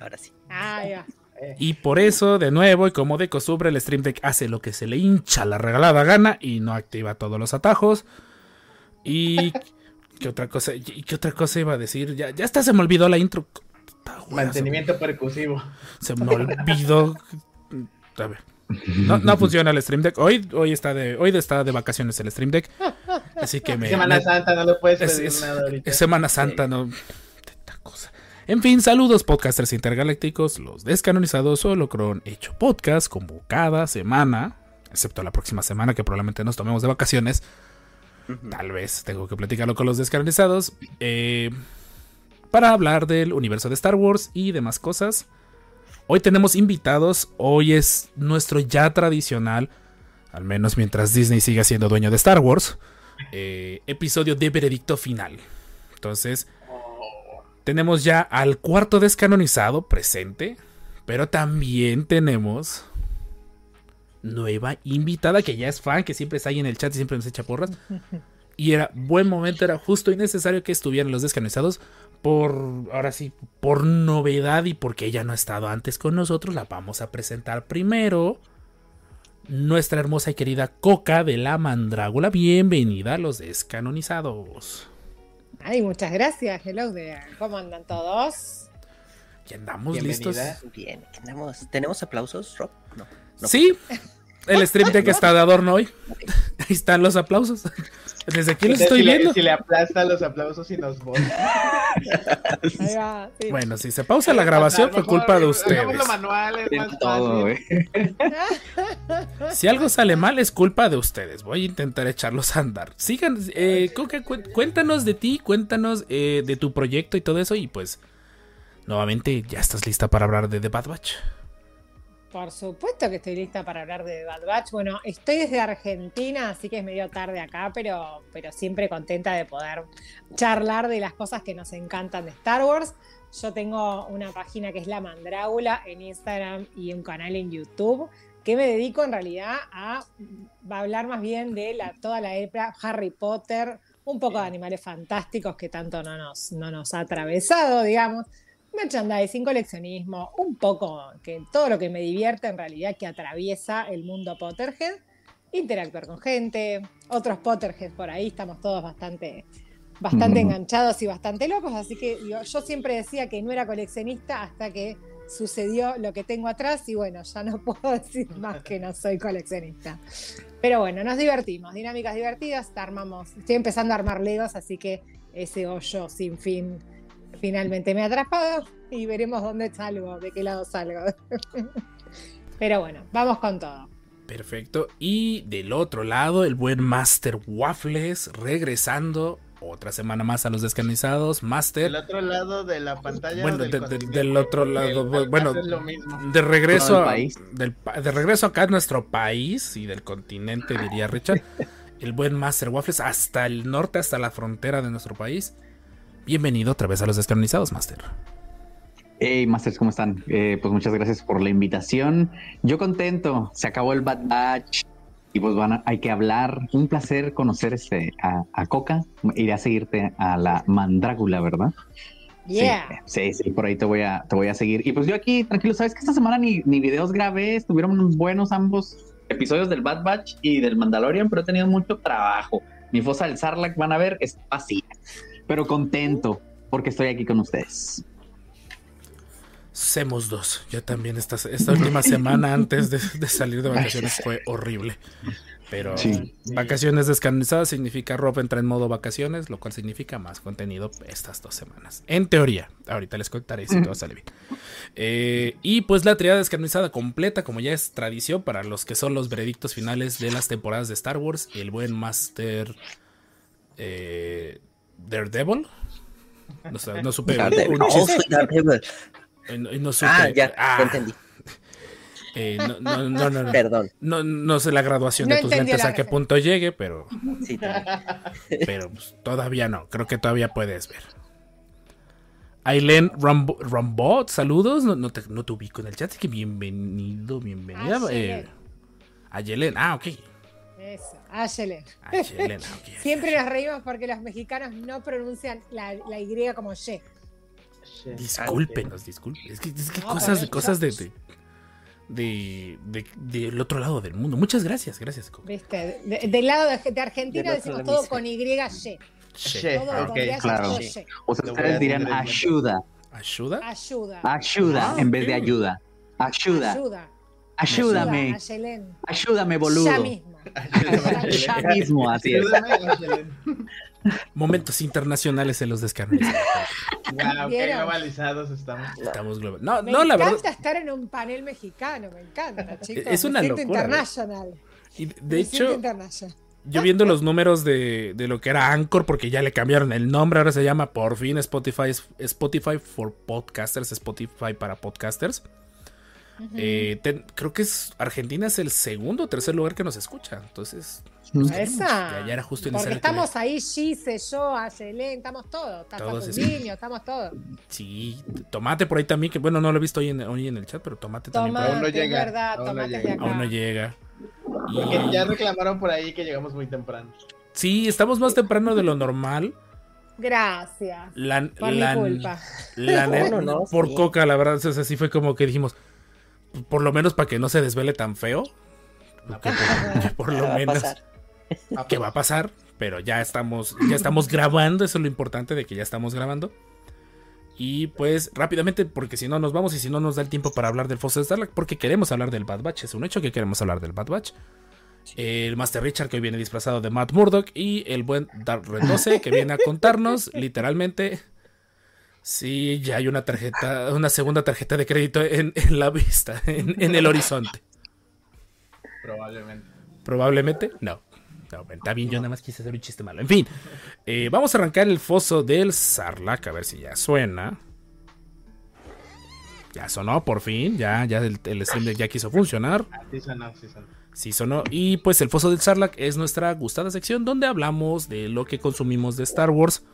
Ahora sí. Ah, ya. Y por eso, de nuevo, y como de costumbre, el Stream Deck hace lo que se le hincha la regalada gana y no activa todos los atajos. Y. ¿Qué otra cosa, y qué otra cosa iba a decir? Ya, ya hasta se me olvidó la intro. Mantenimiento percusivo. Se me olvidó. A ver. No, no funciona el Stream Deck. Hoy, hoy, está de, hoy está de vacaciones el Stream Deck. Así que me. Semana me- Santa, no le puedes es, pedir es- nada ahorita. es Semana Santa, no. Tanta cosa. En fin, saludos podcasters intergalácticos, los descanonizados Holocron hecho podcast como cada semana, excepto la próxima semana que probablemente nos tomemos de vacaciones. Tal vez tengo que platicarlo con los descanonizados. eh, para hablar del universo de Star Wars y demás cosas. Hoy tenemos invitados. Hoy es nuestro ya tradicional, al menos mientras Disney siga siendo dueño de Star Wars, eh, episodio de veredicto final. Entonces, tenemos ya al cuarto descanonizado presente, pero también tenemos nueva invitada que ya es fan, que siempre está ahí en el chat y siempre nos echa porras. Y era buen momento, era justo y necesario que estuvieran los descanonizados por, ahora sí, por novedad y porque ella no ha estado antes con nosotros, la vamos a presentar primero. Nuestra hermosa y querida Coca de la Mandrágula, bienvenida a los descanonizados. Ay, muchas gracias. Hello there. ¿Cómo andan todos? Ya andamos Bienvenida. listos. Bien. ¿Tenemos, ¿tenemos aplausos, Rob? No. no. Sí, el stream deck está de adorno hoy. Ahí están los aplausos. Desde aquí los estoy si, viendo. Le, si le aplastan los aplausos y nos va. sí. Bueno, si se pausa la grabación fue culpa de ustedes. Hagámoslo manual, es más todo, fácil. güey. Si algo sale mal es culpa de ustedes. Voy a intentar echarlos a andar. Sigan, eh, Coca, cuéntanos de ti, cuéntanos eh, de tu proyecto y todo eso. Y pues, nuevamente, ya estás lista para hablar de The Bad Batch. Por supuesto que estoy lista para hablar de Bad Batch. Bueno, estoy desde Argentina, así que es medio tarde acá, pero, pero siempre contenta de poder charlar de las cosas que nos encantan de Star Wars. Yo tengo una página que es La Mandrágula en Instagram y un canal en YouTube que me dedico en realidad a, hablar más bien de la, toda la época Harry Potter, un poco de animales fantásticos que tanto no nos, no nos ha atravesado, digamos merchandising, coleccionismo, un poco que todo lo que me divierte en realidad que atraviesa el mundo Potterhead, interactuar con gente, otros Potterheads por ahí, estamos todos bastante, bastante Ujú. enganchados y bastante locos, así que digo, yo siempre decía que no era coleccionista hasta que sucedió lo que tengo atrás y bueno, ya no puedo decir más que no soy coleccionista. Pero bueno, nos divertimos, dinámicas divertidas, armamos, estoy empezando a armar Legos, así que ese hoyo sin fin finalmente me ha atrapado y veremos dónde salgo, de qué lado salgo. Pero bueno, vamos con todo. Perfecto. Y del otro lado, el buen Master Waffles regresando otra semana más a los descanonizados. Master. Del otro lado de la pantalla. Bueno, del de- de- continente? del otro lado, el bueno, es lo mismo. De regreso, país. del de regreso acá a nuestro país y del continente, diría Richard. El buen Master Waffles hasta el norte, hasta la frontera de nuestro país. Bienvenido otra vez a los descanonizados, Master. Hey, Masters, ¿cómo están? Eh, pues muchas gracias por la invitación. Yo contento, se acabó el Bad Batch y pues van a- hay que hablar. Un placer conocer este, a, a Coca. Iré a seguirte a la Mandrágula, ¿verdad? Yeah. Sí, sí, sí, por ahí te voy a, te voy a seguir. Y pues yo aquí, tranquilo, sabes que esta semana ni, ni videos grabé, estuvieron unos buenos ambos episodios del Bad Batch y del Mandalorian, pero he tenido mucho trabajo. Mi fosa del Sarlacc, van a ver, es vacía, pero contento porque estoy aquí con ustedes. Semos dos. Yo también esta, esta última semana antes de, de salir de vacaciones fue horrible. Pero Sí. vacaciones descansadas significa Rob entra en modo vacaciones, lo cual significa más contenido estas dos semanas. En teoría, ahorita les contaré si todo sale bien. Eh, y pues la triada descanonizada completa, como ya es tradición para los que son los veredictos finales de las temporadas de Star Wars, el buen Master eh, Daredevil. No, sé, no supe. Daredevil. un chiste. soy Daredevil. No, no supe. Ah, ya, Ah, ya entendí. eh, no, no, no, no, no. Perdón. No, no sé la graduación No de tus lentes a qué punto llegue, pero, Sí, pero pues, todavía no. Creo que todavía puedes ver. Aileen Rambo, Rambot, saludos. No, no te, no te ubico en el chat, así que bienvenido, bienvenida. Ayelen. Eh, Ayelen, ah, ok. Eso, ok. Siempre nos reímos porque los mexicanos no pronuncian la, la Y como Y. Discúlpenos, disculpen. Es que, es que No, cosas, de, de, de- de- del otro lado del mundo. Muchas gracias, gracias. Coco. ¿Viste? De- del lado de, de Argentina decimos de todo con Y, Y. Che, Todo con ok, Y, claro. a ustedes cuenta. ayuda, ¿Ayuda? Ayuda. ayuda, Ah, en vez de ayuda. Ayuda, Ayuda. ayúdame, ayúdame, boludo. Ya mismo. Así es. Momentos internacionales en los descarnes. Wow, qué globalizados estamos. Estamos global. No, Me no, la encanta verdad. estar en un panel mexicano, me encanta, chicos. Es una Me locura, international. y de Me hecho, international. yo viendo los números de, de lo que era Anchor, porque ya le cambiaron el nombre, ahora se llama por fin Spotify, Spotify for Podcasters, Spotify para podcasters. Eh, ten- creo que es Argentina es el segundo o tercer lugar que nos escucha. Entonces, Esa. Ya- ya era justo Porque estamos ahí, Gise, yo, Ayelen, estamos todos. Todos Facundinho, estamos todos. sí, Tomate por ahí también, que bueno, no lo he visto hoy en, hoy en el chat, pero Tomate también por ahí Aún no Tomate, es llega, verdad, aún no tomates llega. aún no llega. Porque ya reclamaron por ahí que llegamos muy temprano. Sí, estamos más temprano de lo normal. Gracias. La, Por la- mi culpa. la No, net- no, no, por sí. Coca, la verdad, o sea, sí fue como que dijimos, por lo menos para que no se desvele tan feo. que por, que por lo Va a menos pasar. que va a pasar, pero ya estamos, ya estamos grabando, eso es lo importante de que ya estamos grabando. Y pues rápidamente, porque si no nos vamos y si no nos da el tiempo para hablar del de Starlight, porque queremos hablar del Bad Batch, es un hecho que queremos hablar del Bad Batch. El Master Richard que hoy viene disfrazado de Matt Murdock y el buen Dark Red 12 que viene a contarnos literalmente si ya hay una tarjeta, una segunda tarjeta de crédito en, en la vista, en, en el horizonte. Probablemente. Probablemente, no. No, está bien, yo nada más quise hacer un chiste malo. En fin, eh, vamos a arrancar el foso del Sarlacc, a ver si ya suena. Ya sonó, por fin, ya, ya el, el stream ya quiso funcionar. Ah, sí sonó, sí sonó. Sí sonó. Y pues el foso del Sarlacc es nuestra gustada sección donde hablamos de lo que consumimos de Star Wars.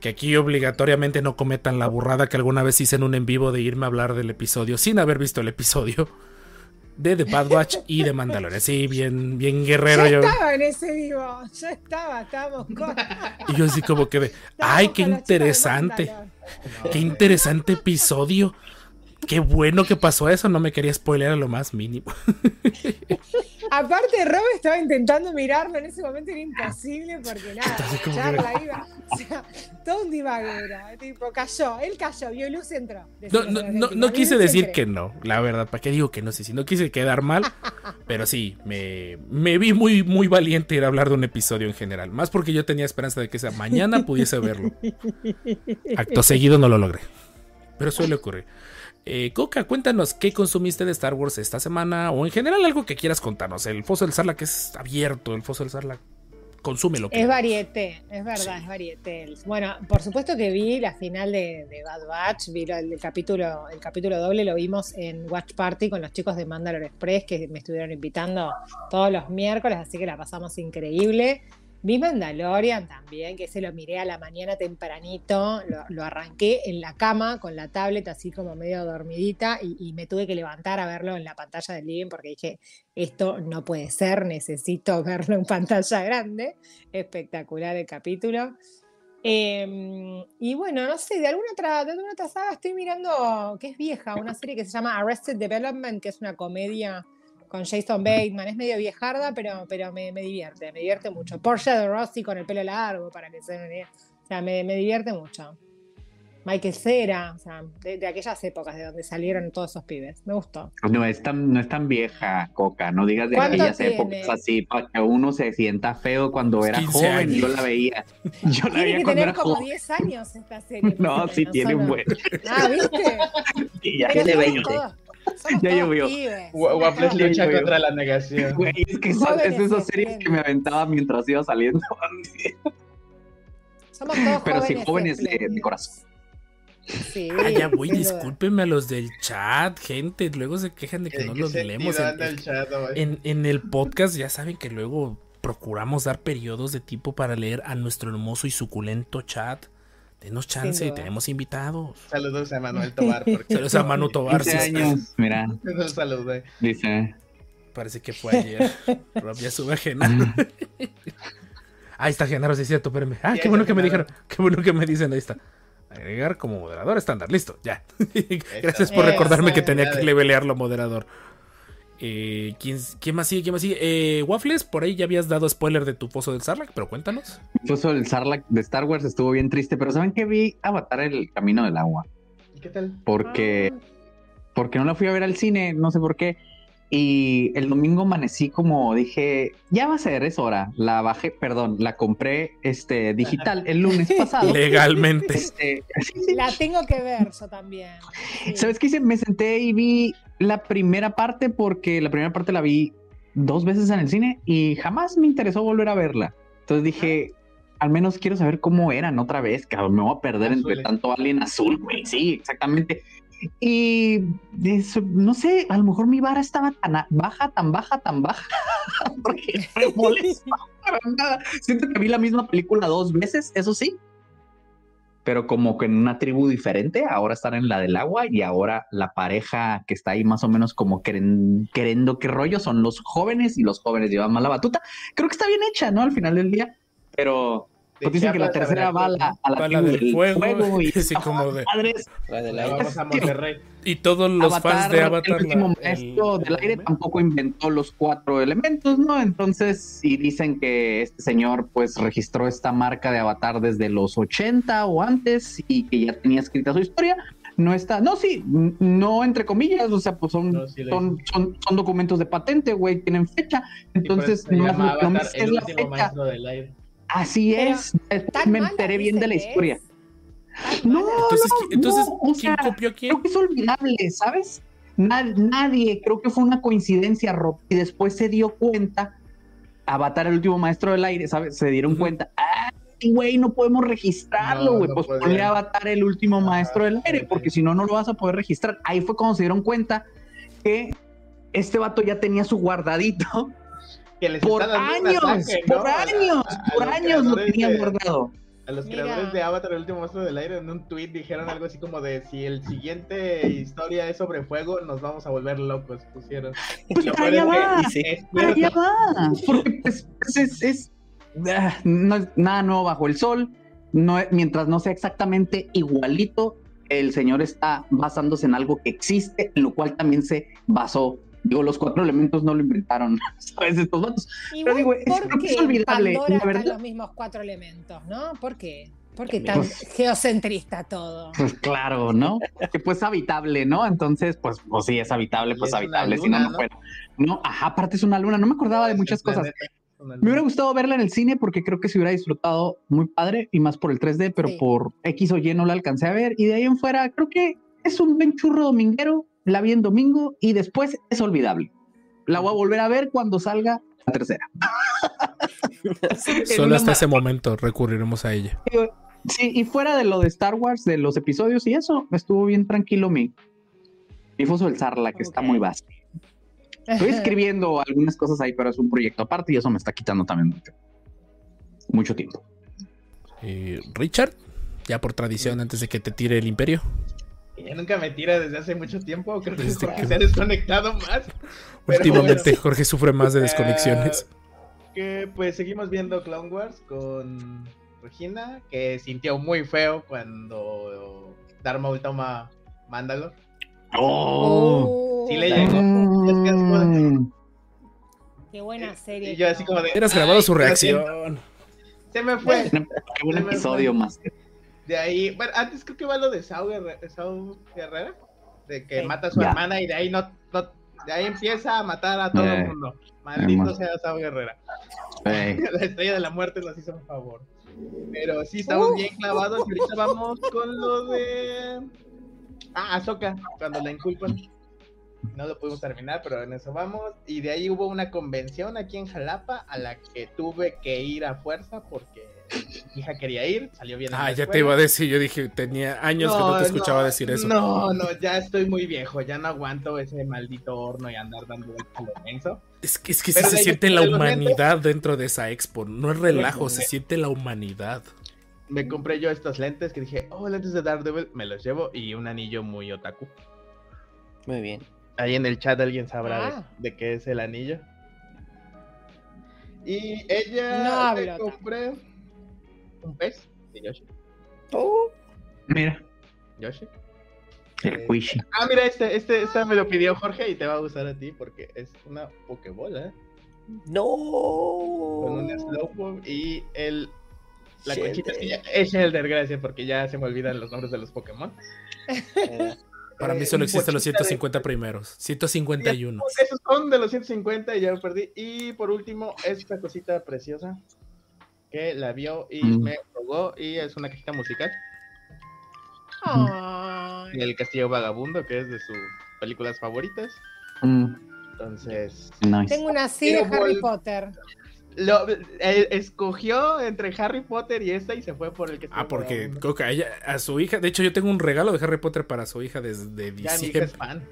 Que aquí obligatoriamente no cometan la burrada que alguna vez hice en un en vivo de irme a hablar del episodio sin haber visto el episodio de The Bad Batch y de Mandalorian. Sí, bien, bien guerrero Yo yo. estaba en ese vivo, yo estaba, estábamos con. Y yo así como que de, ay, qué interesante, qué interesante episodio. Qué bueno que pasó eso, no me quería spoilear a lo más mínimo. Aparte, Rob estaba intentando mirarlo en ese momento, era imposible porque nada, Entonces, la como que- charla iba. O sea, todo un divago era. Tipo, cayó, él cayó, vio luz y entró. No, no, no, no quise luz decir entré. que no, la verdad, ¿para qué digo que no? Sí, no quise quedar mal, pero sí, me, me vi muy, muy valiente ir a hablar de un episodio en general, más porque yo tenía esperanza de que esa mañana pudiese verlo. Acto seguido no lo logré, pero suele ocurrir. Eh, Coca, cuéntanos qué consumiste de Star Wars esta semana o en general algo que quieras contarnos. El Foso del Sarlacc es abierto, el Foso del Sarlacc consume lo que Es varieté, es verdad, es varieté. Bueno, por supuesto que vi la final de, de Bad Batch, vi lo- el, capítulo, el capítulo doble, lo vimos en Watch Party con los chicos de Mandalore Express que me estuvieron invitando todos los miércoles, así que la pasamos increíble. Vi Mandalorian también, que se lo miré a la mañana tempranito, lo, arranqué en la cama con la tablet así como medio dormidita y, me tuve que levantar a verlo en la pantalla del living porque dije, esto no puede ser, necesito verlo en pantalla grande. Espectacular el capítulo. Eh, y bueno, no sé, de alguna otra, de alguna otra saga estoy mirando, que es vieja, una serie que se llama Arrested Development, que es una comedia con Jason Bateman. Es medio viejarda, pero, pero me, me divierte, me divierte mucho. Porsche de Rossi con el pelo largo, para que se idea. O sea, me, me divierte mucho. Michael Cera, o sea, de, de aquellas épocas de donde salieron todos esos pibes. Me gustó. No es tan, no es tan vieja, Coca. No digas de ¿Cuánto aquellas tiene? épocas así, para que uno se sienta feo cuando era 15 joven. años. Yo la veía. Yo la Tiene veía que cuando tener era como joven. 10 años esta serie. No, sí tiene ¿o un buen. Ah, ¿viste? Sí, ya tiene somos 20. todos- somos Ya llovió. Waffles lucha contra la negación. Güey, es que esa- es y series que me aventaba mientras iba saliendo. Somos todos Pero sí, jóvenes. de- de corazón. Sí, Ah, ya voy, discúlpenme a los del chat, gente. Luego se quejan de que ¿En no qué los leemos. En, el chat, en- en el podcast ya saben que luego procuramos dar periodos de tipo para leer a nuestro hermoso y suculento chat. Denos chance, duda. tenemos invitados. Saludos a Manuel Tobar. Porque Saludos a Manu Tobar. 15 sí, años, mira, Un saludo. eh. dice. Parece que fue ayer. Rob ya sube a Genaro. Ahí está Genaro, sí es cierto, espérenme. Ah, Sí, qué bueno que me dijeron. Qué bueno que me dicen, ahí está. Agregar como moderador estándar, listo, ya. Gracias por recordarme que tenía que levelearlo moderador. Eh, ¿quién, quién más sigue? ¿Quién más sigue? Eh, Waffles, por ahí ya habías dado spoiler de tu pozo del Sarlacc, pero cuéntanos. Incluso el Sarlacc de Star Wars estuvo bien triste, pero ¿saben qué vi? Avatar el camino del agua. ¿Y qué tal? Porque, porque no la fui a ver al cine, no sé por qué. Y el domingo amanecí como dije, ya va a ser, es hora. La bajé, perdón, la compré este digital el lunes pasado. Legalmente. Este. La tengo que ver yo también. Sí. ¿Sabes qué hice? Me senté y vi la primera parte porque la primera parte la vi dos veces en el cine y jamás me interesó volver a verla. Entonces dije, al menos quiero saber cómo eran otra vez, cabrón. Me voy a perder entre tanto alien azul, güey. Sí, exactamente. Y eso, no sé, a lo mejor mi vara estaba tan baja, tan baja, tan baja, porque no me molestó para nada. Siento que vi la misma película dos veces, eso sí, pero como que en una tribu diferente. Ahora están en la del agua y ahora la pareja que está ahí más o menos como queriendo qué rollo son los jóvenes y los jóvenes llevan más la batuta. Creo que está bien hecha, ¿no? Al final del día, pero pues dicen que la tercera va a la, a la Va la tribu del fuego, y así como de-. La la vamos a Monterrey. Y todos los fans de Avatar. el último maestro el- del aire el- tampoco inventó los cuatro elementos, ¿no? Entonces, y dicen que este señor pues registró esta marca de Avatar desde los 80 o antes y que ya tenía escrita su historia. No está, no, sí, no entre comillas, o sea, pues son, No, sí lo son, son, son documentos de patente, güey, tienen fecha. Entonces, no, no el la fecha. Así Pero, es. Después ¿Tan me enteré bien de la historia. es? ¿Tan No? Entonces, no, ¿qui- entonces no, o ¿quién copió a quién? Creo que es olvidable, ¿sabes? Na- nadie, creo que fue una coincidencia, Rob, y después se dio cuenta, Avatar, el último maestro del aire, ¿sabes? Se dieron cuenta, ah, güey, no podemos registrarlo, güey, no pues ponle Avatar, el último maestro del aire, porque si no, no lo vas a poder registrar. Ahí fue cuando se dieron cuenta que este vato ya tenía su guardadito Que les por años, ataque, ¿no? por años, a por años lo creadores tenía de- guardado. A los Mira. creadores de Avatar, el último maestro del aire, en un tweet dijeron algo así como de si el siguiente historia es sobre fuego, nos vamos a volver locos, pusieron. Pues para allá que va. Sí. es Para allá va. Porque pues, pues, es, es- ah, no es nada nuevo bajo el sol. No, mientras no sea exactamente igualito, el señor está basándose en algo que existe, en lo cual también se basó. Digo, los cuatro elementos no lo inventaron, ¿sabes? Estos vatos. Igual, digo, es- ¿por creo que qué es olvidable, Pandora la están verdad. los mismos cuatro elementos, ¿no? ¿Por qué? ¿Por qué tan Pues- geocentrista todo? Pues claro, ¿no? Que pues habitable, ¿no? Entonces, pues, pues sí, es habitable, pues es habitable, si no, luna, no ¿no? fuera. No, ajá, aparte es una luna, no me acordaba de muchas cosas. Me hubiera gustado verla en el cine porque creo que se hubiera disfrutado muy padre y más por el 3D, pero Sí. por X o Y no la alcancé a ver. Y de ahí en fuera, creo que es un buen churro dominguero. La vi en domingo y después es olvidable. La voy a volver a ver cuando salga la tercera. Solo hasta ese momento recurriremos a ella. Sí, y fuera de lo de Star Wars, de los episodios y eso, estuvo bien tranquilo mi, mi foso del Sarla, que está muy vasto. Estoy escribiendo algunas cosas ahí, pero es un proyecto aparte y eso me está quitando también mucho, mucho tiempo. Eh, Richard, ya por tradición, antes de que te tire el imperio. Que ya nunca me tira desde hace mucho tiempo, creo que es Desde que- se ha desconectado más. Últimamente bueno. Jorge sufre más de desconexiones. Eh, que pues seguimos viendo Clone Wars con Regina, que sintió muy feo cuando Darth Maul toma Mandalor. ¡Oh! Sí le qué llegó. loco. Es que es como de- Mm. Qué buena serie. Y yo así como de. Hubieras grabado "Ay, su reacción. siento". Se me fue. Qué buen episodio más. De ahí, bueno, antes creo que va lo de Sao, Guerre- Sao Guerrera, de que Sí. mata a su Ya. hermana y de ahí no, no- de ahí empieza a matar a todo Eh. el mundo. Maldito sea Sao Guerrera. Ey. La estrella de la muerte nos hizo un favor. Pero sí, estamos Uh. bien clavados y ahorita vamos con lo de. Ah, Ahsoka, cuando la inculpan. No lo pudimos terminar, pero en eso vamos. Y de ahí hubo una convención aquí en Jalapa a la que tuve que ir a fuerza porque mi hija quería ir, salió bien. en Ah, ya te iba a decir, yo dije, tenía años que no te escuchaba no, decir eso. No, no, ya estoy muy viejo, ya no aguanto ese maldito horno y andar dando vueltas a lo menso. Es que, es que sí se siente la lentes. humanidad dentro de esa expo. No es relajo, se siente la humanidad. Me compré yo estos lentes que dije, oh, lentes de Daredevil, me los llevo y un anillo muy otaku. Muy bien. Ahí en el chat alguien sabrá de- Ah. de, qué es el anillo. Y ella No le compré un pez de Yoshi. Oh, Mira, Yoshi. el Eh, Quishi. Ah, mira, este, este, esta me lo pidió Jorge y te va a gustar a ti porque es una Pokébola no. con un Slowpoke y el la Shelter. conchita sí, ya- es Shelter, gracias, porque ya se me olvidan los nombres de los Pokémon. Eh, Para mí Eh, solo existen los pochita de- 150 primeros. 151. Esos son de los 150 y ya lo perdí. Y por último, esta cosita preciosa que la vio y Mm. me rogó y es una cajita musical Ay. del Castillo Vagabundo, que es de sus películas favoritas. Mm, Entonces, nice. Tengo una así de Harry Potter. lo, eh, escogió entre Harry Potter y esta y se fue por el Castillo Ah, porque que a, ella- a su hija. De hecho, yo tengo un regalo de Harry Potter para su hija desde Ya mi hija diciembre. es fan.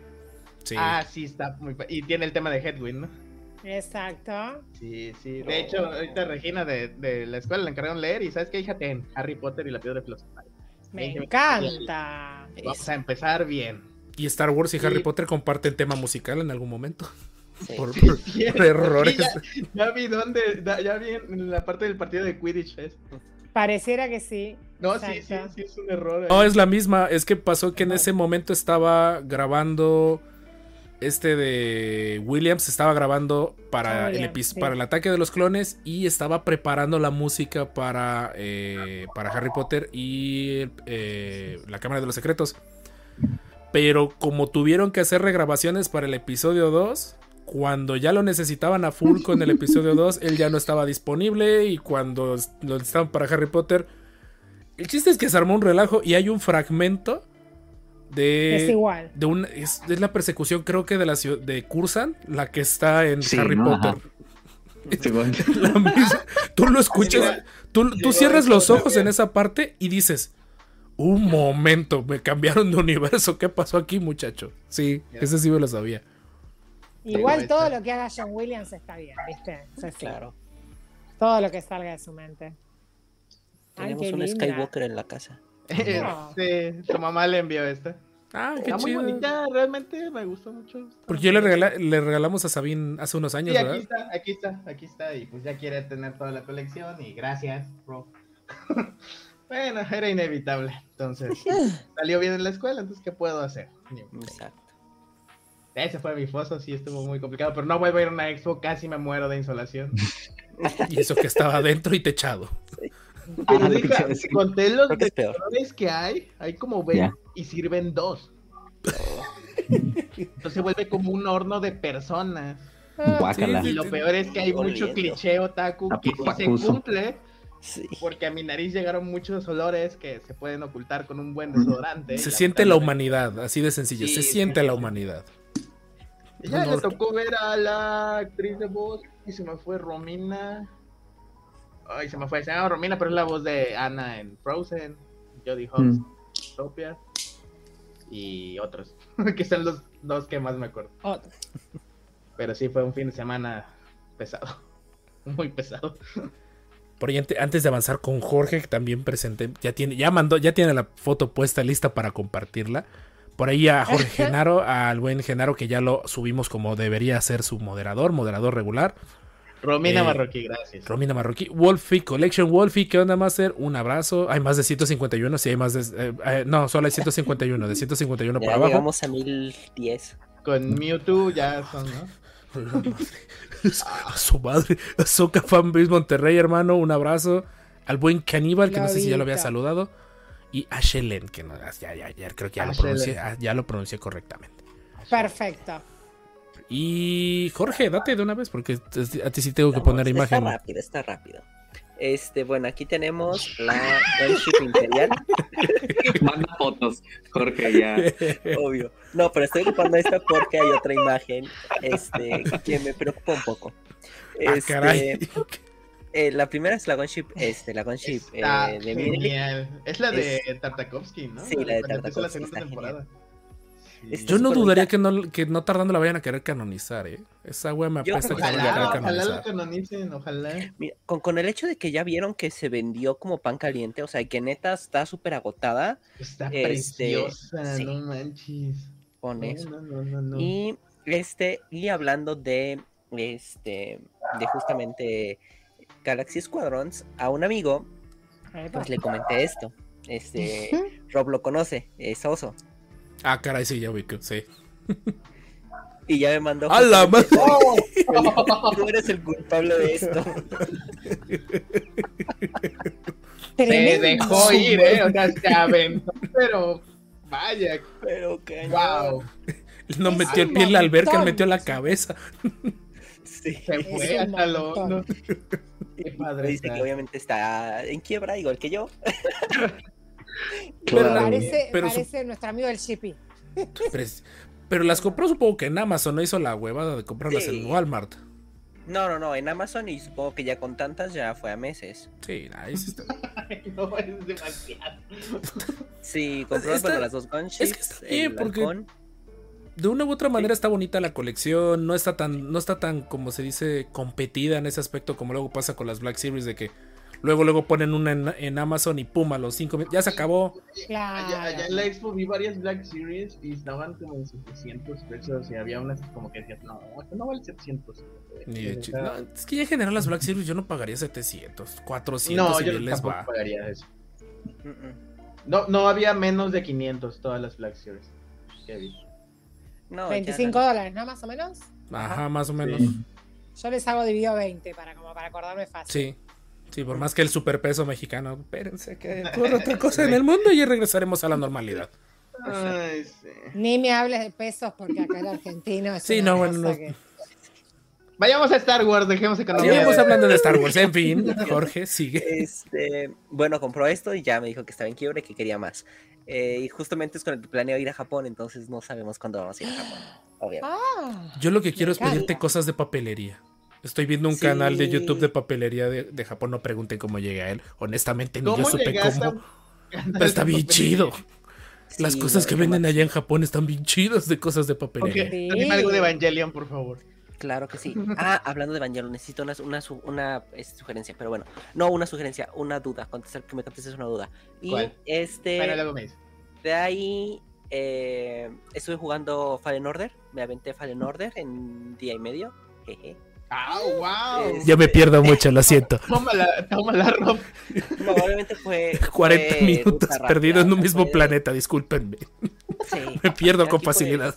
Sí. Ah, sí, está muy Y tiene el tema de Hedwig, ¿no? Exacto. Sí, sí. De hecho, ahorita Regina de, de la escuela le encargaron leer y ¿sabes qué, hija? Ten Harry Potter y la piedra filosofal. Me encanta. Vamos a empezar bien. Y Star Wars y Harry. Potter comparten tema musical en algún momento. sí. Por, Sí, por- es cierto. por errores. Sí, ya, ya vi dónde, ya vi en la parte del partido de Quidditch. Pareciera que sí. No, sí, sí, sí, es un error. ahí. No, es la misma. Es que pasó que en ese momento estaba grabando. Este de Williams estaba grabando para, Ah, el, sí. para el ataque de los clones y estaba preparando la música para, eh, para Harry Potter y eh, la Cámara de los Secretos. Pero como tuvieron que hacer regrabaciones para el episodio 2, cuando ya lo necesitaban a full con el episodio 2, él ya no estaba disponible y cuando lo necesitaban para Harry Potter, el chiste es que se armó un relajo y hay un fragmento de. es igual. De un, es, es la persecución, creo que de la ciudad de Cursan, la que está en Sí, Harry ¿no? Potter. Tú lo escuchas, tú, tú cierras los ojos en esa parte y dices: Un momento, me cambiaron de universo. ¿Qué pasó aquí, muchacho? Sí, ese sí me lo sabía. Igual todo lo que haga John Williams está bien, ¿viste? O sea, sí, Claro. Todo lo que salga de su mente. Tenemos un linda. Skywalker en la casa. No. sí, su mamá le envió esta. Ah, qué Está muy chido. bonita, realmente me gustó mucho. Porque yo le, regala- le regalamos a Sabine hace unos años, Sí, aquí ¿verdad? está, aquí está, aquí está. Y pues ya quiere tener toda la colección y gracias, bro. bueno, era inevitable. Entonces, salió bien en la escuela, entonces, ¿qué puedo hacer? Exacto. Ese fue mi foso, sí estuvo muy complicado, pero no vuelvo a ir a una expo, casi me muero de insolación. Y eso que estaba adentro y techado. Pero Ah, lo que deja, te iba a decir. conté los que es que hay, hay como 20 Ya. y sirven dos. Entonces se vuelve como un horno de personas. Ah. Sí, Y lo peor es que hay mucho Oliendo. cliché otaku A que puro sí se cumple, Sí. porque a mi nariz llegaron muchos olores que se pueden ocultar con un buen desodorante. Se siente la humanidad, así de sencillo. Sí, se siente sí. la humanidad. Ya le tocó ver a la actriz de voz y se me fue Romina. Ay, se me fue, se llama Romina, pero es la voz de Anna en Frozen, Jodie Hobbs, Mm. Topia y otros, que son los dos que más me acuerdo. Pero sí fue un fin de semana pesado, muy pesado. Por ahí ante- antes de avanzar con Jorge, que también presenté, ya tiene, ya mandó, ya tiene la foto puesta lista para compartirla. Por ahí a Jorge Genaro, al buen Genaro, que ya lo subimos como debería ser su moderador, moderador regular. Romina Eh, Marroquí, gracias. Romina Marroquí, Wolfie Collection, Wolfie, ¿qué onda, Master? Un abrazo. Hay más de 151, sí, hay más de. eh, eh, no, solo hay 151, de 151 Ya para abajo. llegamos a 1010. Con Mewtwo ya son, ¿no? A su madre. Soca Fanbase Monterrey, hermano. Un abrazo. Al buen Caníbal, que no sé si ya lo había saludado. Y a Shelen, que no, ya, ya, ya creo que ya lo, pronuncié, ah, ya lo pronuncié correctamente. Perfecto. Y Jorge, date de una vez, porque a ti sí tengo que Vamos, poner Está imagen. rápido, está rápido. Este, bueno, aquí tenemos la Gunship Imperial, Manda fotos, Jorge, ya. obvio. No, pero estoy ocupando esta porque hay otra imagen este, que me preocupa un poco. Ah, Este, caray. eh, la primera es la Gunship, este, la Gunship Está eh, de genial. Es la de Tartakovsky, ¿no? Sí, la de Cuando empieza la Tartakovsky segunda está temporada. Está Yo no dudaría que no, que no tardando la vayan a querer canonizar, ¿eh? Esa wea me apesta que no la Ojalá, quieran ojalá lo canonizar. canonicen, ojalá. Mira, con, con el hecho de que ya vieron que se vendió como pan caliente, o sea, que neta está súper agotada, Está Este, preciosa, sí. no manches. con No, eso. no, no, no, no. Y este, y hablando de este, de justamente Galaxy Squadrons, a un amigo, pues le comenté esto. Este, Rob lo conoce, es oso. Ah, caray, sí, ya vi que sí. Y ya me mandó. ¡A la madre! justamente- Tú eres el culpable de esto. Se dejó ir, ¿eh? O sea, se aventó, pero vaya, Pero que wow. No Es metió el pie en la alberca, metió la cabeza. Sí. Se fue hasta lo. Qué padre. dice que obviamente está en quiebra, igual que yo. Pero- Parece, pero su- parece nuestro amigo el Chippy. Pero, es- pero las compró supongo que en Amazon, no hizo la huevada de comprarlas Sí. en Walmart. No, no, no, en Amazon y supongo que ya con tantas ya fue a meses. Sí, ahí sí está. Ay, No, es demasiado. Sí, compró Está- bueno, las dos gunships. es que está bien, porque-. De una u otra manera está bonita la colección, no está tan, no está tan, como se dice, competida en ese aspecto como luego pasa con las Black Series de que luego luego ponen una en, en Amazon y pum, a los cinco min- ya se acabó. Claro. Allá, allá en la expo vi varias Black Series y estaban como en 700 pesos y había unas como que decías, no, no vale 700. Ni de O chi- sea, no, es que ya en general las Black Series yo no pagaría 700, 400 no, y yo bien les va. pagaría eso. No, no había menos de 500 todas las Black Series que vi. No, ya 25 no. dólares, ¿no? Más o menos. Ajá, más o menos. Sí. Yo les hago dividido 20 para, como para acordarme fácil. Sí. Sí, por más que el superpeso mexicano, espérense que ocurre otra cosa en el mundo y regresaremos a la normalidad. Ay, sí. Ni me hables de pesos porque acá el argentino es Sí, una no, bueno, no. que- Vayamos a Star Wars, dejemos economía. Seguimos hablando de Star Wars, en fin, Jorge, sigue. Este, bueno, compró esto y ya me dijo que estaba en quiebra y que quería más. Eh, y justamente es con el que planeo ir a Japón, entonces no sabemos cuándo vamos a ir a Japón. Obviamente. Ah, Yo lo que quiero es pedirte cosas de papelería. Estoy viendo un Sí. canal de YouTube de papelería de, de Japón. No pregunten cómo llegué a él. Honestamente, ni yo ¿Cómo supe cómo. está bien chido. Las Sí, cosas que venden allá en Japón están bien chidas de cosas de papelería. Ok, Sí. dime algo de Evangelion, por favor. Claro que sí. Ah, hablando de Evangelion, necesito una, una, su- una, sugerencia, pero bueno, no una sugerencia, una duda, contestar que me contestes una duda. Y ¿Cuál? este, Bueno, luego me dices. de ahí eh, estuve jugando Fallen Order, me aventé Fallen Order en día y medio. Jeje. ¡Ah, wow! Ya me pierdo mucho, lo siento. Tómala, tómala, Rob. No, obviamente fue 40 fue minutos perdidos en un mismo fue- planeta, discúlpenme. Sí, Me pierdo con facilidad.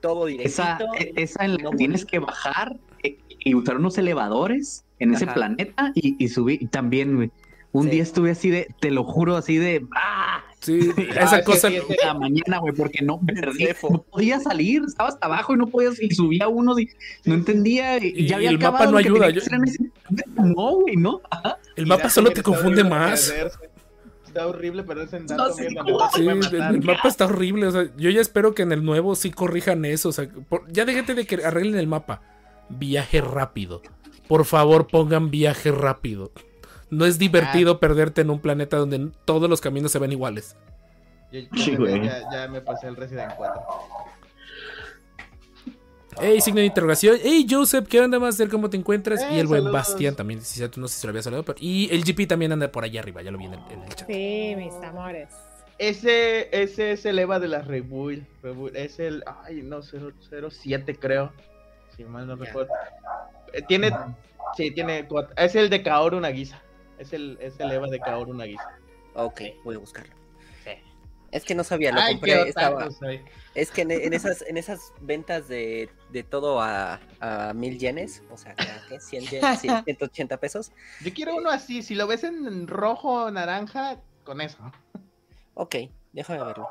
todo directito. Esa, e- esa en la no que tienes que bajar eh, y usar unos elevadores en ese planeta y, y subir. Y también, güey, un Sí. día estuve así de, te lo juro, así de, ¡ah! Sí, esa cosa. sí, de la mañana, güey, porque no perdí. No podía salir, estaba hasta abajo y no podías, y subía unos y no entendía. Y, Y- ya había y el mapa no ayuda, yo- ese- No, güey, no. El mapa solo te confunde más. perderse. Está horrible perderse en No dato. sé mierda, cómo. no Sí, el, mapa está horrible. O sea, yo ya espero que en el nuevo sí corrijan eso. O sea, por- ya déjate de que arreglen el mapa. Viaje rápido. Por favor, pongan viaje rápido. No es divertido perderte en un planeta donde todos los caminos se ven iguales. Yo- Sí, ya- güey. ya, ya me pasé el Resident 4. Hey, signo de interrogación. Hey, Joseph, ¿qué onda, Master? ¿Cómo te encuentras? Eh, y el buen saludos. Bastián también. Si ya tú no sé si lo había saludado. Pero... Y el GP también anda por allá arriba. Ya lo vi en el, en el chat. sí, mis amores. Ese, ese es el EVA de la Rebuild. Rebuild. Es el. Ay, no, 007, creo. Si mal no recuerdo. Eh, tiene. Sí, tiene. cuatro- Es el de Kaoru Nagisa. Es el, es el EVA de Kaoru Nagisa. Ok, voy a buscarlo. Sí. Es que no sabía, lo Ay, compré, estaba. Es que en, en esas, en esas ventas de, de todo a, a mil yenes, o sea, ¿qué? 100 yenes, 100, 180 pesos. Yo quiero uno así. Si lo ves en rojo o naranja, con eso. Ok, déjame verlo.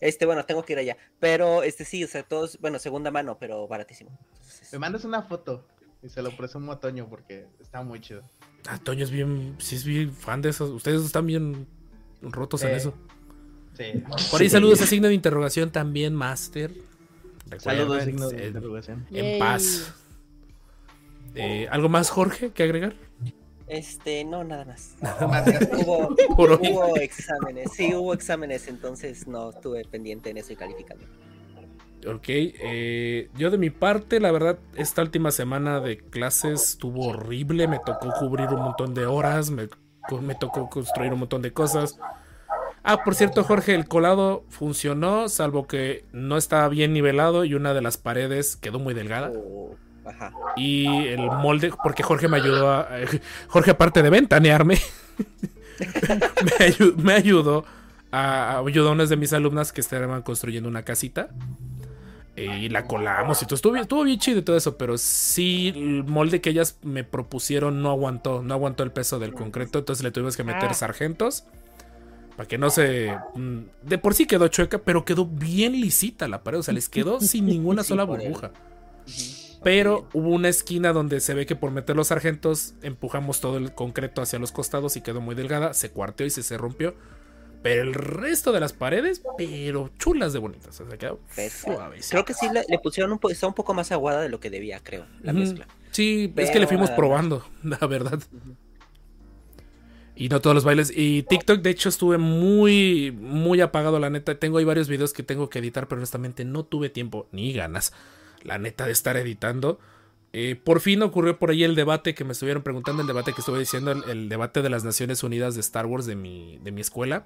Este, bueno, tengo que ir allá. Pero, este sí, o sea, todos, bueno, segunda mano, pero baratísimo. Entonces, Me mandas una foto y se lo presumo a Toño porque está muy chido. Ah, Toño es bien. Sí, es bien fan de eso. Ustedes están bien rotos en Sí. eso. Sí. Por ahí Sí. saludos a signo de interrogación también, Master. Saludos, Recuerden, signo de interrogación. En Yay. paz. Eh, ¿Algo más, Jorge, que agregar? Este, no, nada más. Gracias. Hubo, Por hoy. hubo exámenes, sí, hubo exámenes, entonces no estuve pendiente en eso y calificando. Ok, eh, yo de mi parte, la verdad, esta última semana de clases estuvo horrible. Me tocó cubrir un montón de horas, me, me tocó construir un montón de cosas. Ah, por cierto, Jorge, el colado funcionó, salvo que no estaba bien nivelado y una de las paredes quedó muy delgada. O- ajá. Y el molde, porque Jorge me ayudó a. Jorge, aparte de ventanearme, me, ayu- me ayudó a, ayudó a unas de mis alumnas que estaban construyendo una casita. Y la colamos y todo. Estuvo bien, estuvo bien chido y todo eso. Pero sí, el molde que ellas me propusieron no aguantó. No aguantó el peso del concreto. Entonces le tuvimos que meter Ah. sargentos. Para que no se. mm, De por sí quedó chueca, pero quedó bien lisita la pared. O sea, les quedó sin ninguna sola burbuja. Pero hubo una esquina donde se ve que por meter los sargentos empujamos todo el concreto hacia los costados y quedó muy delgada, se cuarteó y se, se rompió. Pero el resto de las paredes, pero chulas de bonitas. O sea, quedó suaves. Creo que sí le, le pusieron un, po- está un poco más aguada de lo que debía, creo, la mezcla. Sí, es que le fuimos probando, la verdad. Y no todos los bailes. Y TikTok, de hecho, estuve muy, muy apagado, la neta. Tengo ahí varios videos que tengo que editar, pero honestamente no tuve tiempo ni ganas, la neta, de estar editando. Eh, por fin ocurrió por ahí el debate que me estuvieron preguntando, el debate que estuve diciendo, el, el debate de las Naciones Unidas de Star Wars de mi, de mi escuela.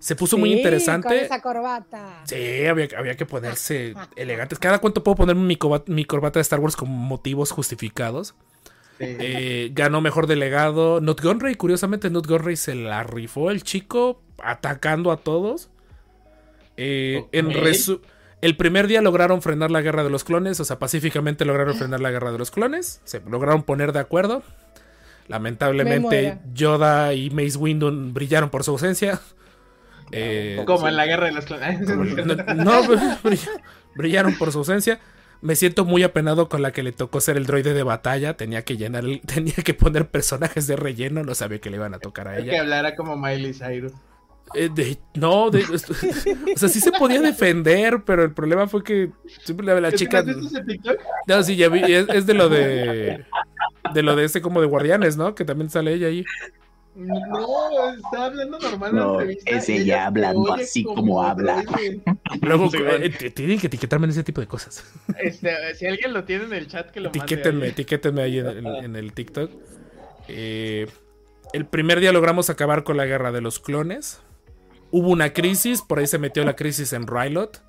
Se puso muy interesante. Con esa corbata. Sí, había, había que ponerse elegantes. ¿Cada cuánto puedo poner mi, corbata de Star Wars con motivos justificados? Sí. Eh, ganó mejor delegado. Nut Gunray, curiosamente, Nut Gunray se la rifó el chico atacando a todos. Eh, En resu- el primer día lograron frenar la guerra de los clones, o sea, pacíficamente lograron frenar la guerra de los clones. Se lograron poner de acuerdo. Lamentablemente. Yoda y Mace Windu brillaron por su ausencia. Eh, Como en la guerra de los clones. no, no, brill- brillaron por su ausencia. Me siento muy apenado con la que le tocó ser el droide de batalla. Tenía que llenar, el- tenía que poner personajes de relleno. No sabía que le iban a tocar a que ella. hablara como Miley Cyrus. Eh, de- no, de- o sea, sí se podía defender, pero el problema fue que siempre la, la ¿Qué chica. No, sí, ya vi, es, es de lo de. De lo de este como de guardianes, ¿no? Que también sale ella ahí. No, está hablando normal No, es ella hablando así como habla. Luego eh, tienen que etiquetarme en ese tipo de cosas. Este, si alguien lo tiene en el chat, que lo. Etiquétenme, ahí. etiquétenme ahí en el TikTok. Eh, el primer día logramos acabar con la guerra de los clones. Hubo una crisis, por ahí se metió la crisis en Rylot.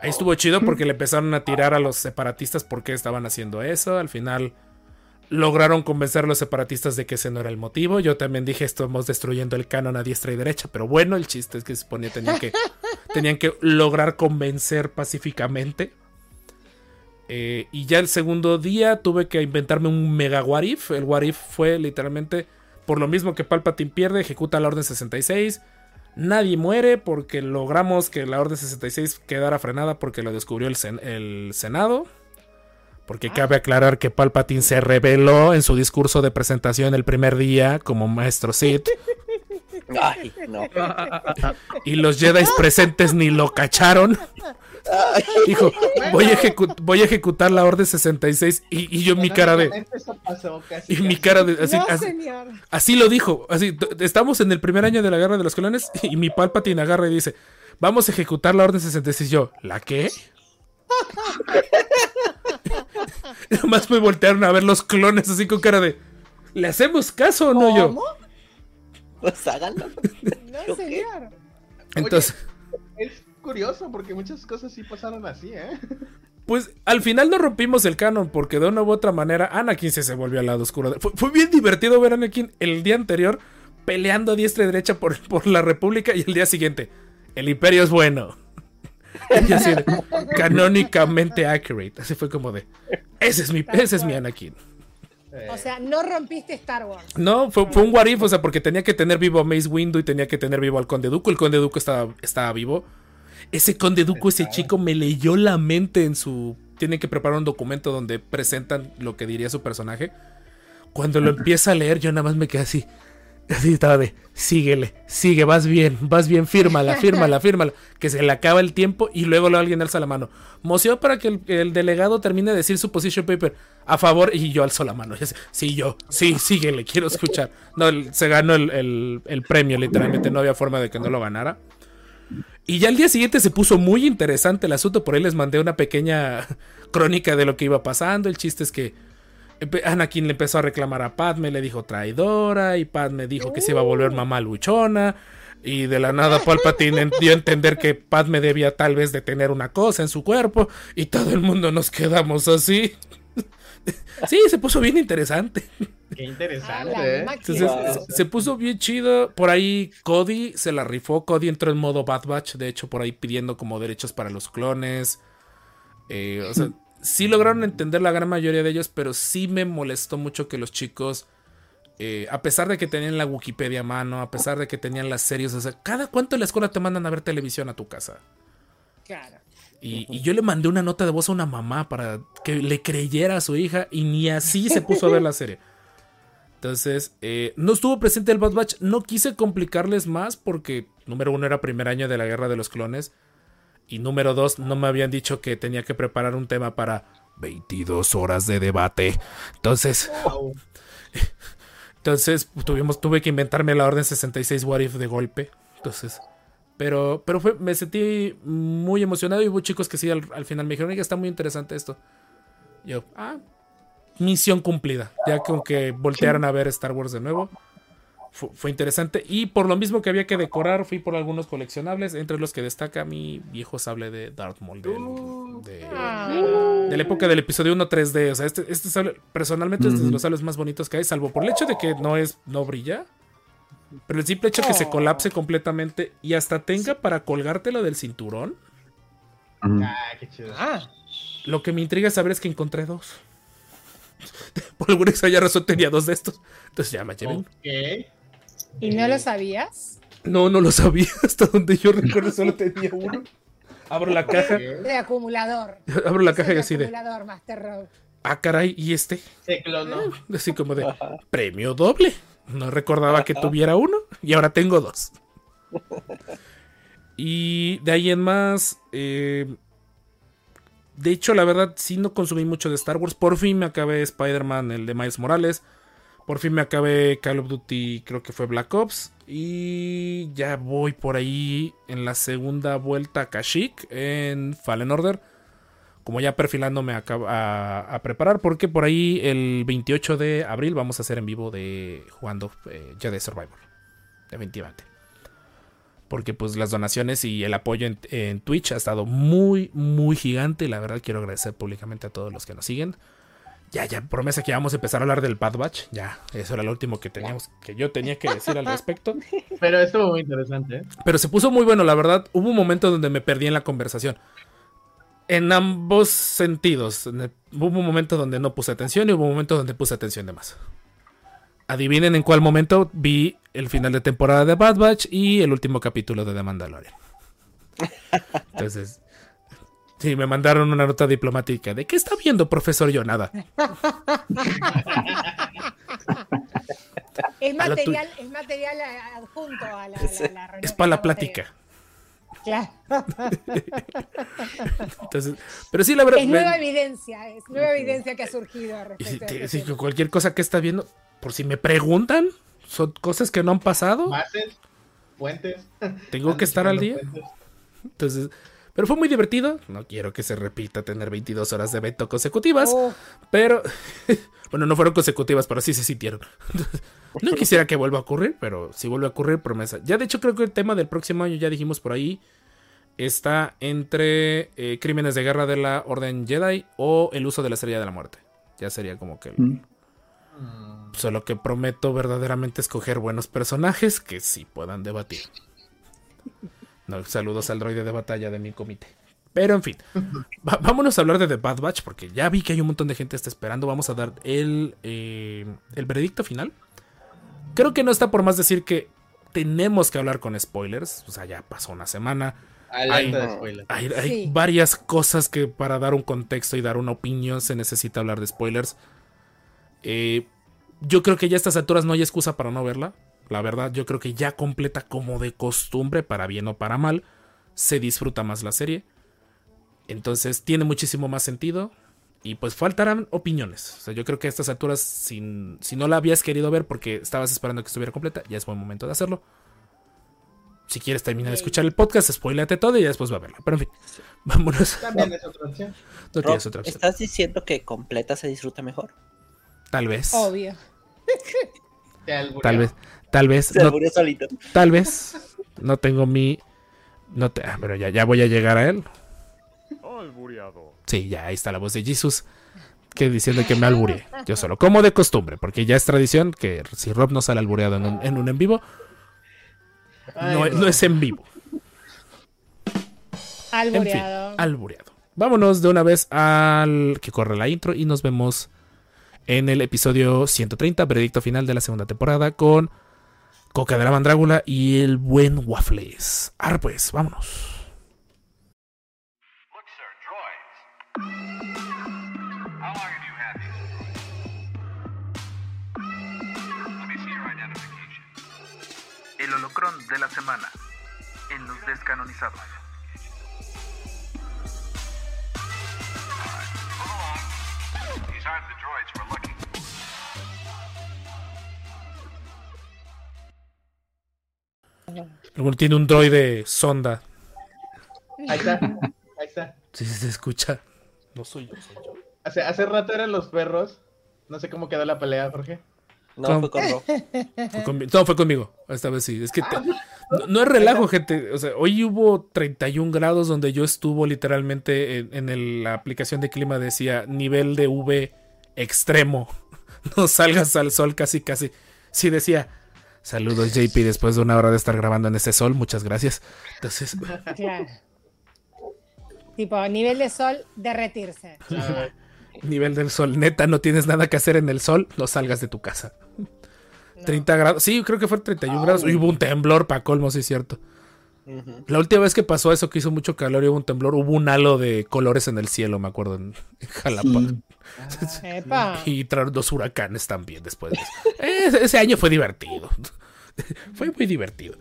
Ahí estuvo chido porque le empezaron a tirar a los separatistas porque estaban haciendo eso. Al final lograron convencer a los separatistas de que ese no era el motivo. Yo también dije, estamos destruyendo el canon a diestra y derecha. Pero bueno, el chiste es que se suponía tenían que, tenían que lograr convencer pacíficamente. Eh, y ya el segundo día tuve que inventarme un mega what if. El what if fue literalmente por lo mismo que Palpatine pierde, ejecuta la Orden 66. Nadie muere porque logramos que la Orden 66 quedara frenada porque lo descubrió el, sen- el Senado. Porque cabe aclarar que Palpatine se reveló en su discurso de presentación el primer día como maestro Sith. Ay, no. Y los Jedi presentes ni lo cacharon. Dijo, voy a, ejecu- voy a ejecutar la Orden 66 y, y yo en mi cara de... Canónicamente Eso pasó casi. Y mi cara de... Así, no, así- señor. así lo dijo. Así, estamos en el primer año de la guerra de los clones y mi Palpatine agarra y dice, vamos a ejecutar la Orden 66. Y yo, ¿la qué? Y Nomás me voltearon a ver los clones así con cara de... ¿Le hacemos caso o no yo? ¿Cómo? Pues háganlo. No. Entonces... Es curioso porque muchas cosas sí pasaron así, ¿eh? Pues al final no rompimos el canon porque de una u otra manera Anakin se, se volvió al lado oscuro. Fue, fue bien divertido ver a Anakin el día anterior peleando a diestra y derecha por, por la República y el día siguiente, el imperio es bueno. Y así de, canónicamente accurate. Así fue como de, ese es mi, ese es mi Anakin. O sea, no rompiste Star Wars. No, fue, fue un what if, o sea, porque tenía que tener vivo a Mace Windu y tenía que tener vivo al Conde Dooku. El Conde Dooku estaba, estaba vivo. Ese Conde Dooku, ese chico, me leyó la mente en su... Tienen que preparar un documento donde presentan lo que diría su personaje. Cuando lo empieza a leer, yo nada más me quedé así. Así estaba de, síguele, sigue, vas bien, vas bien, fírmala, fírmala, fírmala. Que se le acaba el tiempo y luego alguien alza la mano. Moció para que el, el delegado termine de decir su position paper a favor y yo alzo la mano. Sí, yo, sí, síguele, quiero escuchar. No, el- se ganó el, el- premio, literalmente, no había forma de que no lo ganara. Y ya el día siguiente se puso muy interesante el asunto, por ahí les mandé una pequeña crónica de lo que iba pasando. El chiste es que Anakin le empezó a reclamar a Padme, le dijo traidora, y Padme dijo que se iba a volver mamá luchona. Y de la nada Palpatine dio a entender que Padme debía tal vez de tener una cosa en su cuerpo. Y todo el mundo nos quedamos así. Sí, se puso bien interesante. Qué interesante, ¿eh? máquina. Entonces se- se puso bien chido. Por ahí Cody se la rifó. Cody entró en modo Bad Batch. De hecho, por ahí pidiendo como derechos para los clones. Eh, o sea, sí lograron entender la gran mayoría de ellos, pero sí me molestó mucho que los chicos, eh, a pesar de que tenían la Wikipedia a mano, a pesar de que tenían las series, o sea, cada cuánto en la escuela te mandan a ver televisión a tu casa. Claro. Y, y yo le mandé una nota de voz a una mamá para que le creyera a su hija y ni así se puso a ver la serie. Entonces, eh, no estuvo presente el Bad Batch. No quise complicarles más porque, número uno, era primer año de la guerra de los clones. Y número dos, no me habían dicho que tenía que preparar un tema para 22 horas de debate. Entonces, Wow. entonces tuvimos, tuve que inventarme la orden 66 What If de golpe. Entonces, pero, pero fue, me sentí muy emocionado y hubo chicos que sí al, al final me dijeron, oiga, está muy interesante esto. Yo, ah, misión cumplida. Ya con que voltearan a ver Star Wars de nuevo. Fu- Fue, interesante. Y por lo mismo que había que decorar, fui por algunos coleccionables, entre los que destaca mi viejo sable de Darth Maul del- de, Ah. de la época del episodio 1 3D. O sea, este, este sable, personalmente es de los sables más bonitos que hay, salvo por el hecho de que no es, no brilla. Pero el simple hecho que se Oh. colapse completamente y hasta tenga para colgártelo del cinturón. Ah, qué chido. Ah, Lo que me intriga saber es que encontré dos. Por alguna extraña razón tenía dos de estos. Entonces ya me llevé uno. ¿Y no lo sabías? No, no lo sabía. Hasta donde yo recuerdo solo tenía uno. Abro la caja. De acumulador. Abro la caja y así de. acumulador, Master Rogue. Ah, caray, ¿y este? Se clonó. Así como de. Premio doble. No recordaba que tuviera uno. Y ahora tengo dos. Y de ahí en más. eh, de hecho, la verdad, sí no consumí mucho de Star Wars. Por fin me acabé Spider-Man, el de Miles Morales. Por fin me acabé Call of Duty, creo que fue Black Ops. Y ya voy por ahí en la segunda vuelta a Kashyyyk en Fallen Order. Como ya perfilándome a, a- a preparar, porque por ahí el 28 de abril vamos a hacer en vivo de jugando eh, Jedi Survivor. Definitivamente. Porque pues las donaciones y el apoyo en, en Twitch ha estado muy, muy gigante. La verdad quiero agradecer públicamente a todos los que nos siguen. Ya, ya, promesa que vamos a empezar a hablar del Bad Batch. Ya, eso era lo último que teníamos, que yo tenía que decir al respecto. Pero estuvo muy interesante, ¿eh? Pero se puso muy bueno, la verdad. Hubo un momento donde me perdí en la conversación. En ambos sentidos. Hubo un momento donde no puse atención y hubo un momento donde puse atención de más. Adivinen en cuál momento vi el final de temporada de Bad Batch y el último capítulo de The Mandalorian. Entonces, sí, me mandaron una nota diplomática. ¿De qué está viendo, profesor? Yo nada. Es A material, es material adjunto a la, la- la reunión Es para la plática. Claro. Entonces, pero sí, la verdad. Es me- nueva evidencia, es nueva evidencia que ha surgido Y si respecto a si tema. cualquier cosa que está viendo, por si me preguntan, son cosas que no han pasado. Bases, puentes. Tengo que estar al día. puentes. Entonces, pero fue muy divertido. No quiero que se repita tener 22 horas de evento consecutivas, Oh, pero bueno, no fueron consecutivas, pero sí se sintieron. No quisiera que vuelva a ocurrir, pero si vuelve a ocurrir, promesa. Ya de hecho creo que el tema del próximo año, ya dijimos por ahí, está entre eh, crímenes de guerra de la Orden Jedi o el uso de la Estrella de la Muerte. Ya sería como que... el- Mm. Mm, Solo que prometo verdaderamente escoger buenos personajes que sí puedan debatir. No, saludos al droide de batalla de mi comité. Pero en fin, va- vámonos a hablar de The Bad Batch porque ya vi que hay un montón de gente que está esperando. Vamos a dar el, eh, el veredicto final. Creo que no está por más decir que tenemos que hablar con spoilers. O sea, ya pasó una semana. De. Hay, hay Sí. varias cosas que para dar un contexto y dar una opinión se necesita hablar de spoilers. Eh, yo creo que ya a estas alturas no hay excusa para no verla. La verdad, yo creo que ya completa como de costumbre, para bien o para mal. Se disfruta más la serie. Entonces tiene muchísimo más sentido. Y pues faltarán opiniones. O sea, yo creo que a estas alturas, sin, si no la habías querido ver porque estabas esperando que estuviera completa, ya es buen momento de hacerlo. Si quieres terminar de escuchar el podcast, spoilate todo y ya después va a verla. Pero en fin, vámonos. También es otra opción. No Rob, tienes otra opción. ¿Estás diciendo que completa se disfruta mejor? Tal vez. Obvio. Tal vez. Tal vez. Se no- alburió solito. Tal vez. No tengo mi. No te. ah, pero ya, ya voy a llegar a él. Sí, ya ahí está la voz de Jesus. Que diciendo que me alburé. Yo solo. Como de costumbre. Porque ya es tradición que si Rob no sale albureado en un en, un en vivo, Ay, no, no es en vivo. En fin, Alboreado. albureado. Vámonos de una vez al que corre la intro y nos vemos en el episodio 130, veredicto final de la segunda temporada con Coca de la Mandrágula y el buen Waffles. Ahora pues, vámonos. Look, sir, droids. How long have you had these? Let me see your identification. El holocrón de la semana en los descanonizados. Move along. These aren't the droids we're looking Luego tiene un droide sonda. Ahí está. Ahí está. Si se escucha. No soy yo, soy yo. Hace, hace rato eran los perros. No sé cómo quedó la pelea, Jorge. No, ¿Cómo? fue con Rob. Fue conmi- no, fue conmigo. Esta vez sí. Es que te- no, no es relajo, gente. O sea, hoy hubo 31 grados donde yo estuvo literalmente en, en el- la aplicación de clima decía nivel de V extremo. No salgas al sol casi, casi. Sí decía. Saludos JP después de una hora de estar grabando en ese sol. Muchas gracias. Entonces, Claro. Tipo, nivel de sol, derretirse. nivel del sol. Neta, no tienes nada que hacer en el sol. No salgas de tu casa. No. 30 grados. Sí, creo que fue 31 grados. Y hubo un temblor para colmo, sí es cierto. La última vez que pasó eso, que hizo mucho calor y hubo un temblor, hubo un halo de colores en el cielo, me acuerdo, en, en Jalapa. Epa. Y trajeron dos huracanes también después. de eso. Ese, ese año fue divertido. fue muy divertido.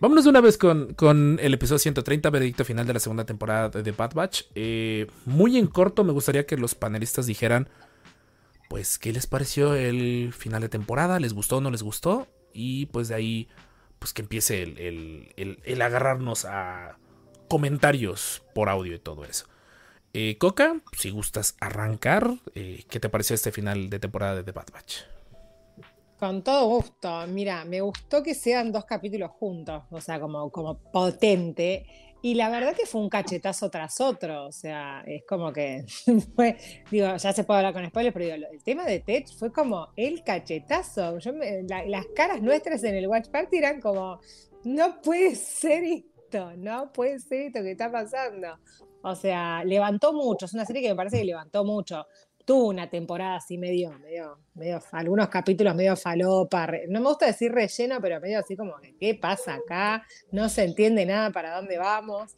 Vámonos de una vez con, con el episodio 130, veredicto final de la segunda temporada de The Bad Batch. Eh, muy en corto, me gustaría que los panelistas dijeran, pues, ¿qué les pareció el final de temporada? ¿Les gustó o no les gustó? Y pues de ahí, pues que empiece el, el- el- agarrarnos a comentarios por audio y todo eso. Eh, Coca, si gustas arrancar, eh, ¿qué te pareció este final de temporada de The Bad Batch? Con todo gusto. Mira, me gustó que sean dos capítulos juntos, o sea, como, como potente. Y la verdad que fue un cachetazo tras otro, o sea, es como que fue, digo, ya se puede hablar con spoilers, pero digo, el tema de Tech fue como el cachetazo. Las caras nuestras en el Watch Party eran como, no puede ser esto, no puede ser esto que está pasando. O sea, levantó mucho, es una serie que me parece que levantó mucho tuvo una temporada así medio, medio, medio, algunos capítulos medio falopa, no me gusta decir relleno, pero medio así como, que, ¿qué pasa acá? No se entiende nada para dónde vamos.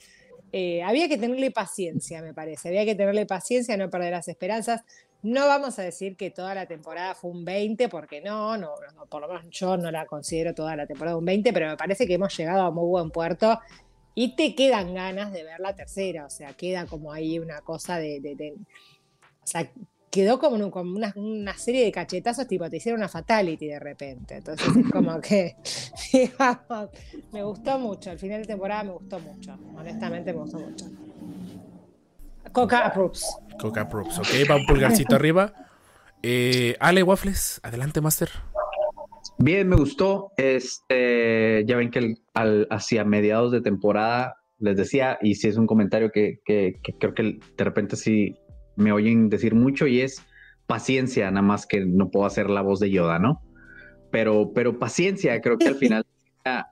Eh, había que tenerle paciencia, me parece, había que tenerle paciencia, no perder las esperanzas. No vamos a decir que toda la temporada fue un 20, porque no, no, por lo menos yo no la considero toda la temporada un 20, pero me parece que hemos llegado a muy buen puerto y te quedan ganas de ver la tercera, o sea, queda como ahí una cosa de, de- de- o sea, quedó como, un- como una, una serie de cachetazos, tipo, te hicieron una fatality de repente. Entonces es como que, digamos, me gustó mucho. El final de temporada me gustó mucho. Honestamente me gustó mucho. Coca approves. Coca Props, ok, va un pulgarcito arriba. Eh, Ale Waffles, adelante, Master. Bien, me gustó. Este, ya ven que el- al- hacia mediados de temporada les decía, y si es un comentario que, que- que creo que de repente sí me oyen decir mucho, y es paciencia, nada más que no puedo hacer la voz de Yoda, ¿no? Pero, pero paciencia, creo que al final,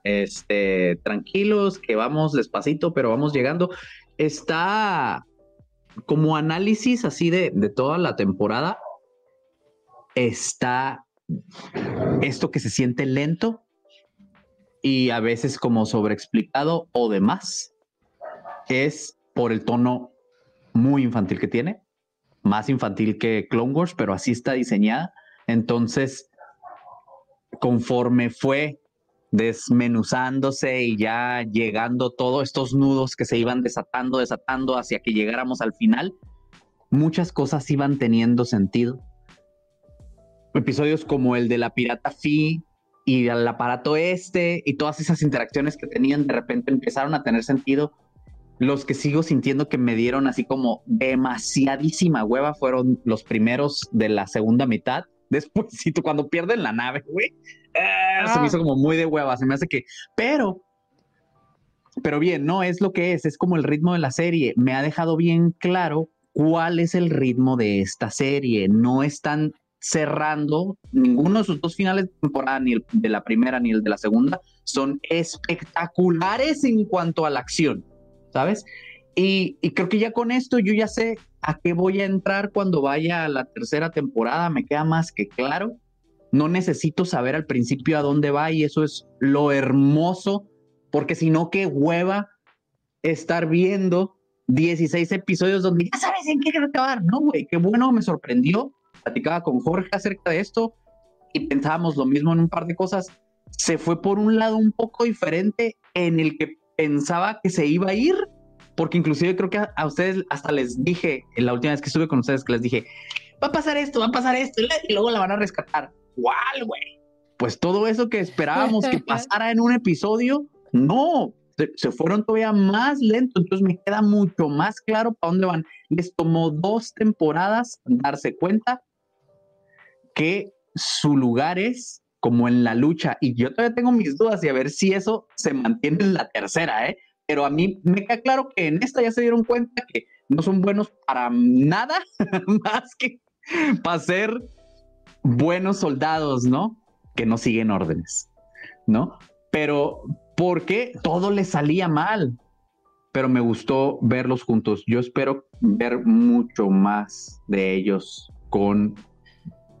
este, tranquilos, que vamos despacito, pero vamos llegando. Está como análisis así de, de toda la temporada, está esto que se siente lento y a veces como sobreexplicado o demás, es por el tono muy infantil que tiene, más infantil que Clone Wars, pero así está diseñada. Entonces, conforme fue desmenuzándose y ya llegando todos estos nudos que se iban desatando, desatando hacia que llegáramos al final, muchas cosas iban teniendo sentido. Episodios como el de la pirata Fi y el aparato este y todas esas interacciones que tenían de repente empezaron a tener sentido. Los que sigo sintiendo que me dieron así como demasiadísima hueva fueron los primeros de la segunda mitad. Después, cuando pierden la nave, güey, eh, se me hizo como muy de hueva. Se me hace que, pero, pero bien, no es lo que es, es como el ritmo de la serie. Me ha dejado bien claro cuál es el ritmo de esta serie. No están cerrando ninguno de sus dos finales de temporada, ni el de la primera ni el de la segunda, son espectaculares en cuanto a la acción, ¿sabes? Y, y, creo que ya con esto yo ya sé a qué voy a entrar cuando vaya a la tercera temporada, me queda más que claro. No necesito saber al principio a dónde va y eso es lo hermoso, porque si no, qué hueva estar viendo 16 episodios donde ya sabes en qué acabar. No, güey, qué bueno, me sorprendió. Platicaba con Jorge acerca de esto y pensábamos lo mismo en un par de cosas. Se fue por un lado un poco diferente en el que pensaba que se iba a ir, porque inclusive creo que a, a ustedes hasta les dije, en la última vez que estuve con ustedes, que les dije, va a pasar esto, va a pasar esto, y luego la van a rescatar. ¿Cuál, güey? Pues todo eso que esperábamos que pasara en un episodio, no, se, se, fueron todavía más lento, entonces me queda mucho más claro para dónde van. Les tomó dos temporadas darse cuenta que su lugar es como en la lucha, y yo todavía tengo mis dudas y a ver si eso se mantiene en la tercera, ¿eh? Pero a mí me queda claro que en esta ya se dieron cuenta que no son buenos para nada más que para ser buenos soldados, ¿no? Que no siguen órdenes, ¿no? Pero porque todo les salía mal. Pero me gustó verlos juntos. Yo espero ver mucho más de ellos con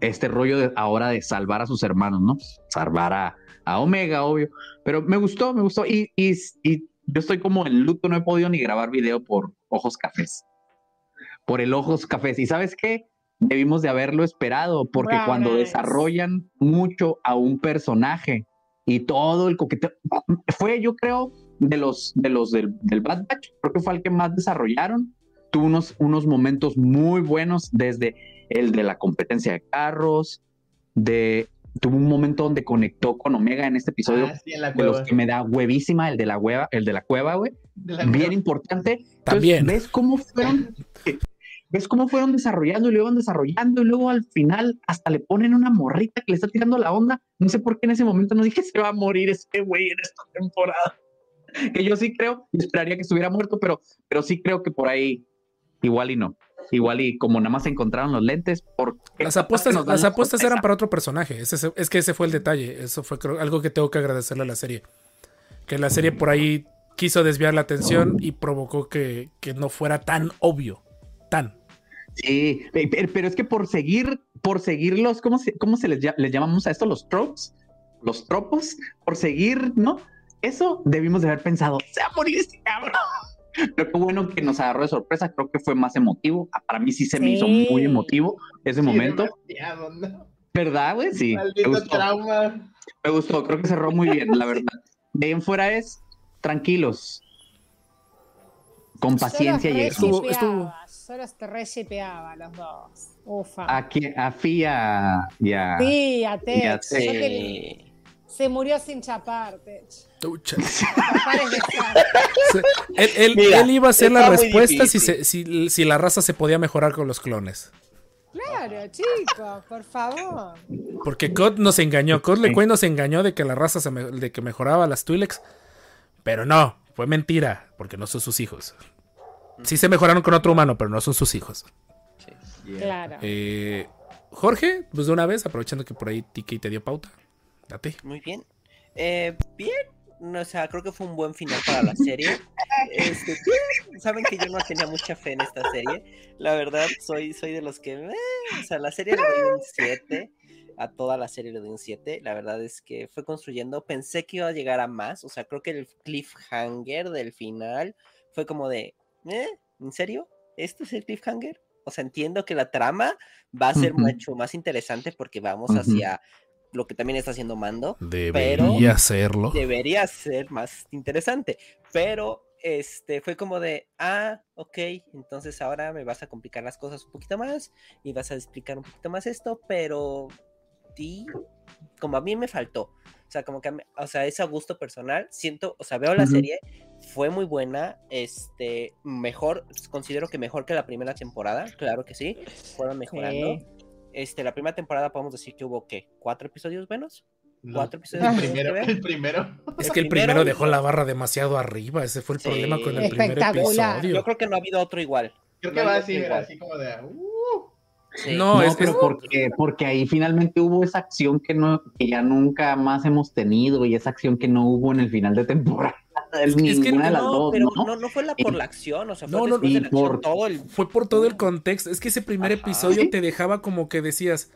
este rollo de ahora de salvar a sus hermanos, ¿no? Salvar a, a Omega, obvio. Pero me gustó, me gustó. Y, y, y yo estoy como en luto, no he podido ni grabar video por ojos cafés. Por el ojos cafés. ¿Y sabes qué? debimos de haberlo esperado, porque Wow, cuando nice. desarrollan mucho a un personaje y todo el coqueteo, fue yo creo de los, de los del, del Bad Batch, creo que fue el que más desarrollaron, tuvo unos, unos momentos muy buenos desde el de la competencia de carros, de tuvo un momento donde conectó con Omega en este episodio Ah, sí, en la de los que me da huevísima, el de la hueva, el de la cueva, güey bien cueva. importante. Entonces, También. ¿Ves cómo fueron? ¿Ves cómo fueron desarrollando y luego van desarrollando y luego al final hasta le ponen una morrita que le está tirando la onda? No sé por qué en ese momento no dije se va a morir este güey en esta temporada. Que yo sí creo y esperaría que estuviera muerto, pero, pero sí creo que por ahí igual y no. Igual y como nada más encontraron los lentes, por Las apuestas, nos las la apuestas eran para otro personaje. Ese- es que ese fue el detalle. Eso fue creo, algo que tengo que agradecerle a la serie. Que la serie por ahí quiso desviar la atención y provocó que, que no fuera tan obvio. Tan. Sí, pe- pe- pero es que por seguir, por seguirlos, ¿cómo se, cómo se les, llama, les llamamos a esto? Los tropes, los tropos, por seguir, ¿no? Eso debimos de haber pensado, se va a morir este cabrón. Pero qué bueno que nos agarró de sorpresa, creo que fue más emotivo. Ah, Para mí sí se me hizo Sí. muy emotivo ese Sí, momento. ¿no? ¿Verdad, güey? Sí, me Maldito gustó, trauma. me gustó, creo que cerró muy bien, la verdad. De ahí en fuera es tranquilos, con paciencia yo y. Estuvo- estuvo- Yo los reshipeaba los dos. Ufa. Aquí, a Fia y a... Sí, a Tech. Se murió sin chapar, Tech. Tucha. Él, él- Mira, él iba a hacer la respuesta si, se- si, si la raza se podía mejorar con los clones. Claro, chicos, por favor. Porque Cod nos engañó. Cod Sí. LeQuay nos engañó de que la raza se me- de que mejoraba las Twi'leks. Pero no, fue mentira, porque no son sus hijos. Sí se mejoraron con otro humano, pero no son sus hijos. Claro. Eh, Jorge, pues de una vez, aprovechando que por ahí Tiki te dio pauta. Date. Muy bien. Eh, bien. No, o sea, creo que fue un buen final para la serie. Este. Saben que yo no tenía mucha fe en esta serie. La verdad, soy, soy de los que. eh, o sea, la serie le doy un 7. A toda la serie le doy un 7. La verdad es que fue construyendo. Pensé que iba a llegar a más. O sea, creo que el cliffhanger del final fue como de. ¿Eh? ¿En serio? ¿Esto es el cliffhanger? O sea, entiendo que la trama va a ser mucho más interesante porque vamos hacia lo que también está haciendo Mando. Debería serlo. Debería ser más interesante. Pero este fue como de, ah, ok, entonces ahora me vas a complicar las cosas un poquito más y vas a explicar un poquito más esto, pero ti, como a mí me faltó. O sea, como que, a mí- o sea, es a gusto personal. Siento, o sea, veo la serie, fue muy buena. Este, mejor, considero que mejor que la primera temporada, claro que sí. Fueron mejorando. Sí. Este, la primera temporada podemos decir que hubo, ¿qué? ¿Cuatro episodios buenos? Los- Cuatro episodios el primero, el. Es que el Primero- primero dejó la barra demasiado arriba. Ese fue el Sí. problema con el primer episodio. Yo creo que no ha habido otro igual. Creo No que hay va mira, igual. así como de. Uh, Sí. No, No, es, pero es- porque, porque ahí finalmente hubo esa acción que no, que ya nunca más hemos tenido y esa acción que no hubo en el final de temporada. Es que- es que ninguna de las no, dos, pero ¿no? no, no fue la por la acción, o sea, fue No, no, después de y la acción, por- todo el fue por todo el contexto. Es que ese primer Ajá. episodio te dejaba como que decías,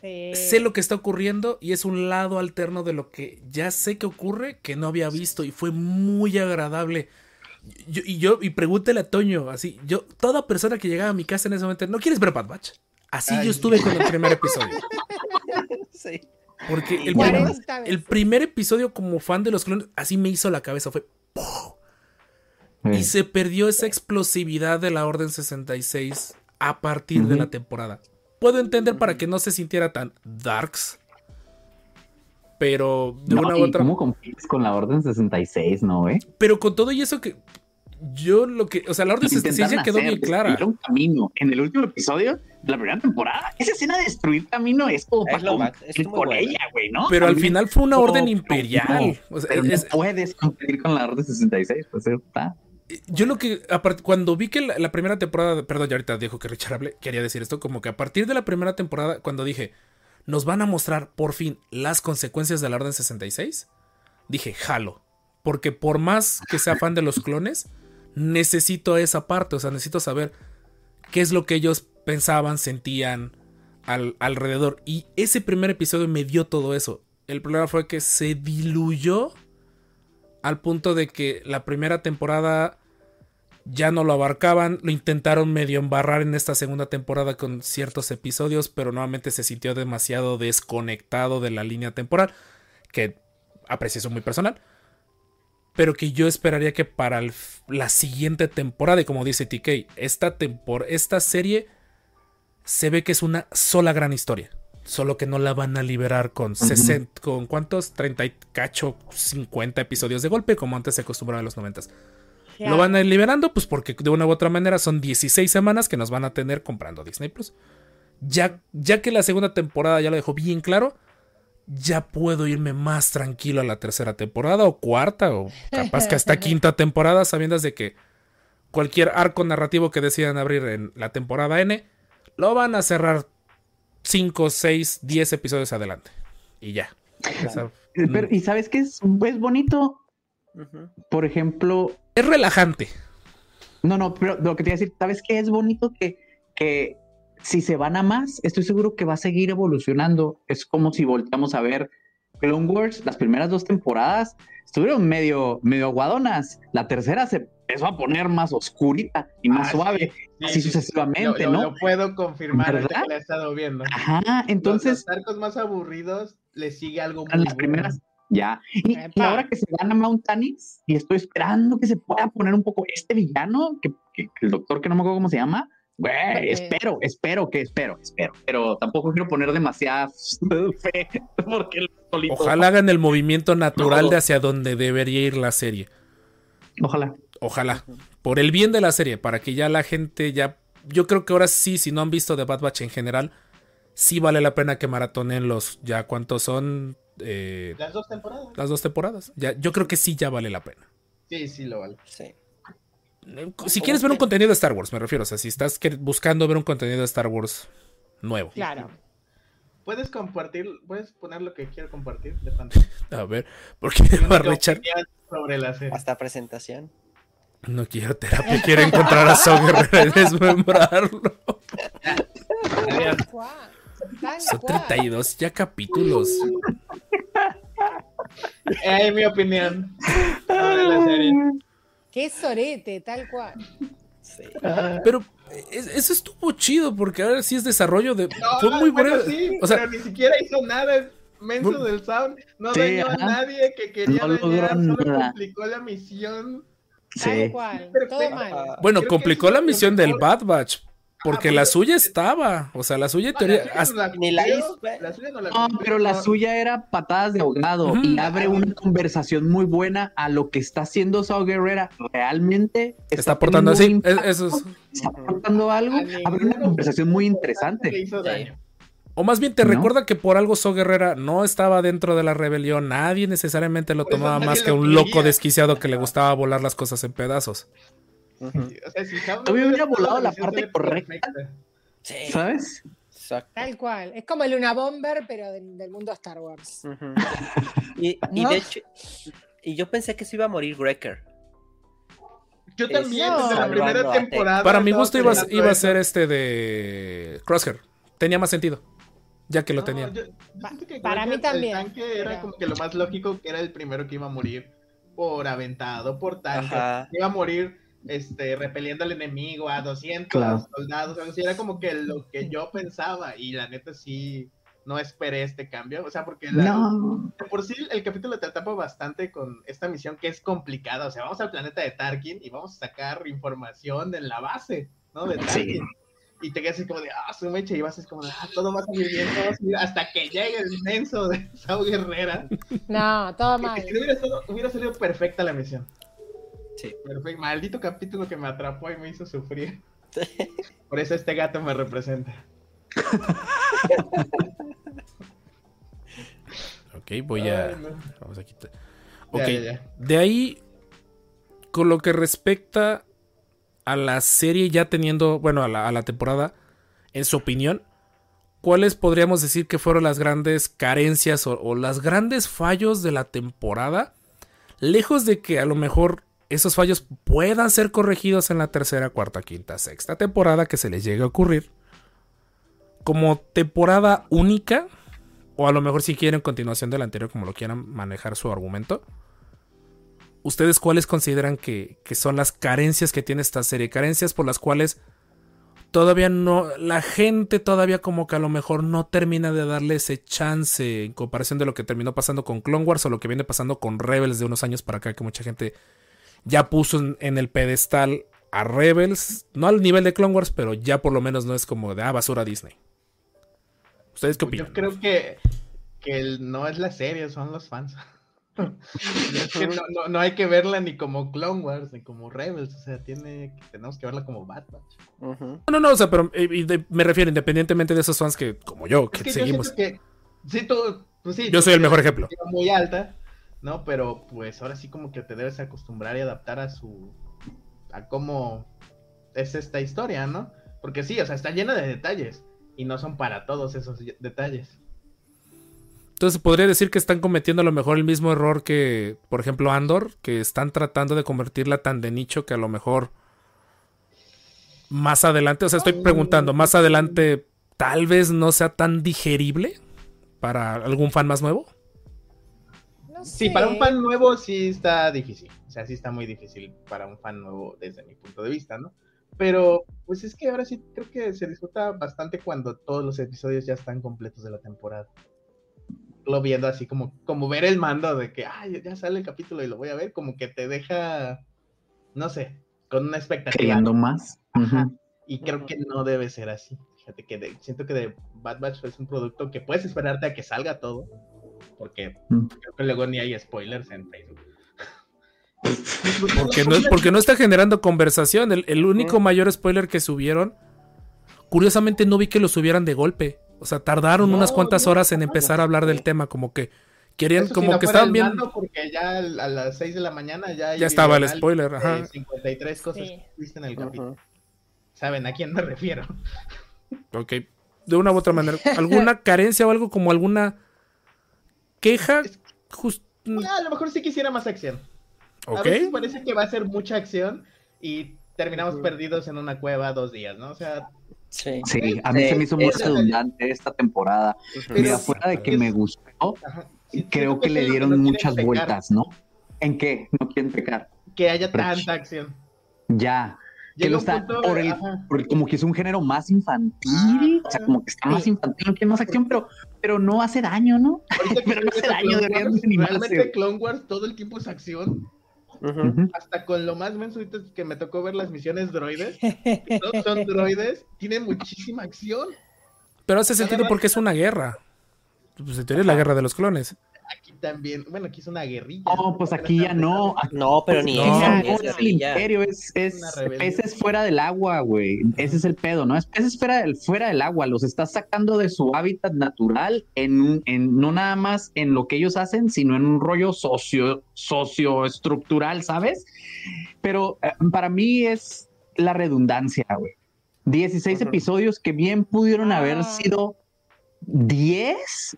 Sí. sé lo que está ocurriendo y es un lado alterno de lo que ya sé que ocurre que no había visto y fue muy agradable. Yo- y yo, y pregúntale a Toño, así, yo, toda persona que llegaba a mi casa en ese momento, ¿no quieres ver Bad Batch? Así Ay, yo estuve con el primer episodio. sí. Porque el, primer- 40 el veces. primer episodio como fan de los clones, así me hizo la cabeza, fue... ¡pum! Y se perdió esa explosividad de la Orden 66 a partir de la temporada. Puedo entender para que no se sintiera tan darks. Pero de No, una u ¿y otra. ¿Cómo compites con la Orden 66, no, eh? Pero con todo y eso que. Yo lo que. O sea, la Orden 66 ya Intentaron quedó hacer, bien clara. destruyeron camino. En el último episodio de la primera temporada, esa escena de destruir camino es como Es para con ella, güey, ¿no? Pero al final fue una no, orden no, imperial. O sea, pero es- no puedes competir con la Orden 66, pues está. yo lo que, cuando vi que la, la primera temporada, perdón, ya ahorita dijo que Richard hable, quería decir esto, como que a partir de la primera temporada, cuando dije, nos van a mostrar por fin las consecuencias de la Orden 66, dije, jalo, porque por más que sea fan de los clones, necesito esa parte, o sea, necesito saber qué es lo que ellos pensaban, sentían al- alrededor. Y ese primer episodio me dio todo eso. El problema fue que se diluyó al punto de que la primera temporada ya no lo abarcaban, lo intentaron medio embarrar en esta segunda temporada con ciertos episodios, pero nuevamente se sintió demasiado desconectado de la línea temporal, que apreciación muy personal, pero que yo esperaría que para el la siguiente temporada, y como dice TK, esta, tempor esta serie se ve que es una sola gran historia. Solo que no la van a liberar con 60, con cuántos, 30 y cacho, 50 episodios de golpe, como antes se acostumbraba en los 90. Claro. Lo van a ir liberando, pues porque de una u otra manera son 16 semanas que nos van a tener comprando Disney Plus. Ya, ya que la segunda temporada ya lo dejó bien claro, ya puedo irme más tranquilo a la tercera temporada o cuarta o capaz que hasta quinta temporada, sabiendo de que cualquier arco narrativo que decidan abrir en la temporada N, lo van a cerrar 5, 6, 10 episodios adelante. Y ya. Esa- Pero, ¿y sabes qué es, es bonito? Por ejemplo, es relajante. No, no, pero lo que te iba a decir, ¿sabes qué es bonito? Que, que si se van a más, estoy seguro que va a seguir evolucionando. Es como si volteamos a ver Clone Wars, las primeras dos temporadas estuvieron medio, medio aguadonas. La tercera se empezó a poner más oscurita y más Ah, suave, sí, así sí, sucesivamente, Lo, lo- ¿no? lo puedo confirmar ¿Verdad? que la he estado viendo. Ajá, entonces, los, los arcos más aburridos le sigue algo muy a las primeras, ya. Y, y ahora que se van a Mount Tannis, y estoy esperando que se pueda poner un poco este villano, que- que el doctor que no me acuerdo cómo se llama, güey, espero, espero que espero, espero, pero tampoco quiero poner demasiada fe, porque el solito- Ojalá hagan el movimiento natural No. de hacia donde debería ir la serie. Ojalá. Ojalá. Por el bien de la serie, para que ya la gente ya... Yo creo que ahora sí, si no han visto The Bad Batch en general, sí vale la pena que maratonen los... Ya cuántos son eh, Las dos temporadas. las dos temporadas. Ya, yo creo que sí ya vale la pena. Sí, sí lo vale. Sí. Si quieres ver un contenido de Star Wars, me refiero. O sea, si estás buscando ver un contenido de Star Wars nuevo. Claro. Puedes compartir, puedes poner lo que quiero compartir de pantalla. A ver, porque va Richard... sobre la serie. Hasta presentación. No quiero terapia, quiero encontrar a Saw y desmembrarlo. Son cual. 32 ya capítulos. Eh, mi opinión sobre la serie. Qué sorete, tal cual. Sí. Pero es- eso estuvo chido porque ahora sí es desarrollo de. No, fue muy bueno, breve. sí, o sea, pero ni siquiera hizo nada. menso del sound no Sí, dañó a ajá. nadie que quería No dañar, solo nada. complicó la misión. Tal cual, todo mal. Bueno, Creo complicó la misión del. Bad Batch. Porque Ah, la suya estaba. O sea, la suya en No, teoría. la suya no la Ni la cumplió, hizo, güey. la suya no la No, cumplió, pero la suya era patadas de ahogado y abre una conversación muy buena a lo que está haciendo Sao Guerrera. Realmente Está aportando así. Eso es. Está aportando algo. Abre una conversación muy interesante. O más bien te ¿No? recuerda que por algo So Guerrera no estaba dentro de la rebelión. Nadie necesariamente lo tomaba más lo que un quería. loco desquiciado que le gustaba volar las cosas en pedazos. Ujú. O sea, si hubiera volado la parte correcta. Sí, ¿Sabes? exacto. Tal cual. Es como el Luna Bomber, pero del, del mundo Star Wars. Y, y ¿No? de hecho, y yo pensé que se iba a morir Wrecker. Yo también, desde la primera temporada. Para mi gusto iba, a- iba ser este de Crosshair. Tenía más sentido. Ya que lo No, tenía. yo- yo siento que para mí también, El tanque era pero- como que lo más lógico, que era el primero que iba a morir por aventado, por tanque. Ajá. Iba a morir este, repeliendo al enemigo a 200 Claro. soldados. algo así. Era como que lo que yo pensaba. Y la neta sí, no esperé este cambio. O sea, porque la, No. por sí el capítulo te atrapa bastante con esta misión que es complicada. O sea, vamos al planeta de Tarkin y vamos a sacar información de la base, ¿no? De Tarkin. Sí. Y te quedas así como de, ah, su mecha, y vas así como de, ah, todo va a salir bien, todo va a salir hasta que llegue el inmenso de Sao Guerrera. No, todo mal. si hubiera, hubiera salido perfecta la misión. Sí. Perfecto. Maldito capítulo que me atrapó y me hizo sufrir. Por eso este gato me representa. Ok, voy a. Ay, no. Vamos a quitar. Ya, Ok, ya, ya. de ahí, con lo que respecta a la serie ya teniendo, bueno, a la, a la temporada, en su opinión, ¿cuáles podríamos decir que fueron las grandes carencias o, o las grandes fallos de la temporada? Lejos de que a lo mejor esos fallos puedan ser corregidos en la tercera, cuarta, quinta, sexta temporada que se les llegue a ocurrir. Como temporada única, o a lo mejor si quieren continuación de la anterior, como lo quieran manejar su argumento. ¿Ustedes cuáles consideran que, que son las carencias que tiene esta serie? Carencias por las cuales todavía no, la gente todavía como que a lo mejor no termina de darle ese chance en comparación de lo que terminó pasando con Clone Wars o lo que viene pasando con Rebels de unos años para acá, que mucha gente ya puso en, en el pedestal a Rebels, no al nivel de Clone Wars, pero ya por lo menos no es como de, ah, basura Disney. ¿Ustedes qué opinan? Yo creo que, que el- no es la serie, son los fans. Es que no, no- no hay que verla ni como Clone Wars, ni como Rebels. O sea, tiene, tenemos que verla como Bad Batch. Ujú. No, no, no, o sea, pero eh, y de- me refiero independientemente de esos fans que, como yo, que, Es que seguimos. yo siento que, sí, tú, pues sí, Yo soy el mejor ejemplo. Muy alta, ¿no? Pero pues ahora sí como que te debes acostumbrar y adaptar a su, a cómo es esta historia, ¿no? Porque sí, o sea, está llena de detalles y no son para todos esos detalles. Entonces podría decir que están cometiendo a lo mejor el mismo error que, por ejemplo, Andor, que están tratando de convertirla tan de nicho que a lo mejor más adelante, o sea, estoy preguntando, más adelante tal vez no sea tan digerible para algún fan más nuevo. No Sí, sé. para un fan nuevo sí está difícil. O sea, sí está muy difícil para un fan nuevo desde mi punto de vista, ¿no? Pero, pues es que ahora sí creo que se disfruta bastante cuando todos los episodios ya están completos de la temporada. Lo viendo así como, como ver el mando de que, ay, ya sale el capítulo y lo voy a ver, como que te deja, no sé, con una expectativa. Queriendo más. Ajá. Ujú. Y creo que no debe ser así. Fíjate que de- siento que de Bad Batch es un producto que puedes esperarte a que salga todo, porque Mm. creo que luego ni hay spoilers en Facebook. Porque no, porque no está generando conversación. El, el único mayor spoiler que subieron, curiosamente no vi que lo subieran de golpe. O sea, tardaron No, unas cuantas no, horas en empezar a hablar del tema, como que querían, Eso si como no que estaban mando, Porque ya a las 6 de la mañana ya, Ya estaba el spoiler, ajá. 53 cosas Sí. que viste en el capítulo. ¿Saben a quién me refiero? Ok. De una u otra manera. ¿Alguna carencia o algo como alguna queja? Just- Ah, a lo mejor sí quisiera más acción. A ok. veces parece que va a ser mucha acción y terminamos perdidos en una cueva dos días, ¿no? O sea, Sí. Sí, a mí Sí, se me hizo muy redundante esta temporada. Ujú. Mira, Pero- fuera de que me gustó, ajá, sí, creo que le dieron no muchas pecar, vueltas, ¿no? ¿En qué? No quieren pecar. Que haya Pero- tanta acción. Ya. Que lo está punto- por el, ajá. por el- como que es un género más infantil, o sea, como que está más infantil, no tiene más acción, pero, pero no hace daño, ¿no? Ahorita que Pero no hace daño, deberían Wars. Realmente Clone Wars todo el tiempo es acción. Hasta con lo más mensuitos que me tocó ver las misiones droides. que todos son droides. Tienen muchísima acción. Pero hace sentido porque es una guerra. Pues en teoría es la guerra de los clones. También. Bueno, aquí es una guerrilla. No, pues aquí ya no. No, pero ni No. eso, no, ni es es el imperio, es, es peces fuera del agua, güey. Ese es el pedo, ¿no? Es peces fuera del, fuera del agua. Los estás sacando de su hábitat natural, en, un- en no nada más en lo que ellos hacen, sino en un rollo socio, socioestructural, ¿sabes? Pero eh, para mí es la redundancia, güey. 16 Ujú. episodios que bien pudieron haber Ah. sido 10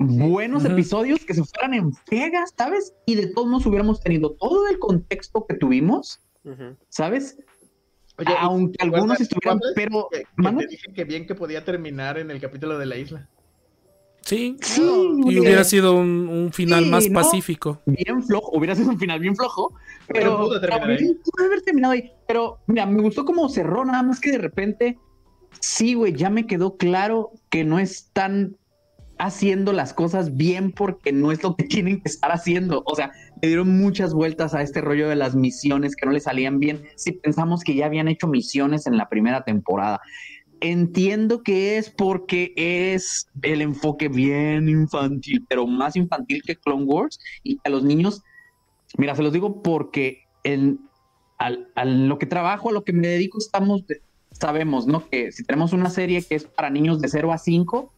buenos episodios que se fueran en pegas, ¿sabes? Y de todos modos hubiéramos tenido todo el contexto que tuvimos. ¿sabes? Oye, ¿y Aunque algunos estuvieran, pero... que, te dije que bien que podía terminar en el capítulo de la isla. Sí. Sí, Y hubiera sido un, un final Sí, más ¿no? pacífico. bien flojo, hubiera sido un final bien flojo, Pero pero, pudo terminar ahí. pudo haber terminado ahí. Pero mira, me gustó cómo cerró, nada más que de repente, sí, güey, ya me quedó claro que no están haciendo las cosas bien porque no es lo que tienen que estar haciendo. O sea, le dieron muchas vueltas a este rollo de las misiones que no le salían bien. Si pensamos que ya habían hecho misiones en la primera temporada. Entiendo que es porque es el enfoque bien infantil, pero más infantil que Clone Wars y a los niños, mira, se los digo porque en, al, a lo que trabajo, a lo que me dedico, estamos, sabemos, ¿no? Que si tenemos una serie que es para niños de 0 a 5,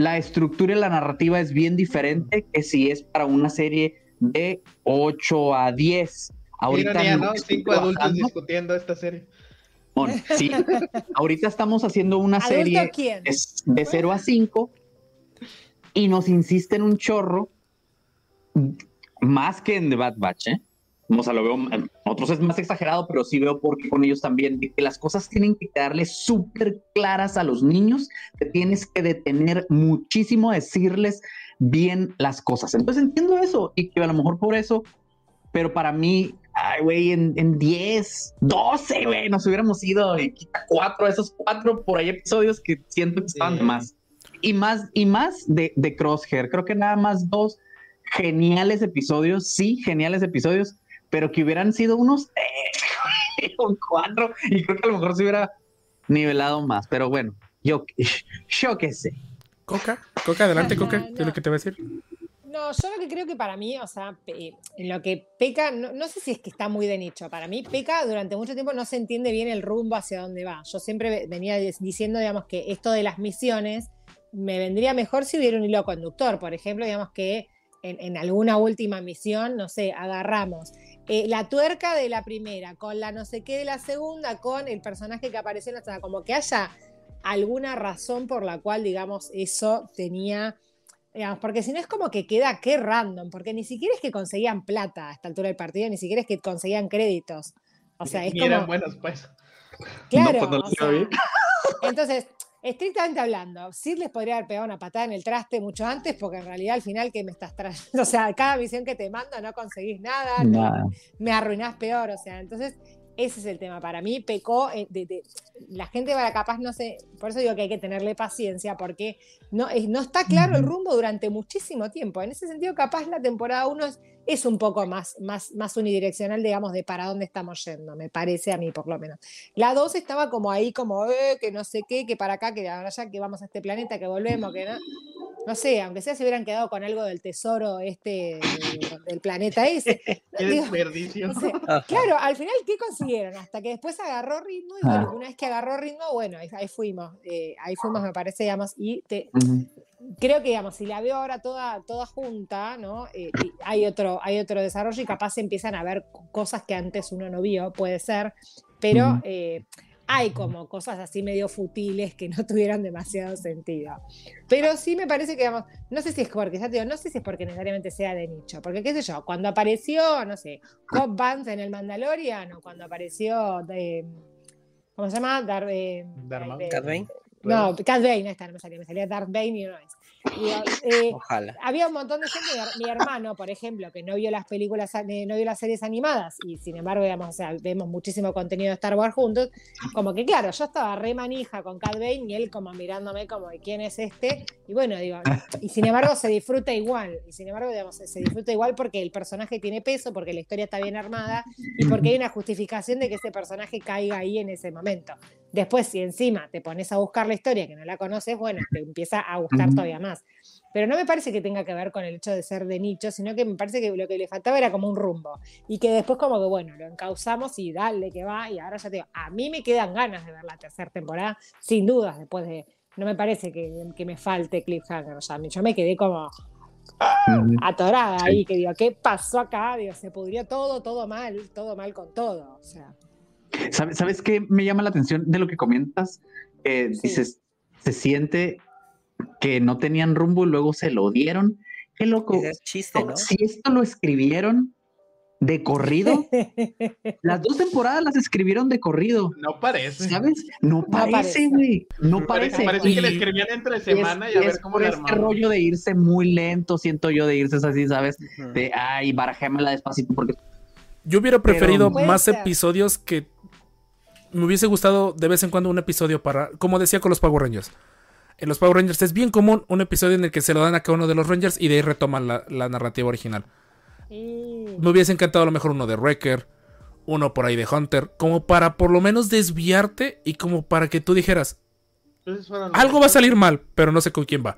la estructura y la narrativa es bien diferente que si es para una serie de 8 a 10. Ahorita Ironía, ¿no? Cinco adultos discutiendo esta serie. Mon, sí, ahorita estamos haciendo una ¿Adulto serie quién? es de 0 a 5 y nos insisten un chorro más que en The Bad Batch, ¿eh? O sea, lo veo, otros es más exagerado, pero sí veo por qué con ellos también, de que las cosas tienen que quedarle súper claras a los niños, te tienes que detener muchísimo a decirles bien las cosas. Entonces entiendo eso y que a lo mejor por eso, pero para mí, ay, güey, en, en 10, 12, güey, nos hubiéramos ido y quita cuatro, esos cuatro por ahí episodios que siento que estaban de Sí. más. Y más, y más de, de Crosshair. Creo que nada más dos geniales episodios, sí, geniales episodios, pero que hubieran sido unos eh, un cuatro, y creo que a lo mejor se hubiera nivelado más. Pero bueno, yo, yo qué sé. Coca, Coca, adelante, No, Coca. ¿Qué es no. lo que te va a decir? No, yo lo que creo que para mí, o sea, en lo que peca, no, no sé si es que está muy de nicho, para mí peca durante mucho tiempo no se entiende bien el rumbo hacia dónde va. Yo siempre ve- venía diciendo, digamos, que esto de las misiones me vendría mejor si hubiera un hilo conductor, por ejemplo, digamos que en, en alguna última misión, no sé, agarramos eh, la tuerca de la primera con la no sé qué de la segunda, con el personaje que apareció en la segunda, como que haya alguna razón por la cual, digamos, eso tenía Digamos, porque si no es como que queda qué random, porque ni siquiera es que conseguían plata a esta altura del partido, ni siquiera es que conseguían créditos. O sea, es Ni eran como. buenos, pues. Claro. pues no o sea, entonces, estrictamente hablando, Sid les podría haber pegado una patada en el traste mucho antes, porque en realidad al final, ¿qué me estás trayendo? O sea, cada misión que te mando no conseguís nada, no- me arruinás peor. O sea, entonces, ese es el tema. Para mí, pecó. eh, de- de- la gente va capaz, no sé, por eso digo que hay que tenerle paciencia, porque no, no está claro el rumbo durante muchísimo tiempo. En ese sentido, capaz la temporada 1 es, es un poco más, más, más unidireccional, digamos, de para dónde estamos yendo, me parece a mí, por lo menos. La 2 estaba como ahí, como, eh, que no sé qué, que para acá, que ahora ya que vamos a este planeta, que volvemos, que no. No sé, aunque sea se hubieran quedado con algo del tesoro este del, planeta ese. Qué Digo, desperdicio. no sé, Ajá. Claro, al final, ¿qué consiguieron? Hasta que después agarró ritmo y bueno, una vez que agarró ritmo, bueno, ahí, ahí fuimos, eh, ahí fuimos, me parece, digamos, y te, creo que, digamos, si la veo ahora toda, toda junta, ¿no? Eh, y hay, otro, hay otro desarrollo y capaz se empiezan a ver cosas que antes uno no vio, puede ser, pero eh, hay como cosas así medio futiles que no tuvieran demasiado sentido. Pero sí me parece que, digamos, no sé si es porque, ya te digo, no sé si es porque necesariamente sea de nicho, porque qué sé yo, cuando apareció, no sé, Cobb Vance en el Mandalorian o cuando apareció, de, ¿cómo se llama? Dar, eh, Darth Maul. de- Cad Bane. no, Cat Bane, está, no me salía, me salía Darth Bane y no es. Eh, Ojalá. había un montón de gente, mi, mi hermano, por ejemplo, que no vio las películas, eh, no vio las series animadas y sin embargo, digamos, o sea, vemos muchísimo contenido de Star Wars juntos, como que claro, yo estaba re manija con Cat Bane y él como mirándome como de quién es este, y bueno, digo, y sin embargo se disfruta igual, y sin embargo, digamos, se disfruta igual porque el personaje tiene peso, porque la historia está bien armada y porque hay una justificación de que ese personaje caiga ahí en ese momento. Después, si encima te pones a buscar la historia que no la conoces, bueno, te empieza a gustar todavía más. Pero no me parece que tenga que ver con el hecho de ser de nicho, sino que me parece que lo que le faltaba era como un rumbo. Y que después como que, bueno, lo encauzamos y dale que va. Y ahora ya te digo, a mí me quedan ganas de ver la tercera temporada, sin dudas, después de... No me parece que, que me falte Cliffhanger. O sea, yo me quedé como atorada ahí, que digo, ¿qué pasó acá? Digo, se pudrió todo, todo mal, todo mal con todo. O sea, ¿Sabes, ¿Sabes qué me llama la atención de lo que comentas? Eh, Sí. Dices, se siente que no tenían rumbo y luego se lo dieron. Qué loco. Es chiste, ¿no? Si esto lo escribieron de corrido, las dos temporadas las escribieron de corrido. No parece. ¿Sabes? No parece, güey. No Me parece, parece. parece que escribían entre es- semana y, a es ver cómo por le este rollo de irse muy lento, siento yo, de irse así, ¿sabes? De, ay, barajémela despacito porque Yo hubiera preferido más ser. episodios que me hubiese gustado de vez en cuando un episodio para, como decía con los Power Rangers. En los Power Rangers es bien común un episodio en el que se lo dan a cada uno de los Rangers y de ahí retoman la, la narrativa original. Me hubiese encantado a lo mejor uno de Wrecker, uno por ahí de Hunter, como para por lo menos desviarte y como para que tú dijeras, algo va a salir mal, pero no sé con quién va.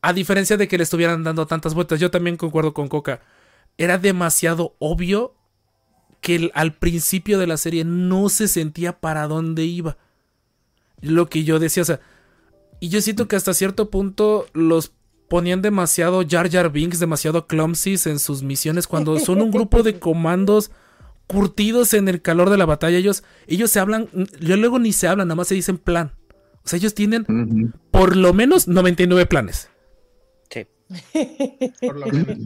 A diferencia de que le estuvieran dando tantas vueltas, yo también concuerdo con Coca. Era demasiado obvio que el- al principio de la serie no se sentía para dónde iba. Lo que yo decía, o sea, y yo siento que hasta cierto punto los ponían demasiado Jar Jar Binks, demasiado clumsy en sus misiones cuando son un grupo de comandos curtidos en el calor de la batalla. Ellos, ellos se hablan, yo luego ni se hablan, nada más se dicen plan. O sea, ellos tienen por lo menos 99 planes. Por lo menos.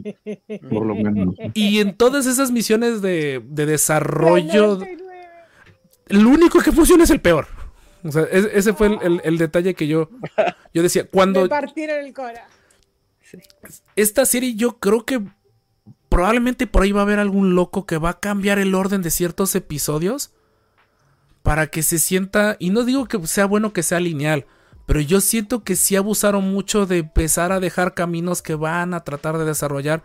por lo menos. Y en todas esas misiones de, de desarrollo, 99. el único que funciona es el peor. O sea, es- ese fue el, el- el detalle que yo, yo decía. Cuando Me partieron el cora. esta serie, yo creo que probablemente por ahí va a haber algún loco que va a cambiar el orden de ciertos episodios para que se sienta. Y no digo que sea bueno que sea lineal, pero yo siento que sí abusaron mucho de empezar a dejar caminos que van a tratar de desarrollar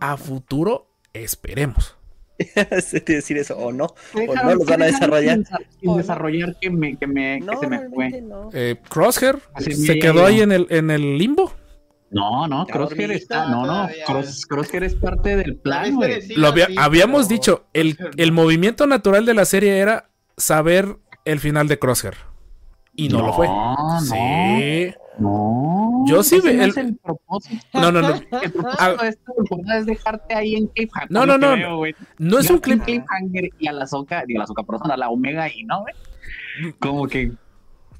a futuro. Esperemos. Te decir eso, o no. O no los van a desarrollar. Sin, desarrollar que me, que me, que No, se me fue. no. Eh, Crosshair Así se quedó ahí en el, en el limbo. No, no, Crosshair está. No, no. Cross, Crosshair es parte del plan. Sí, Lo había- sí, habíamos pero- dicho, el, el movimiento natural de la serie era saber el final de Crosshair. Y no, lo fue. No, Sí. No. Yo sí ese ve- no el- es el propósito. No, no, no. El propósito Ah. de esta temporada es dejarte ahí en cliffhanger. No, no, no. veo. No es un clip. cliffhanger y a la soca, digo, a la soca, perdón, a la omega y no, güey. Como que.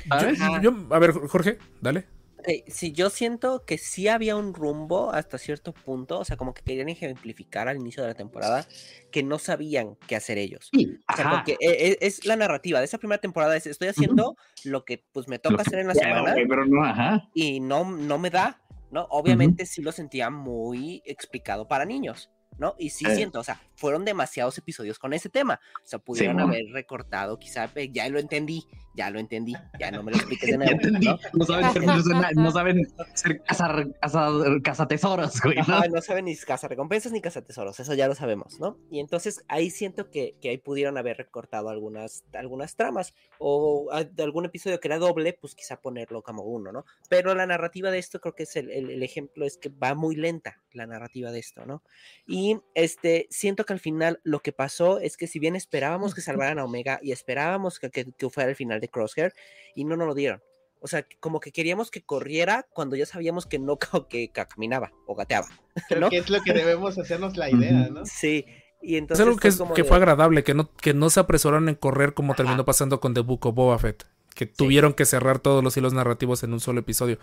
¿Sabes? Yo- yo- a ver, Jorge, dale. Eh, sí, yo siento que sí había un rumbo hasta cierto punto, o sea, como que querían ejemplificar al inicio de la temporada que no sabían qué hacer ellos. Sí, O sea, porque e- e- es, la narrativa de esa primera temporada, es estoy haciendo lo que pues me toca Lo hacer en la quiero, semana güey, pero no, ajá. y no, no me da, ¿no? Obviamente sí lo sentía muy explicado para niños, ¿no? Y sí Eh. siento, o sea, fueron demasiados episodios con ese tema, o sea, pudieron Simón. haber recortado, quizá, eh, ya lo entendí, ya lo entendí, ya no me lo expliques de nuevo. ¿no? No saben ser no saben ser cazar, cazar- cazatesoros, güey. ¿no? Ajá, no saben ni caza recompensas ni caza tesoros, eso ya lo sabemos, ¿no? Y entonces ahí siento que, que ahí pudieron haber recortado algunas, algunas tramas, o a- de algún episodio que era doble, pues quizá ponerlo como uno, ¿no? Pero la narrativa de esto creo que es el, el- el ejemplo, es que va muy lenta la narrativa de esto, ¿no? Y este, siento que al final lo que pasó es que si bien esperábamos que salvaran a Omega y esperábamos que, que- que fuera el final de Crosshair, y no nos lo dieron. O sea, como que queríamos que corriera cuando ya sabíamos que no que caminaba o gateaba. Creo ¿no? que es lo que debemos hacernos la idea, ¿no? Sí, y Es entonces algo que, es- como que de- fue agradable, que no, que no se apresuraron en correr como terminó pasando con The Book of Boba Fett. Que tuvieron que cerrar todos los hilos narrativos en un solo episodio.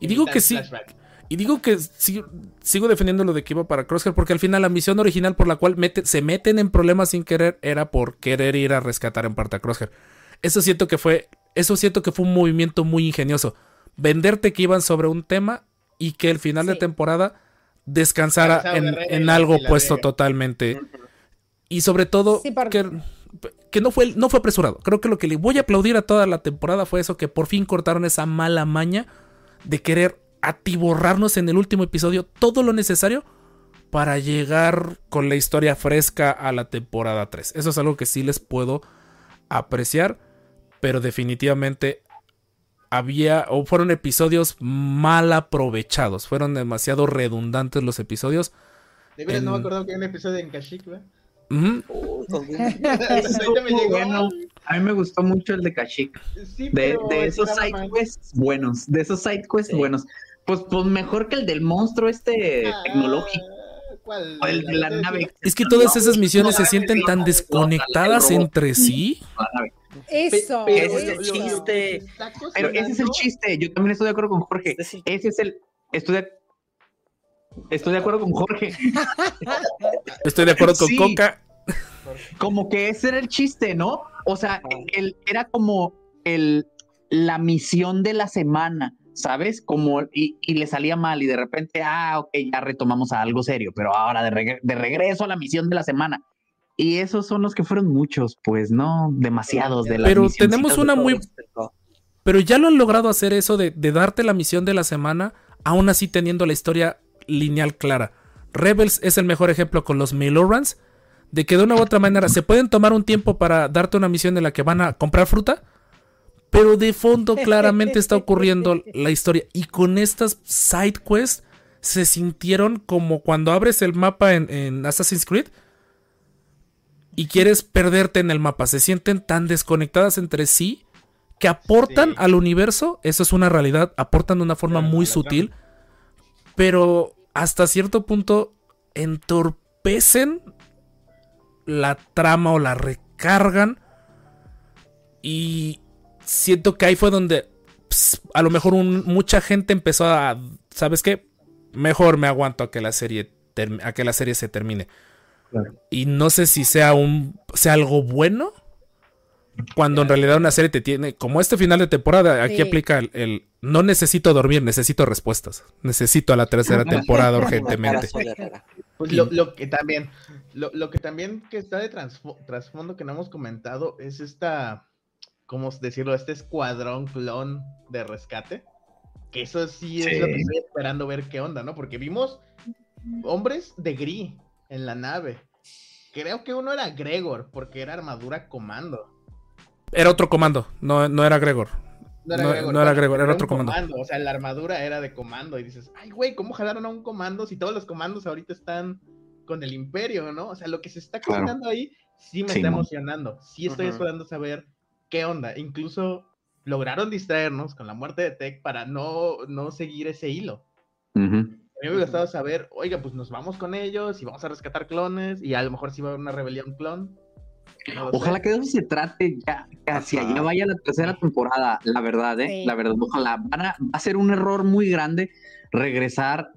Y digo que sí, Flashback. y digo que sí- sigo defendiendo lo de que iba para Crosshair, porque al final la misión original por la cual mete- se meten en problemas sin querer era por querer ir a rescatar en parte a Crosshair. Eso siento que fue, eso siento que fue un movimiento muy ingenioso. venderte que iban sobre un tema y que el final de temporada descansara en, en algo puesto Vega. totalmente. Y sobre todo, Sí, que, que no, fue, no fue apresurado. Creo que lo que le voy a aplaudir a toda la temporada fue eso, que por fin cortaron esa mala maña de querer atiborrarnos en el último episodio todo lo necesario para llegar con la historia fresca a la temporada 3. Eso es algo que sí les puedo apreciar, pero definitivamente había o fueron episodios mal aprovechados, fueron demasiado redundantes los episodios. De veras, no me En- acuerdo que hay un episodio en Kashyyyk, ¿verdad? Bueno, a mí me gustó mucho el de Kashyyyk. Sí, De, esos side quests buenos, de esos side quests Sí. buenos. Pues, pues mejor que el del monstruo este Ah, tecnológico. ¿Cuál? O el de la nave. Es que todas esas misiones se sienten tan desconectadas entre sí. Eso, Pero Ese es el chiste. Pero ese es el chiste. Yo también estoy de acuerdo con Jorge. Este Ese es el. Estoy de, estoy de acuerdo con Jorge. Estoy de acuerdo con Sí. Coca. Como que ese era el chiste, ¿no? O sea, el, era como el, la misión de la semana, ¿sabes? Como, y, y le salía mal y de repente, ah, ok, ya retomamos a algo serio, pero ahora de, regre- de regreso a la misión de la semana. Y esos son los que fueron muchos, pues, ¿no? Demasiados de las Pero tenemos una muy- esto. Pero ya lo han logrado hacer eso de, de darte la misión de la semana, aún así teniendo la historia lineal clara. Rebels es el mejor ejemplo con los Milorans, de que de una u otra manera se pueden tomar un tiempo para darte una misión en la que van a comprar fruta, pero de fondo claramente está ocurriendo la historia. Y con estas side quests se sintieron como cuando abres el mapa en, en Assassin's Creed y quieres perderte en el mapa. Se sienten tan desconectadas entre sí que aportan Sí. al universo. Eso es una realidad. Aportan de una forma muy sutil. Pero hasta cierto punto entorpecen la trama o la recargan. Y siento que ahí fue donde ps, a lo mejor un- mucha gente empezó a, ¿sabes qué? Mejor me aguanto a que la serie term- a que la serie se termine. Claro. Y no sé si sea un sea algo bueno cuando en realidad una serie te tiene como este final de temporada aquí Sí. aplica el, el, no necesito dormir, necesito respuestas. Necesito a la tercera temporada urgentemente. Pues lo, lo que también, lo, lo que también que está de trasfondo que no hemos comentado es esta, ¿cómo decirlo? Este escuadrón clon de rescate. Que eso sí es Sí. lo que estoy esperando ver qué onda, ¿no? Porque vimos hombres de gris en la nave. Creo que uno era Gregor, porque era armadura comando. Era otro comando, no, no era Gregor. No era No- Gregor, no era Gregor, otro comando. O sea, la armadura era de comando. Y dices, ay, güey, ¿cómo jalaron a un comando si todos los comandos ahorita están con el imperio, ¿no? O sea, lo que se está Claro. cocinando ahí sí me Sí, está emocionando. Sí estoy esperando saber qué onda. Incluso lograron distraernos con la muerte de Tech para no, no seguir ese hilo. Ujú. A mí me hubiera gustado saber, oiga, pues nos vamos con ellos y vamos a rescatar clones y a lo mejor sí va a haber una rebelión clon. No lo sé. Ojalá que de eso se trate ya, que hacia Ajá. allá vaya la tercera temporada, la verdad, ¿eh? Sí. La verdad, ojalá. Van a, va a ser un error muy grande regresar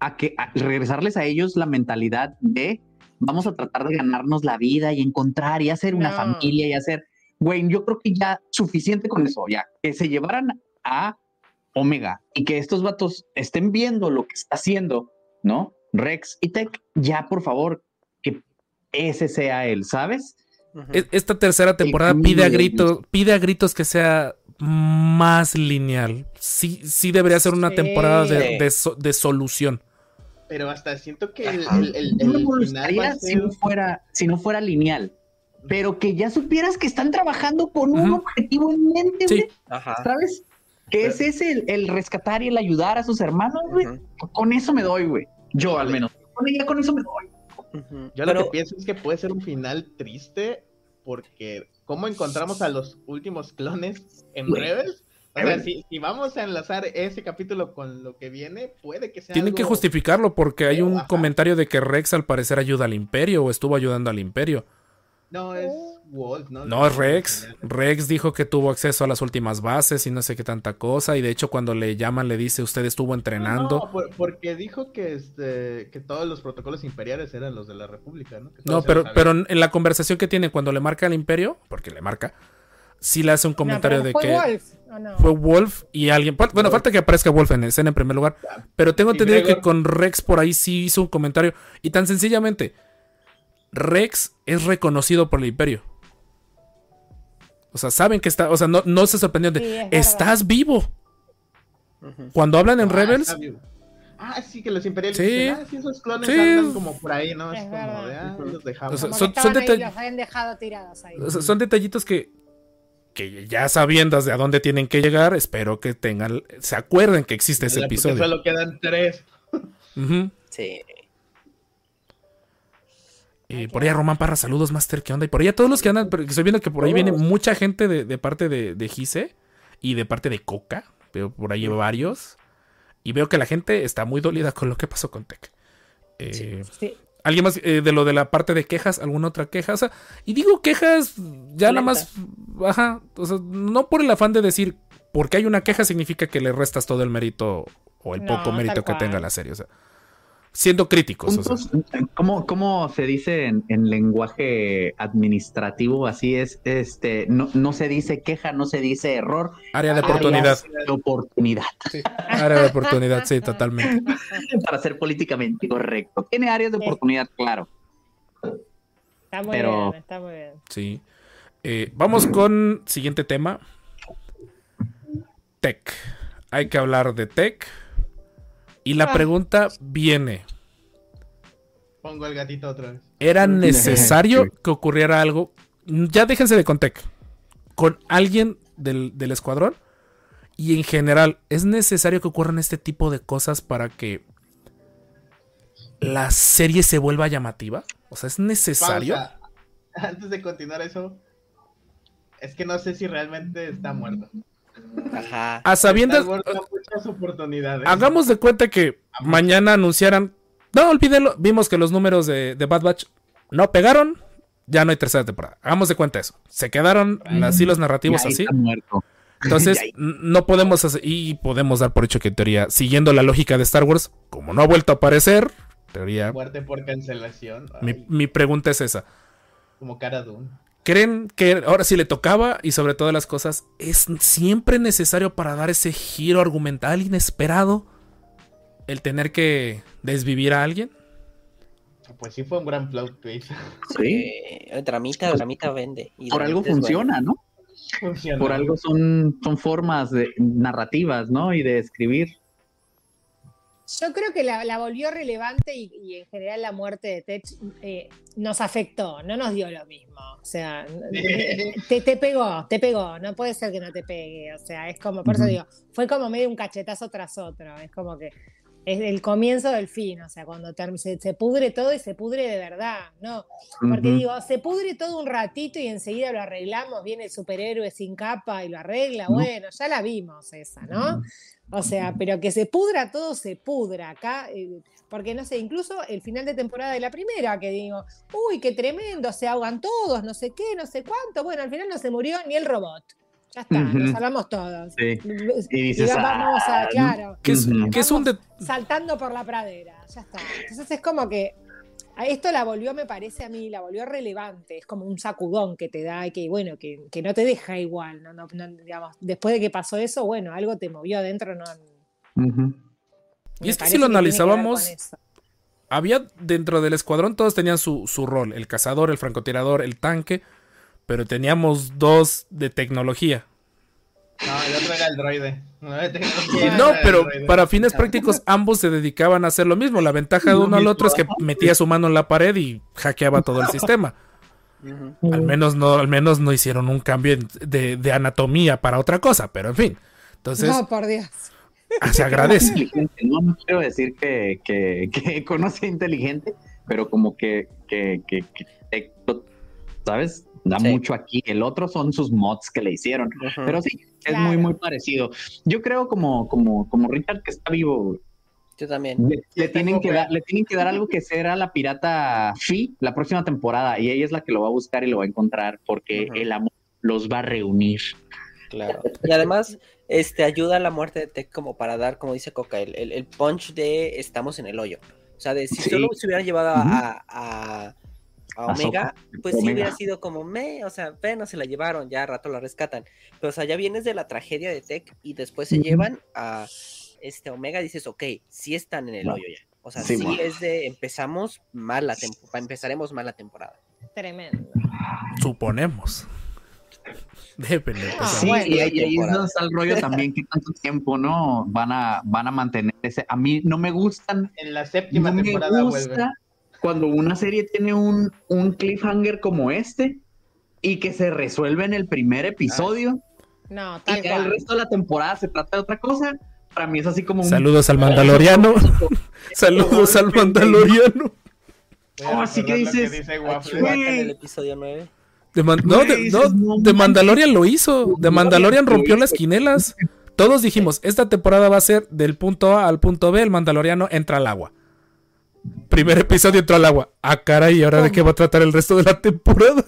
a que a regresarles a ellos la mentalidad de vamos a tratar de ganarnos la vida y encontrar y hacer una No. familia y hacer, güey, yo creo que ya suficiente con eso, ya que se llevaran a Omega y que estos vatos estén viendo lo que está haciendo, ¿no? Rex y Tech, ya por favor, que ese sea él, ¿sabes? E- Esta tercera temporada pide a gritos, pide a gritos que sea más lineal. Sí, sí debería ser una Sí. temporada de, de so- de solución. Pero hasta siento que el, el, el- No me el molestaría final va a si no fuera, si no fuera lineal. Pero que ya supieras que están trabajando con un objetivo en mente, Sí. güey, Ajá. ¿sabes? Que ese es el, el rescatar y el ayudar a sus hermanos, güey. Con eso me doy, güey. Yo al menos. Con ella con eso me doy. Yo lo que pienso es que puede ser un final triste porque ¿cómo encontramos a los últimos clones en Güey. Rebels? O sea, si, si vamos a enlazar ese capítulo con lo que viene, puede que sea Tienen que justificarlo porque hay un Ajá. comentario de que Rex al parecer ayuda al imperio o estuvo ayudando al imperio. No, es Walt, ¿no? No, es Rex. Rex dijo que tuvo acceso a las últimas bases y no sé qué tanta cosa. Y de hecho cuando le llaman le dice usted estuvo entrenando. No, por- porque dijo que, este, que todos los protocolos imperiales eran los de la República, ¿no? Que No, pero, pero en la conversación que tiene cuando le marca al imperio, porque le marca, sí le hace un comentario de fue que Wolf, ¿o no? fue Wolf y alguien. Bueno, Wolf. falta que aparezca Wolf en escena en primer lugar. Pero tengo entendido que con Rex por ahí sí hizo un comentario. Y tan sencillamente, Rex es reconocido por el Imperio. O sea, saben que está. O sea, no, no se sorprendió de. Sí, es verdad. Estás vivo. Ujú. Cuando hablan en Ah, Rebels. Ah, sí, que los imperiales Sí. dicen, ah, sí, esos clones Sí. andan como por ahí, ¿no? Es, Es como de, ah, los dejamos. O sea, son- son detall- los dejado tirados ahí. o sea, son detallitos que. Que ya sabiendo de a dónde tienen que llegar, espero que tengan. Se acuerden que existe ese episodio. Solo quedan tres. Ujú. Sí. Y por allá Román Parra, saludos, Master, ¿qué onda? Y por allá todos los que andan, porque estoy viendo que por ahí viene mucha gente de, de parte de, de Gise y de parte de Coca. Veo por ahí varios. Y veo que la gente está muy dolida con lo que pasó con Tech. Eh, Sí. ¿Alguien más eh, de lo de la parte de quejas? ¿Alguna otra queja? O sea, y digo quejas ya nada más. Ajá. O sea, no por el afán de decir porque hay una queja significa que le restas todo el mérito o el No, poco mérito que tenga la serie. O sea, siendo críticos. o sea. Puntos, ¿cómo, cómo se dice en, en lenguaje administrativo? Así es, este, no, no se dice queja, no se dice error. área de oportunidad. de oportunidad, Sí, área de oportunidad, sí, totalmente. para ser políticamente correcto. Tiene áreas de oportunidad, claro. Está muy Pero- bien, está muy bien. Sí. Eh, vamos con siguiente tema. Tech. Hay que hablar de tech. Y la Ah. pregunta viene. Pongo el gatito otra vez. ¿Era necesario que ocurriera algo? Ya déjense de con tech. Con alguien del, del escuadrón. Y en general, ¿es necesario que ocurran este tipo de cosas para que la serie se vuelva llamativa? O sea, ¿es necesario? Pausa. Antes de continuar eso, es que no sé si realmente está muerto. Ajá. A sabiendas, muchas oportunidades. Hagamos de cuenta que mañana anunciaran. No, olvídenlo. Vimos que los números de, de Bad Batch no pegaron. Ya no hay tercera temporada. Hagamos de cuenta eso. Se quedaron las hilos narrativos así. está muerto. Entonces, no podemos hacer. Y podemos dar por hecho que en teoría, siguiendo la lógica de Star Wars, como no ha vuelto a aparecer, teoría. Muerte por cancelación. Mi, mi pregunta es esa. Como cara de ¿Creen que ahora sí le tocaba y sobre todas las cosas es siempre necesario para dar ese giro argumental inesperado el tener que desvivir a alguien? Pues sí fue un gran plot twist. Sí. Eh, dramita, dramita vende. y Por algo bueno. funciona, ¿no? Funciona. Por algo son, son formas de, narrativas, ¿no? Y de escribir. Yo creo que la, la volvió relevante y, y en general la muerte de Tech eh, nos afectó, no nos dio lo mismo. O sea, te, te pegó, te pegó, no puede ser que no te pegue. O sea, es como, por eso Ujú. digo, fue como medio un cachetazo tras otro. Es como que es el comienzo del fin, o sea, cuando se, se pudre todo y se pudre de verdad, ¿no? Porque digo, se pudre todo un ratito y enseguida lo arreglamos, viene el superhéroe sin capa y lo arregla, No. bueno, ya la vimos esa, ¿no? O sea, pero que se pudra todo, se pudra acá, eh, porque no sé, incluso el final de temporada de la primera, que digo, uy, qué tremendo, se ahogan todos, no sé qué, no sé cuánto, bueno, al final no se murió ni el robot. Ya está, nos salvamos todos. Sí. Y, dices, va- vamos a, "Ah, claro, Que es, Ujú. que es un de- saltando por la pradera, ya está. Entonces es como que a esto la volvió, me parece a mí, la volvió relevante, es como un sacudón que te da y que, bueno, que, que no te deja igual, no, no, no, digamos, después de que pasó eso, bueno, algo te movió adentro, no. Y es que si lo analizábamos, había dentro del escuadrón, todos tenían su, su rol, el cazador, el francotirador, el tanque, pero teníamos dos de tecnología. No, el otro era el droide. No, pero droide. para fines prácticos ambos se dedicaban a hacer lo mismo. La ventaja de uno al otro es que metía su mano en la pared y hackeaba todo el sistema. Al menos no, al menos no hicieron un cambio de, de anatomía para otra cosa, pero en fin. Entonces, No, por Dios. ah, se agradece. ¿no? No quiero decir que, que, que conoce inteligente, pero como que, que- que- ¿sabes? Da Sí. mucho aquí. El otro son sus mods que le hicieron. Pero sí, es Claro. muy, muy parecido. Yo creo como, como, como Richard que está vivo, Yo también. le, tienen que dar, le tienen que dar algo que será la pirata Fi la próxima temporada. Y ella es la que lo va a buscar y lo va a encontrar porque el amor los va a reunir. Claro. Y además, este ayuda a la muerte de Tech como para dar, como dice Coca, el, el- el punch de estamos en el hoyo. O sea, de si Sí. solo se hubiera llevado a- a Omega, Ahsoka, pues sí Omega. hubiera sido como me, o sea, apenas se la llevaron, ya a rato la rescatan. Pero o sea, ya vienes de la tragedia de Tech y después se llevan a este Omega, dices, ok, sí están en el hoyo ya. O sea, Sí, sí, bueno. es de empezamos mal la temporada, empezaremos mal la temporada. Tremendo. Suponemos. Deben de Ah, empezar. Sí, bueno. y ahí, y ahí está el rollo también, que tanto tiempo, ¿no? Van a, van a mantener ese. A mí no me gustan, En la séptima no me temporada gusta vuelve. Cuando una serie tiene un, un cliffhanger como este y que se resuelve en el primer episodio No, y ya el cual. resto de la temporada se trata de otra cosa. Para mí es así como un. Saludos al Mandaloriano. Saludos al Mandaloriano. Oh, sí que dices, dice A Waffle. Chewbacca en el episodio 9. De Man- no, de, no, no de. Mandalorian lo hizo. De Mandalorian lo rompió las quinelas. Todos dijimos, esta temporada va a ser del punto A al punto B, el Mandaloriano entra al agua. Primer episodio entró al agua. Ah, caray, ¿y ahora de qué va a tratar el resto de la temporada?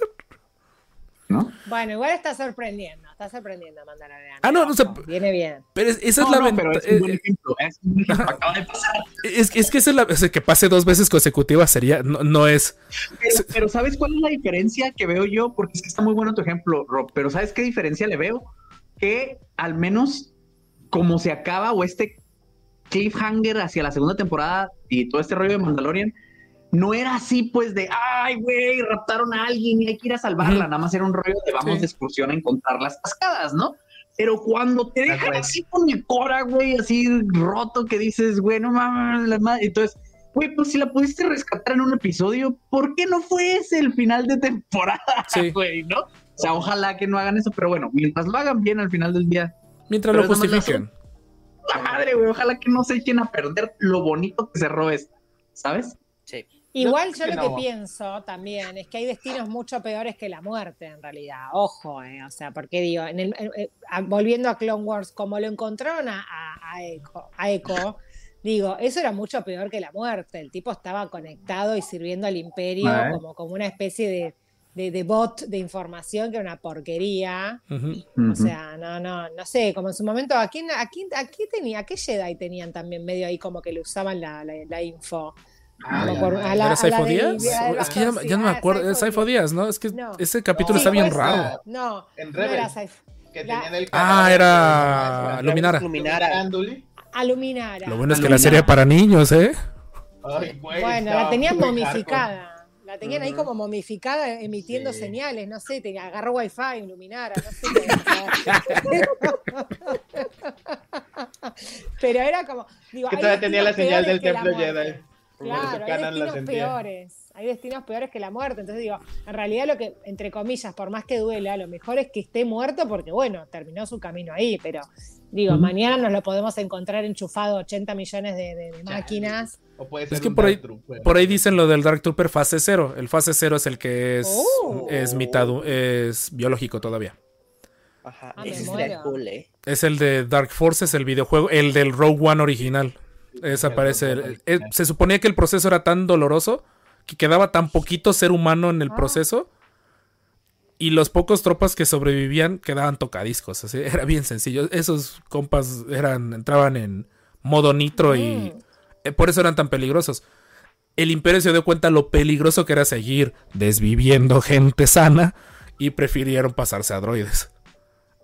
¿no? Bueno, igual está sorprendiendo. Está sorprendiendo Mandalorian. Ah, no, no sé. Ojo, Viene bien. Pero es- esa es la no, pero ventaja. es un buen ejemplo. Es un ejemplo. Acaba de pasar. Es, es que esa es la, o sea, que pase dos veces consecutivas sería, no, no es. Pero, pero ¿sabes cuál es la diferencia que veo yo? Porque es que está muy bueno tu ejemplo, Rob. Pero ¿sabes qué diferencia le veo? Que al menos como se acaba o este cliffhanger hacia la segunda temporada y todo este rollo de Mandalorian, no era así pues de, ay, güey, raptaron a alguien y hay que ir a salvarla. Nada más era un rollo de vamos Sí. de excursión a encontrar las cascadas, ¿no? Pero cuando te dejan así con el cora, güey, así roto, que dices, güey, no mames, la madre. Entonces, güey, pues si la pudiste rescatar en un episodio, ¿por qué no fue ese el final de temporada, Sí. güey, no? O sea, ojalá que no hagan eso, pero bueno, mientras lo hagan bien al final del día, Mientras lo justifiquen. Madre, güey, ojalá que no se echen a perder lo bonito que cerró esto, ¿sabes? Sí. Igual yo lo que no. pienso también es que hay destinos mucho peores que la muerte, en realidad. Ojo, eh, o sea, porque digo, en el- eh, volviendo a Clone Wars, como lo encontraron a, a, a Echo, a Echo, digo, eso era mucho peor que la muerte. El tipo estaba conectado y sirviendo al imperio como, como una especie de, de, de bot de información que era una porquería. Ujú. O sea, no, no, no sé, como en su momento, ¿a quién, a quién, a qué tenía, a qué Jedi tenían también medio ahí como que le usaban la, la, la info? Ah, por- a la- ¿Era Saifo Díaz? Es que ya, no- ya no me acuerdo. Es Saifo Díaz, ¿no? Es que No. ese capítulo No, está bien raro. No, En no era Rebels. Saif- Que La- tenían el Ah, era Luminara. Luminara. Luminara. Lo bueno es que Luminara. la serie para niños, ¿eh? Ay, güey, Bueno, la tenían momificada. La tenían ahí como momificada, emitiendo Sí. señales, no sé, tenía, agarró wifi, Luminara, no sé. Pero era como, digo, Que todavía tenía la señal del templo. Jedi. Claro, hay destinos peores. Hay destinos peores que la muerte. Entonces digo, en realidad lo que, entre comillas, por más que duela, lo mejor es que esté muerto porque, bueno, terminó su camino ahí. Pero digo, mañana nos lo podemos encontrar enchufado 80 millones de, de- de máquinas. O puede ser Es que un por ahí, Dark Trooper. por ahí dicen lo del Dark Trooper fase 0. El fase 0 es el que es, Oh. es mitad, es biológico todavía. Ajá. Ah, Ese muero. cool, ¿eh? Es el de Dark Forces, el videojuego, el del Rogue One original. Esa parece. Eh, se suponía que el proceso era tan doloroso que quedaba tan poquito ser humano en el Ah. proceso. Y los pocos tropas que sobrevivían quedaban tocadiscos. así, era bien sencillo. Esos compas eran, entraban en modo nitro y Mm. eh, por eso eran tan peligrosos. El imperio se dio cuenta lo peligroso que era seguir desviviendo gente sana y prefirieron pasarse a droides.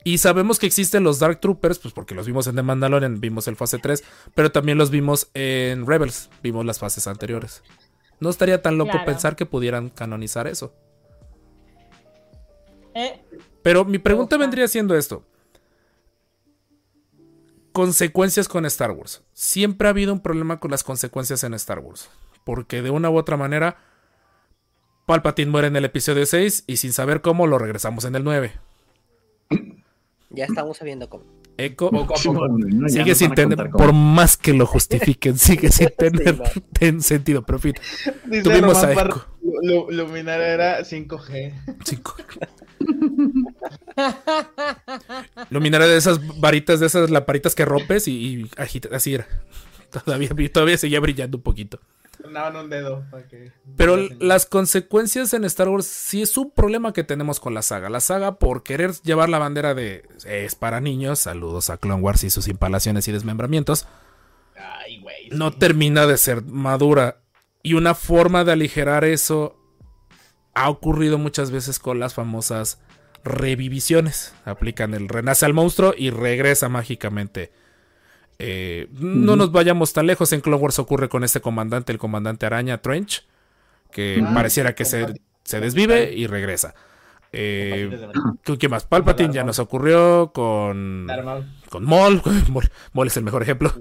Y sabemos que existen los Dark Troopers, pues porque los vimos en The Mandalorian, vimos el fase 3, pero también los vimos en Rebels, vimos las fases anteriores. No estaría tan loco Claro. pensar que pudieran canonizar eso. Eh, Pero mi pregunta vendría siendo esto. Consecuencias con Star Wars. Siempre ha habido un problema con las consecuencias en Star Wars. Porque de una u otra manera, Palpatine muere en el episodio 6 y sin saber cómo lo regresamos en el 9. Ya estamos sabiendo cómo. Echo Poco a poco. No, sigue sin tener, por más que lo justifiquen, sigue sin tener ten- sentido. Pero fin, Tuvimos Román a Echo. Lu- Lu- Luminara era 5G. cinco. Luminaria de esas varitas, de esas laparitas que rompes y, y agita- así era. Todavía, todavía seguía brillando un poquito. Sonaban un dedo. Pero las consecuencias en Star Wars sí es un problema que tenemos con la saga. La saga, por querer llevar la bandera de es para niños, saludos a Clone Wars y sus impalaciones y desmembramientos, Ay, güey. no termina de ser madura. Y una forma de aligerar eso ha ocurrido muchas veces con las famosas reviviciones. Aplican el renace al monstruo y regresa mágicamente. Eh, no nos vayamos tan lejos. En Clone Wars ocurre con este comandante, el comandante araña Trench, que Ah, pareciera que se, se desvive y regresa. Eh, ¿con ¿Qué más? Palpatine ya nos ocurrió con, con Maul. Maul. Maul es el mejor ejemplo.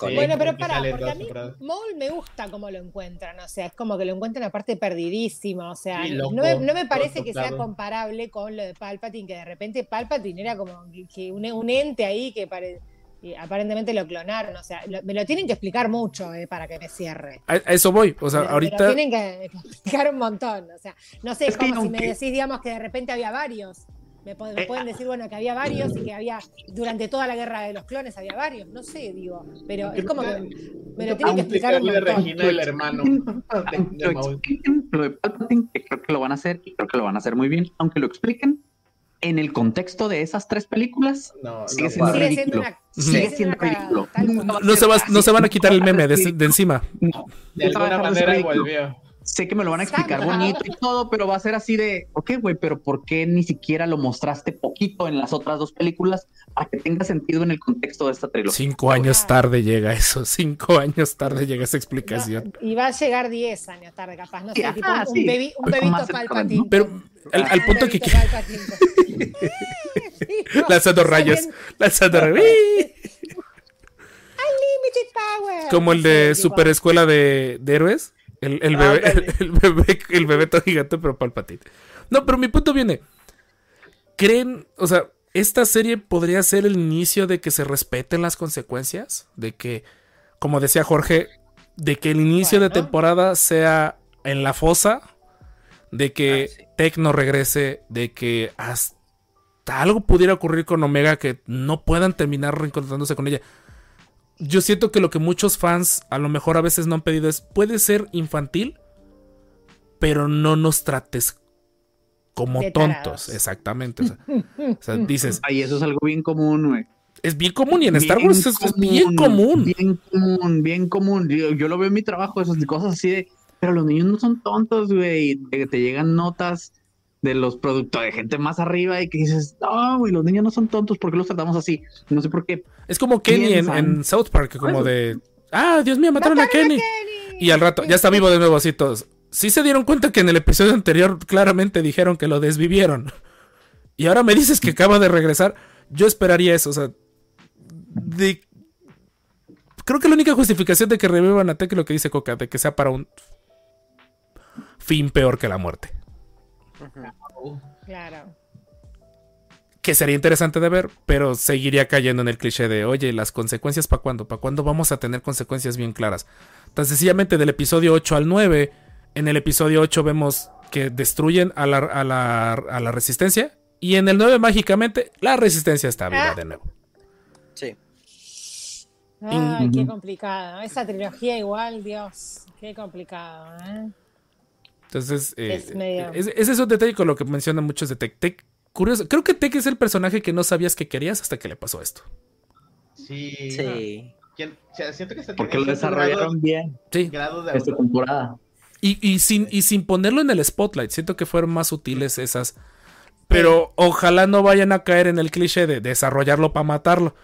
Sí, Bueno, pero para, porque a mí. Maul me gusta cómo lo encuentran, o sea, es como que lo encuentran aparte perdidísimo, o sea, Sí, no, me, no me parece loco, que sea comparable con lo de Palpatine, que de repente Palpatine era como que- un, un ente ahí que pare- y aparentemente lo clonaron, o sea, lo- me lo tienen que explicar mucho eh, para que me cierre. A, a eso voy. O sea, Me- me lo ahorita. tienen que explicar un montón, o sea, no sé, Es como si me decís, digamos, que de repente había varios. Me, Eh, pueden decir, bueno, que había varios y que había, durante toda la guerra de los clones había varios, no sé, digo, pero es como que me lo tienen que explicar un montón. Regina el hermano de, de lo de Palpatine, que creo que lo van a hacer y creo que lo van a hacer muy bien, aunque lo expliquen en el contexto de esas tres películas, No, sigue no siendo. Sigue siendo una, sigue siendo una ridículo. No se, ser va, así. no se van a quitar el meme de, de encima. No, De alguna manera volvió. Sé que me lo van a explicar Exacto. bonito y todo, pero va a ser así de, ok, güey, pero ¿por qué ni siquiera lo mostraste poquito en las otras dos películas para que tenga sentido en el contexto de esta trilogía? Cinco años tarde llega eso. Cinco años tarde llega esa explicación. No, y va a llegar 10 años tarde, capaz, no sé, Sí, tipo ajá, un, sí. bebi- un Pues bebito. ¿no? Pero al, al Un punto que lanzando rayos, lanzando rayos. Power. Como el de Super Escuela de, de Héroes. El, el bebé, el, el bebé, el bebé todo gigante, pero palpatine. No, pero mi punto viene. ¿Creen, o sea, esta serie podría ser el inicio de que se respeten las consecuencias? De que, como decía Jorge, de que el inicio de temporada sea en la fosa, de que Ah, sí. Tech no regrese, de que hasta algo pudiera ocurrir con Omega que no puedan terminar reencontrándose con ella. Yo siento que lo que muchos fans a lo mejor a veces no han pedido es, puede ser infantil, pero no nos trates como tontos. Exactamente. O sea, o sea, dices, Ay, eso es algo bien común, güey. es bien común y en Star Wars es, es bien común. Bien común, bien común. Yo, yo lo veo en mi trabajo, esas cosas así de, pero los niños no son tontos, güey. De que te llegan notas de los productores, de gente más arriba y que dices, no, güey, los niños no son tontos, ¿por qué los tratamos así? No sé por qué. Es como Kenny en, South Park, como de, ah, Dios mío, mataron a ¡Mataron a Kenny. Kenny! Y al rato, ya está vivo de nuevo así todos. Sí se dieron cuenta que en el episodio anterior claramente dijeron que lo desvivieron. Y ahora me dices que acaba de regresar. Yo esperaría eso, o sea. de- Creo que la única justificación de que revivan a Tech es lo que dice Coca, de que sea para un fin peor que la muerte. Claro. Que sería interesante de ver, pero seguiría cayendo en el cliché de, oye, las consecuencias para cuándo? ¿Para cuándo vamos a tener consecuencias bien claras? Tan sencillamente del episodio 8 al 9, en el episodio 8 vemos que destruyen a la, a la, a la resistencia y en el 9 mágicamente la resistencia está viva Ah. de nuevo. Sí. Ay, qué complicado. Esa trilogía igual, Dios, qué complicado. ¿eh? Entonces, eh, Es medio- es- ese es un detalle con lo que mencionan muchos de Tech. Tech, curioso, creo que Tech es el personaje que no sabías que querías hasta que le pasó esto. Sí. Sí. ¿Quién- o sea, siento que Porque lo grado- desarrollaron bien Sí. grado de esta temporada. Y, y sin, y sin ponerlo en el spotlight, siento que fueron más útiles esas. Pero ojalá no vayan a caer en el cliché de desarrollarlo para matarlo.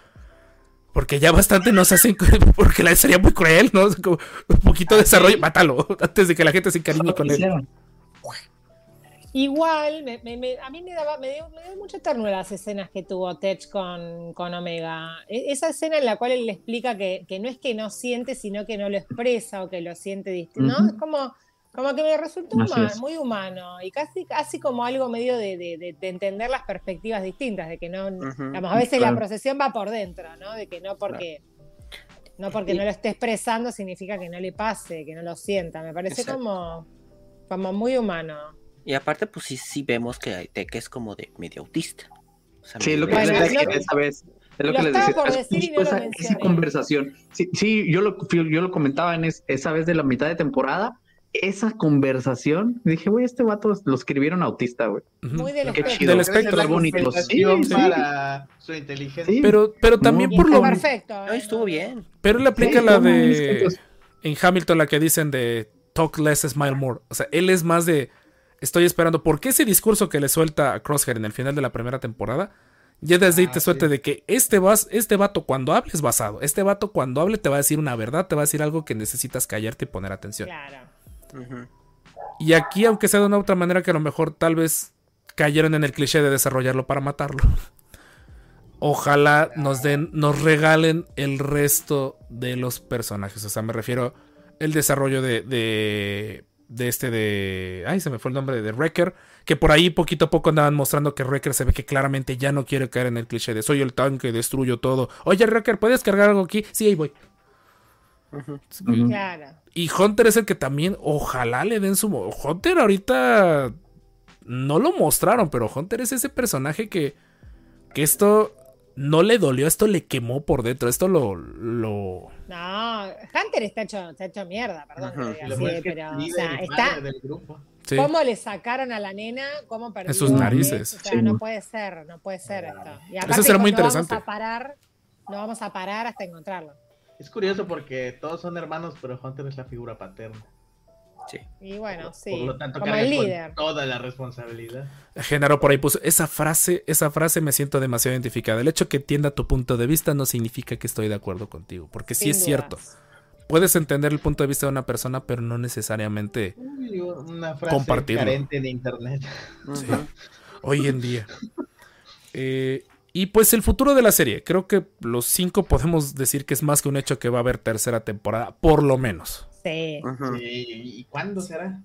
Porque ya bastante nos hacen. Porque la sería muy cruel, ¿no? Como un poquito de desarrollo, mátalo. Antes de que la gente se encariñe con él. Igual, me- me- me- a mí me daba, me dio, me dio mucha ternura las escenas que tuvo Tech con, con Omega. E- esa escena en la cual él le explica que, que no es que no siente, sino que no lo expresa o que lo siente distinto. ¿no? Es como, como que me resultó Así huma- es. muy humano y casi, casi como algo medio de, de- de- de entender las perspectivas distintas, de que no, Ujú. digamos, a veces Claro. la procesión va por dentro, ¿no? De que no porque... No porque no lo esté expresando significa que no le pase, que no lo sienta. Me parece Exacto. como, como muy humano. Y aparte, pues sí, sí vemos que Tech es como de medio autista. O sea, Sí, medio lo que Bueno, les decía esa vez. Es lo, lo que les estaba decía. por decir y no lo esa, esa conversación. Sí, sí, yo lo, yo lo comentaba en es- esa vez de la mitad de temporada. Esa conversación, dije, güey, este vato lo escribieron autista, güey. Muy del Qué espectro. chido. Del espectro. bonito. Sí, sí. para su inteligencia. Sí. Pero, pero también por lo. perfecto. No, ¿eh? estuvo bien. Pero él aplica Sí, la no, de. En Hamilton, la que dicen de talk less, smile more. O sea, él es más de. estoy esperando, porque ese discurso que le suelta a Crosshair en el final de la primera temporada, ya desde ahí Ah, te suelta sí. de que este, vas, este vato cuando hable es basado, este vato cuando hable te va a decir una verdad, te va a decir algo que necesitas callarte y poner atención. Claro. Y aquí, aunque sea de una otra manera que a lo mejor tal vez cayeron en el cliché de desarrollarlo para matarlo. Ojalá nos den, nos regalen el resto de los personajes. O sea, me refiero el desarrollo de, de, de este de... Ay, se me fue el nombre de Wrecker. Que por ahí poquito a poco andaban mostrando que Wrecker se ve que claramente ya no quiere caer en el cliché de soy el tanque, destruyo todo. Oye, Wrecker, ¿puedes cargar algo aquí? Sí, ahí voy. Claro. Y Hunter es el que también, ojalá le den su... Hunter ahorita no lo mostraron, pero Hunter es ese personaje que, que esto no le dolió, esto le quemó por dentro, esto lo... lo... No, Hunter está hecho, está hecho mierda, perdón que así, es que pero, o sea, está, padre del grupo. sí. ¿Cómo le sacaron a la nena? ¿Cómo perdió? sus narices. O sea, Sí. no puede ser, no puede ser esto. Y aparte, Eso será muy no vamos interesante. a parar, no vamos a parar hasta encontrarlo. Es curioso porque todos son hermanos, pero Hunter es la figura paterna. Sí. Y bueno, sí, Por lo tanto, como el con líder. toda la responsabilidad. Genaro por ahí puso, esa frase, esa frase me siento demasiado identificada. El hecho que entienda tu punto de vista no significa que estoy de acuerdo contigo, porque sí es dudas. cierto. Puedes entender el punto de vista de una persona, pero no necesariamente una frase Compartirlo. carente de internet. Sí. hoy en día. Eh, y pues el futuro de la serie. Creo que los cinco podemos decir que es más que un hecho que va a haber tercera temporada, por lo menos. Sí. ¿Y cuándo será?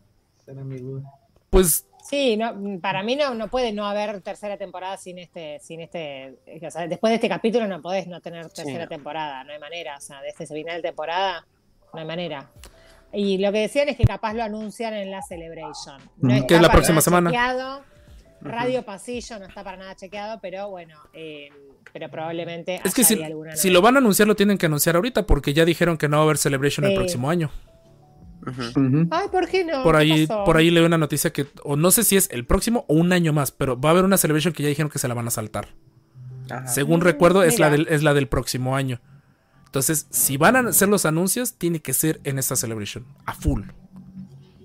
Será mi duda. Pues Sí, no, para mí no, no puede no haber tercera temporada sin este, sin este, o sea, después de este capítulo no podés no tener tercera temporada, no hay manera, o sea, de este final de temporada no hay manera. Y lo que decían es que capaz lo anuncian en la Celebration. No está Que es la próxima semana. chequeado. Radio Pasillo no está para nada chequeado, pero bueno, eh, pero probablemente es que si, alguna si lo van a anunciar, lo tienen que anunciar ahorita, porque ya dijeron que no va a haber Celebration el próximo año. Ay, ¿por qué no? Por ¿Qué ahí, pasó? por ahí leí una noticia que, o no sé si es el próximo o un año más, pero va a haber una Celebration que ya dijeron que se la van a saltar. Ajá. Según Mm, recuerdo, es la, del, es la del próximo año. Entonces, si van a hacer los anuncios, tiene que ser en esta Celebration, a full.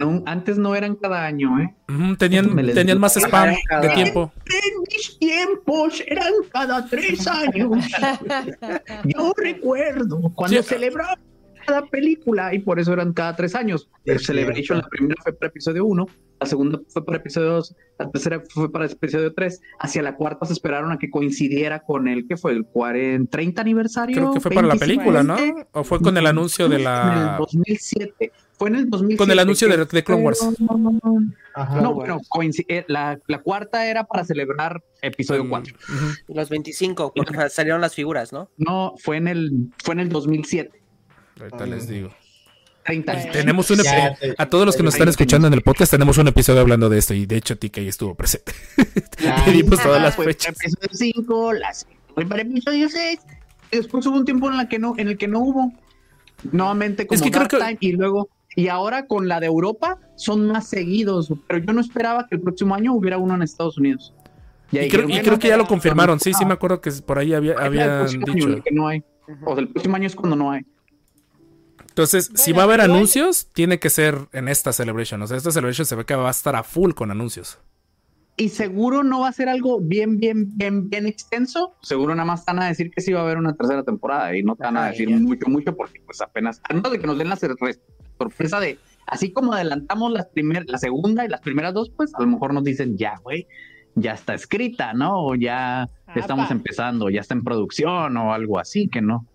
No, antes no eran cada año, ¿eh? Tenían, más spam de tiempo. En mis tiempos eran cada tres años. Yo recuerdo cuando Sí. celebraba cada película y por eso eran cada tres años. El Celebration, la primera fue para episodio 1, la segunda fue para episodio 2, la tercera fue para episodio 3. Hacia la cuarta se esperaron a que coincidiera con el que fue el 40, 30 aniversario. Creo que fue para la 25, película, ¿no? 20. O fue con el anuncio de En el la. 2007. Fue en el 2007. Con el anuncio que de, de Clone Wars. Ajá. No, bueno, coinci- eh, la, la cuarta era para celebrar episodio Mm, 4. ujú. Los 25, porque salieron las figuras, ¿no? No, fue en el, fue en el 2007. Ahorita les digo. 30 años. Bueno. Tenemos un Ya, te- a todos los que nos están escuchando en el podcast tenemos un episodio hablando de esto y de hecho TK estuvo presente. Ya, Y dimos todas las fechas. Episodio 5, las fue para episodio 6. Y después hubo un tiempo en, la que no, en el que no hubo. Nuevamente como Es que creo Dark que- Time y luego y ahora con la de Europa son más seguidos, pero yo no esperaba que el próximo año hubiera uno en Estados Unidos. Y creo, y que creo no, que ya lo confirmaron. Sí, sí me acuerdo que por ahí había- habían año dicho. el que no hay. O sea, el próximo año es cuando no hay. Entonces, si va a haber anuncios, tiene que ser en esta celebration. O sea, esta celebration se ve que va a estar a full con anuncios. Y seguro no va a ser algo bien, bien, bien, bien extenso. Seguro nada más están a decir que sí va a haber una tercera temporada y no te van a decir mucho, mucho porque pues apenas, a menos de que nos den la sor- sorpresa de, así como adelantamos las primer, la segunda y las primeras dos, pues a lo mejor nos dicen ya, güey, ya está escrita, ¿no? O ya estamos Apa. empezando, ya está en producción o algo así, que no.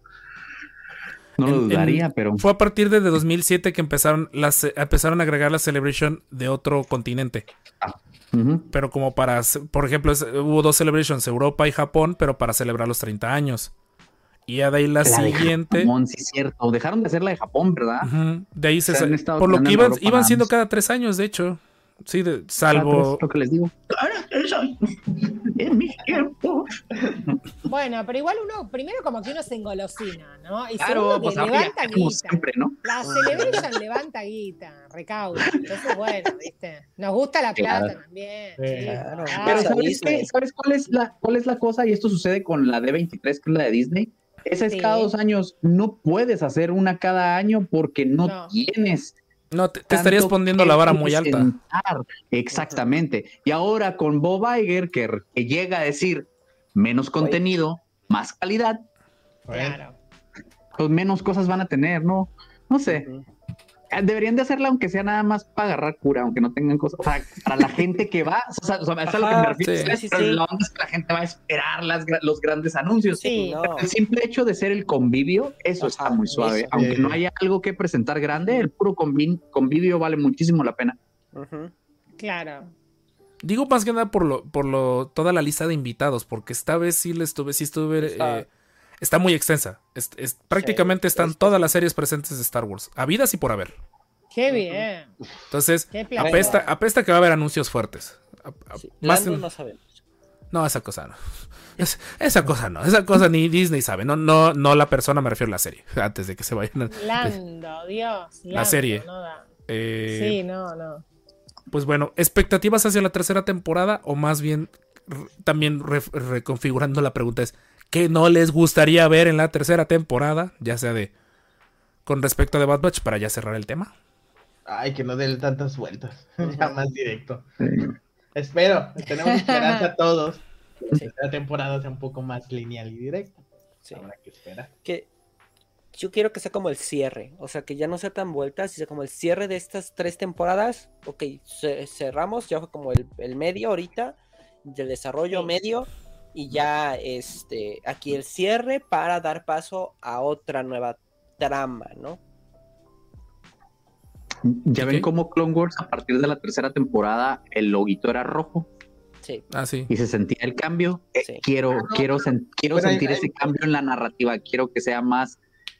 No lo En- en- dudaría, pero Fue a partir de 2007 que empezaron, las, empezaron a agregar la celebration de otro continente. ujú. Pero como para, por ejemplo, hubo dos celebrations, Europa y Japón, pero para celebrar los 30 años. Y ya de ahí la, La de siguiente. Japón, sí es cierto. Dejaron de hacer la de Japón, ¿verdad? De ahí se, Se han por lo que iban, iban siendo cada tres años, de hecho. Sí, de- Ah, salvo. es lo que les digo. Ahora, eso, en mis tiempos. Bueno, pero igual uno, primero como que uno se engolosina, ¿no? Y Claro, segundo pues que levanta como guita. siempre, ¿no? La Celebration levanta guita, recauda. Entonces, bueno, ¿viste? Nos gusta la plata Claro. también. Claro. Ah, Pero ¿sabes, qué? ¿sabes cuál es la cuál es la cosa? Y esto sucede con la D23, que es la de Disney. Esa es Sí. cada dos años. No puedes hacer una cada año porque no, No. tienes No, te, te estarías poniendo la vara muy alta. Exactamente. Y ahora con Bob Iger, que, que llega a decir menos contenido, más calidad, Claro. pues menos cosas van a tener, ¿no? No sé. Deberían de hacerla aunque sea nada más para agarrar cura, aunque no tengan cosas. O sea, para la gente que va, o sea, o sea, es a lo que me refiero. sí. ¿sabes? Sí, sí, Pero sí. la onda es que la gente va a esperar las los grandes anuncios. Sí. No. El simple hecho de ser el convivio, eso Ajá, está muy suave. eso. Aunque Sí. no haya algo que presentar grande, el puro convi- convivio vale muchísimo la pena. Claro. Digo más que nada por lo, por lo, toda la lista de invitados, porque esta vez sí le estuve, sí estuve, eh, está muy extensa. Es- es- prácticamente están es- todas las series presentes de Star Wars, habidas y por haber. Qué bien. Entonces, Qué apesta, apesta que va a haber anuncios fuertes. A- a- Sí, más en- no sabemos. No, esa cosa no. Es- esa cosa no. Esa cosa ni Disney sabe. No, no, no la persona, me refiero a la serie. Antes de que se vayan. a- Lando, Dios. La serie. no da. Eh, Sí, no, no. Pues bueno, ¿expectativas hacia la tercera temporada? O más bien, también re- reconfigurando la pregunta es, ¿qué no les gustaría ver en la tercera temporada? Ya sea de... Con respecto a The Bad Batch, para ya cerrar el tema. Ay, que no den tantas vueltas. ya más directo. Espero, tenemos esperanza todos. que La Sí. tercera temporada sea un poco más lineal y directa. Sí. Habrá que esperar. Que yo quiero que sea como el cierre. O sea, que ya no sea tan vueltas, y sea como el cierre de estas tres temporadas. Ok, ce- cerramos, ya fue como el, el medio ahorita, del desarrollo Sí. medio. Y ya este aquí el cierre para dar paso a otra nueva trama, ¿no? Ya ven cómo Clone Wars a partir de la tercera temporada el loguito era rojo Sí. Ah, sí. y se sentía el cambio. Eh, Sí. Quiero, quiero, sen- quiero hay- sentir hay- ese cambio en la narrativa. Quiero que sea más,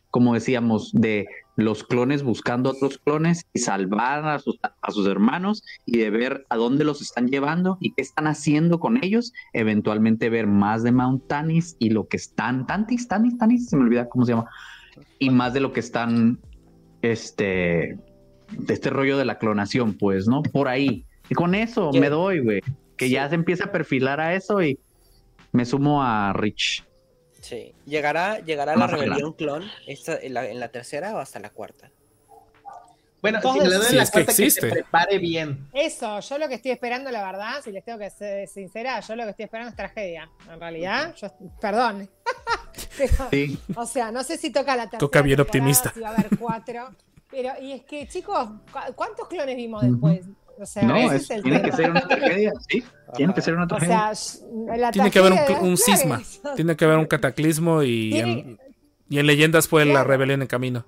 como decíamos, de los clones buscando otros clones y salvar a sus, a sus hermanos y de ver a dónde los están llevando y qué están haciendo con ellos. Eventualmente ver más de Mount Tanis y lo que están, Tantis, Tanis, Tanis, se me olvida cómo se llama. Y más de lo que están, este, de este rollo de la clonación, pues, ¿no? Por ahí. Y con eso me doy, güey. Que Sí. ya se empieza a perfilar a eso y me sumo a Rich. Sí. ¿Llegará, llegará la rebelión clon esta, en, la, en la tercera o hasta la cuarta? Bueno, Todos- si le doy Si la es que cuarta, que, existe. se prepare bien. Eso, yo lo que estoy esperando, la verdad, si les tengo que ser sincera, yo lo que estoy esperando es tragedia. En realidad, yo, perdón. Pero, Sí. O sea, no sé si toca la tercera. Toca bien optimista. Si va a haber cuatro. Pero, y es que, chicos, ¿cu- ¿cuántos clones vimos después? O sea, No, ese es- es, el tiene tema. que ser una tragedia, sí. Tiene que ser una O tragedia. sea, la Tiene que haber un, un cisma. Tiene que haber un cataclismo y en, y en leyendas fue la rebelión en camino.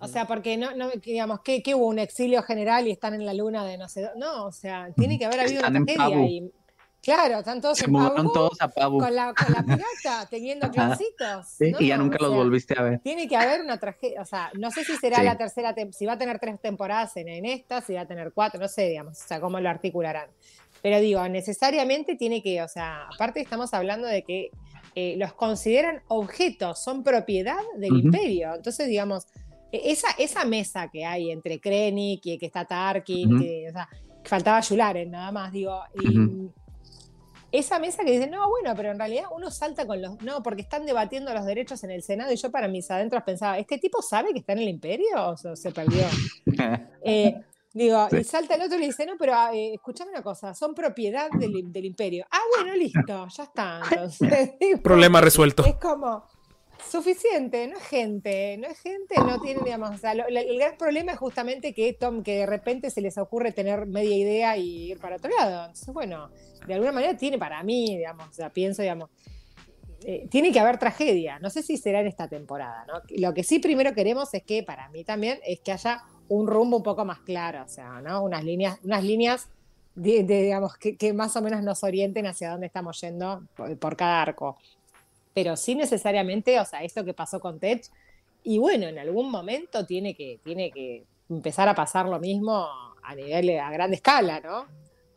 O sea, porque no, no digamos, que, que hubo un exilio general y están en la luna de no sé dónde. No, o sea, tiene que haber habido Están una tragedia. Y, claro, están todos Se mudaron todos a Pabu. con la, con la pirata, teniendo cloncitos. Sí, y ya nunca o los volviste a ver. Tiene que haber una tragedia, o sea, no sé si será Sí. la tercera, si va a tener tres temporadas en, en esta, si va a tener cuatro, no sé, digamos, o sea, cómo lo articularán. Pero digo, necesariamente tiene que, o sea, aparte estamos hablando de que eh, los consideran objetos, son propiedad del imperio. Entonces, digamos, e- esa, esa mesa que hay entre Krennic y que está Tarkin, que, o sea, que faltaba Yularen nada más, digo, y. esa mesa que dicen, no, bueno, pero en realidad uno salta con los. No, porque están debatiendo los derechos en el Senado y yo para mis adentros pensaba, ¿este tipo sabe que está en el imperio o se, se perdió? Eh, digo, Sí. y salta el otro y le dice, no, pero eh, escuchame una cosa, son propiedad del, del imperio. Ah, bueno, listo, ya está. Entonces, Problema resuelto. es como suficiente, no es gente, no es gente, no tiene, digamos, o sea, el gran problema es justamente que Tom, que de repente se les ocurre tener media idea y ir para otro lado. Entonces, bueno, de alguna manera tiene para mí, digamos, o sea, pienso, digamos, eh, tiene que haber tragedia. No sé si será en esta temporada, ¿no? Lo que sí primero queremos es que, para mí también, es que haya un rumbo un poco más claro, o sea, ¿no? Unas líneas, unas líneas de, digamos, que, que más o menos nos orienten hacia dónde estamos yendo por, por cada arco. Pero sí necesariamente, o sea, esto que pasó con Tech, y bueno, en algún momento tiene que, tiene que empezar a pasar lo mismo a nivel, a gran escala, ¿no?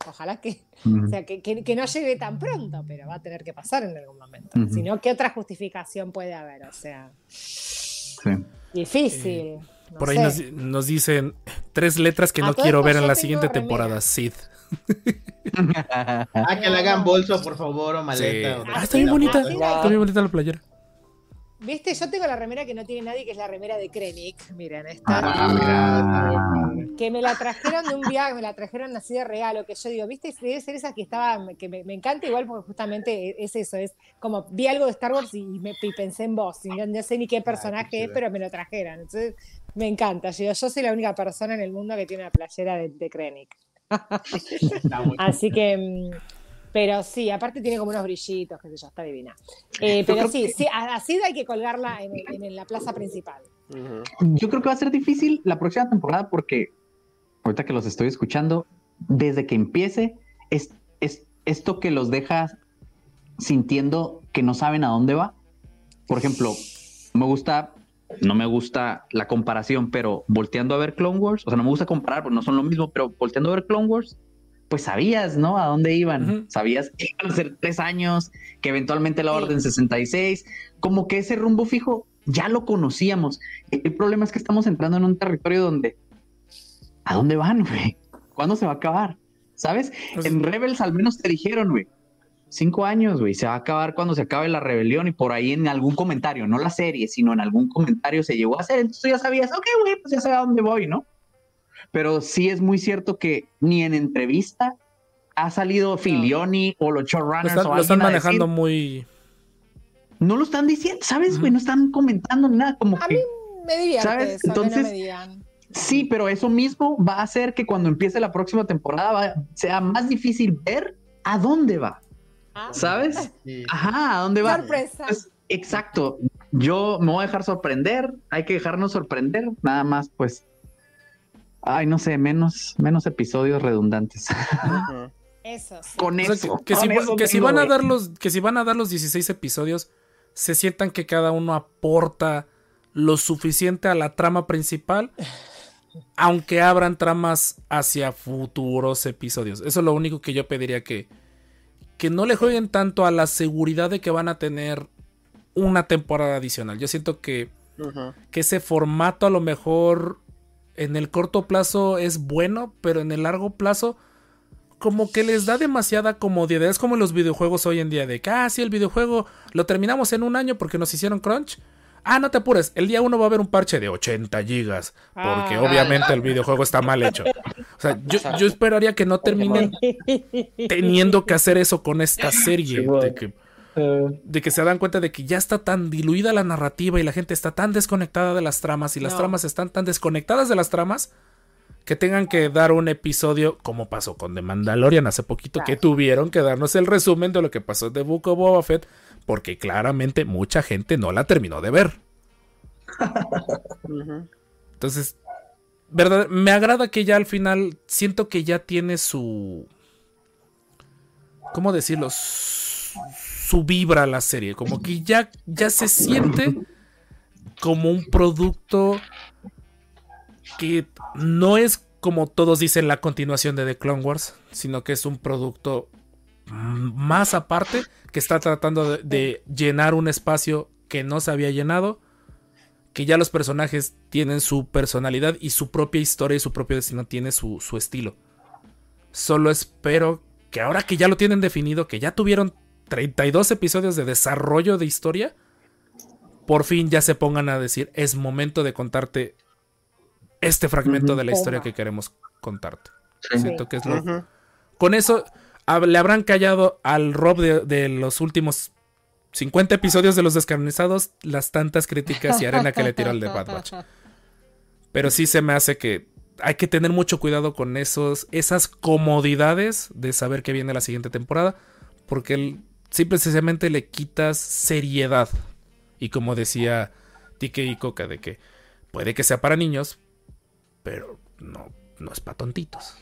Ojalá que, o sea, que, que- que no llegue tan pronto, pero va a tener que pasar en algún momento. Si no, ¿qué otra justificación puede haber? O sea, Sí. difícil. no Por ahí nos, nos dicen tres letras que A no quiero ver en la siguiente remera. temporada. Sid. Ah, que le hagan bolso, por favor, o maleta. Sí. o- Ah, está bien bonita. Está bien bonita la playera. Viste, yo tengo la remera que no tiene nadie, que es la remera de Krennic. Miren, está. Ah, que me la trajeron de un viaje, me la trajeron así de regalo, que yo digo, viste, debe ser esa que estaba, que me, me encanta igual porque justamente es eso, es como vi algo de Star Wars y, me, y pensé en vos, y no, no sé ni qué personaje es, pero me lo trajeron. Entonces, me encanta. Yo, yo soy la única persona en el mundo que tiene una playera de, de Krennic. Así que, mm, pero sí, aparte tiene como unos brillitos, qué sé yo, está divina. Eh, pero sí, sí, a- así hay que colgarla en, en- en la plaza principal. Yo creo que va a ser difícil la próxima temporada porque ahorita que los estoy escuchando, desde que empiece, es, es esto que los deja sintiendo que no saben a dónde va. Por ejemplo, me gusta, no me gusta la comparación, pero volteando a ver Clone Wars, o sea, no me gusta comparar porque no son lo mismo, pero volteando a ver Clone Wars, pues sabías, ¿no? A dónde iban. Sabías que iban a ser tres años, que eventualmente la. Orden 66, como que ese rumbo fijo ya lo conocíamos. El problema es que estamos entrando en un territorio donde, ¿a dónde van, güey? ¿Cuándo se va a acabar? ¿Sabes? Pues- en Rebels al menos te dijeron, güey. Cinco años, güey. Se va a acabar cuando se acabe la rebelión y por ahí en algún comentario, no la serie, sino en algún comentario se llegó a hacer. Entonces tú ya sabías, ok, güey, pues ya sé a dónde voy, ¿no? Pero sí es muy cierto que ni en entrevista ha salido Filioni o los Lo showrunners están, o lo están a decir- manejando muy. no lo están diciendo, ¿sabes, güey? No están comentando ni nada, como A que... mí me divierte ¿Sabes? eso, que no Entonces- me. Sí, pero eso mismo va a hacer que cuando empiece la próxima temporada va- sea más difícil ver a dónde va, Ah, ¿sabes? Sí. Ajá, ¿a dónde va? Sorpresa. Pues, exacto. Yo me voy a dejar sorprender, hay que dejarnos sorprender, nada más, pues. Ay, no sé, menos, menos episodios redundantes. Eso sí. Con O sea, eso. que, que si, con va- eso que si tengo, van a dar los, que si van a dar los 16 episodios, se sientan que cada uno aporta lo suficiente a la trama principal, aunque abran tramas hacia futuros episodios. Eso es lo único que yo pediría que, que no le jueguen tanto a la seguridad de que van a tener una temporada adicional. Yo siento que que ese formato a lo mejor en el corto plazo es bueno, pero en el largo plazo como que les da demasiada comodidad. Es como en los videojuegos hoy en día de que, ah, sí, el videojuego lo terminamos en un año porque nos hicieron crunch. Ah, no te apures, el día uno va a haber un parche de 80 gigas, porque Ah. obviamente el videojuego está mal hecho. O sea, yo, yo esperaría que no terminen teniendo que hacer eso con esta serie. De que, de que se dan cuenta de que ya está tan diluida la narrativa y la gente está tan desconectada de las tramas y las No. tramas están tan desconectadas de las tramas que tengan que dar un episodio como pasó con The Mandalorian hace poquito que tuvieron que darnos el resumen de lo que pasó de Book of Boba Fett porque claramente mucha gente no la terminó de ver. Entonces, verdad, me agrada que ya al final siento que ya tiene su. ¿Cómo decirlo? Su, vibra la serie. Como que ya, ya se siente como un producto que no es como todos dicen la continuación de The Clone Wars, sino que es un producto más aparte que está tratando de llenar un espacio que no se había llenado que ya los personajes tienen su personalidad y su propia historia y su propio destino tiene su, su estilo. Solo espero que ahora que ya lo tienen definido, que ya tuvieron 32 episodios de desarrollo de historia, por fin ya se pongan a decir, es momento de contarte este fragmento de la historia que queremos contarte. Sí. Siento que es lo... Con eso le habrán callado al Rob de, de los últimos 50 episodios de los descanonizados las tantas críticas y arena que le tiró al de Bad Batch. Pero sí se me hace que hay que tener mucho cuidado con esos, esas comodidades de saber que viene la siguiente temporada, porque el- simple sencillamente le quitas seriedad. Y como decía Tike y Coca, de que puede que sea para niños, pero no, no es para tontitos.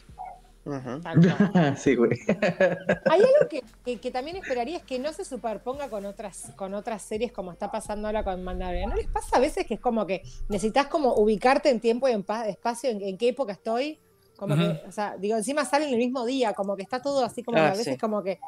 Sí, güey. Hay algo que, que- que también esperaría es que no se superponga con otras, con otras series como está pasando ahora con Mandalorian. ¿No les pasa a veces que es como que necesitas como ubicarte en tiempo y en pa- espacio, en, en qué época estoy? Como que, o sea, digo, encima salen el mismo día, como que está todo así como que Ah, a veces sí. como que.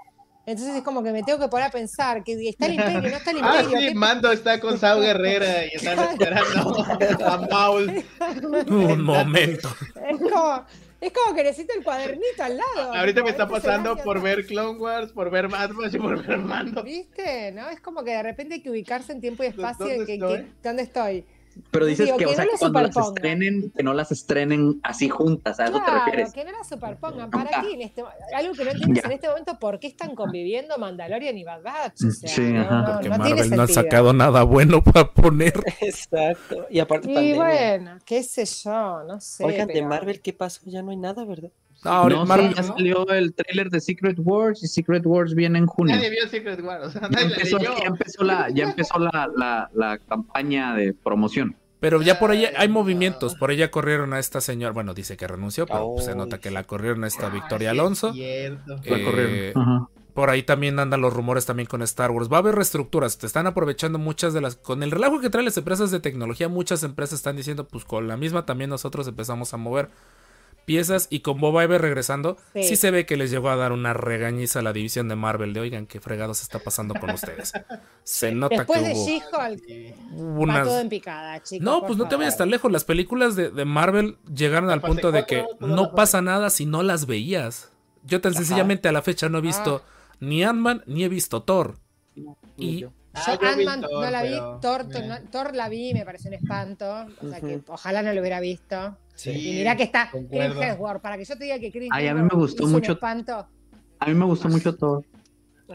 Entonces es como que me tengo que poner a pensar que está el imperio, no está el Ah, imperio. sí, ¿qué- Mando está con Sao Guerrera y están esperando a Maul. Un momento. Es como, Es como que necesito el cuadernito al lado. Ahorita me está pasando por ver Clone Wars, por ver Batch y por ver Mando. ¿Viste? ¿No? Es como que de repente hay que ubicarse en tiempo y espacio. ¿Dónde y que, estoy? que- ¿Dónde estoy? Pero dices Digo, que, o sea, no que lo cuando las estrenen, que no las estrenen así juntas, ¿a eso te Claro, refieres? que no la superpongan. ¿Para Ah. qué en este Algo que no entiendes Ya. en este momento, ¿por qué están conviviendo Mandalorian y Bad Batch? O sea, Sí, no, ajá. Porque no tiene Marvel no ha sacado nada bueno para poner. Exacto. Y aparte Y pandemia. bueno, qué sé yo, no sé. Oigan, de Marvel, ¿qué pasó? Ya no hay nada, ¿verdad? No, ahorita No, Marvel- sí, ya salió el tráiler de Secret Wars y Secret Wars viene en junio. Nadie vio Secret Wars, o sea, Ya nadie empezó, leyó. ya empezó la, ya empezó la, la, la campaña de promoción. Pero ya por ahí hay Ay, no. movimientos. Por ella corrieron a esta señora. Bueno, dice que renunció, pero pues, se nota que sí. la corrieron a esta Ah, Victoria es Alonso. Eh, corrieron. Ajá. Por ahí también andan los rumores también con Star Wars. Va a haber reestructuras. Te están aprovechando muchas de las. Con el relajo que traen las empresas de tecnología, muchas empresas están diciendo, pues con la misma también nosotros empezamos a mover piezas. Y con Bob Iger regresando, sí. Sí. se ve que les llegó a dar una regañiza a la división de Marvel. De oigan, qué fregados está pasando con ustedes. Se nota Después que de hubo She-Hulk, hubo va unas- todo en picada, chicos. No, pues no te vayas tan lejos. Las películas de, de Marvel llegaron La al punto de que no pasa nada si no las veías. Yo tan sencillamente a la fecha no he visto ni Ant-Man ni he visto Thor. Y Ah, Yo yo vi Ant-Man no la vi, pero- Thor, no- Thor la vi y me pareció un espanto. O sea que ojalá no lo hubiera visto. Sí. Y mirá que está Chris. Hemsworth. Para que yo te diga que Chris Ay, a mí me gustó mucho. espanto. A mí me gustó mucho todo.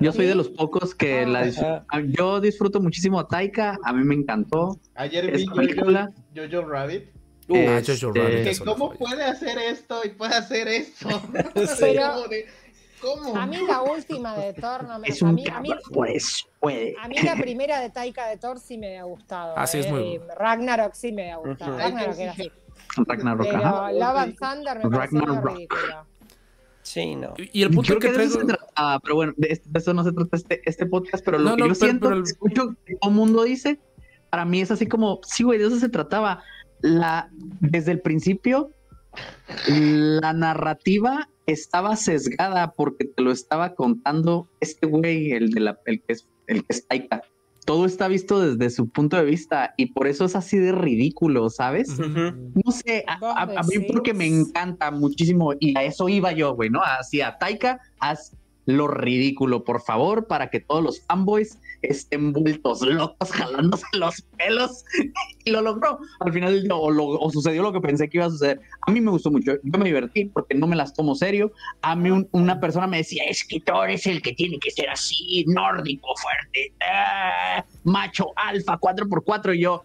Yo soy de los pocos que Ah. la dis- Ajá. yo disfruto muchísimo a Taika, a mí me encantó. Ayer Es vi película. Jojo, Jojo Rabbit. Uh, ah, Este, Jojo Rabbit, cómo puede hacer esto y puede hacer esto. A mí la última de Thor no me Es a un mí, a mí, por eso puede. a mí la primera de Taika de Thor sí me ha gustado. Ah, sí, es eh, muy y Ragnarok sí me ha gustado. Ragnarok era sí. así. Ragnarok, Pero ajá. Thunder me Ragnarok. Sí, no. Y el punto Creo que que de eso traigo. se trata, ah, pero bueno, de, es- de eso no se trata este, este podcast, pero lo No, que no, yo pero- siento, pero el- escucho que todo el mundo dice, para mí es así como, sí, güey, de eso se trataba. La, desde el principio, la narrativa estaba sesgada porque te lo estaba contando este güey, el de la, el que es, el que es Taika. Todo está visto desde su punto de vista y por eso es así de ridículo, ¿sabes? No sé, a, a- a mí porque me encanta muchísimo y a eso iba yo, güey, ¿no? Hacia Taika, haz lo ridículo, por favor, para que todos los fanboys estén vueltos locos, jalándose los pelos. y lo logró. Al final del día, o, lo- o sucedió lo que pensé que iba a suceder. A mí me gustó mucho, yo me divertí porque no me las tomo serio. A mí un- una persona me decía, es que Thor es el que tiene que ser así, nórdico, fuerte, ah, macho, alfa, 4x4, y yo...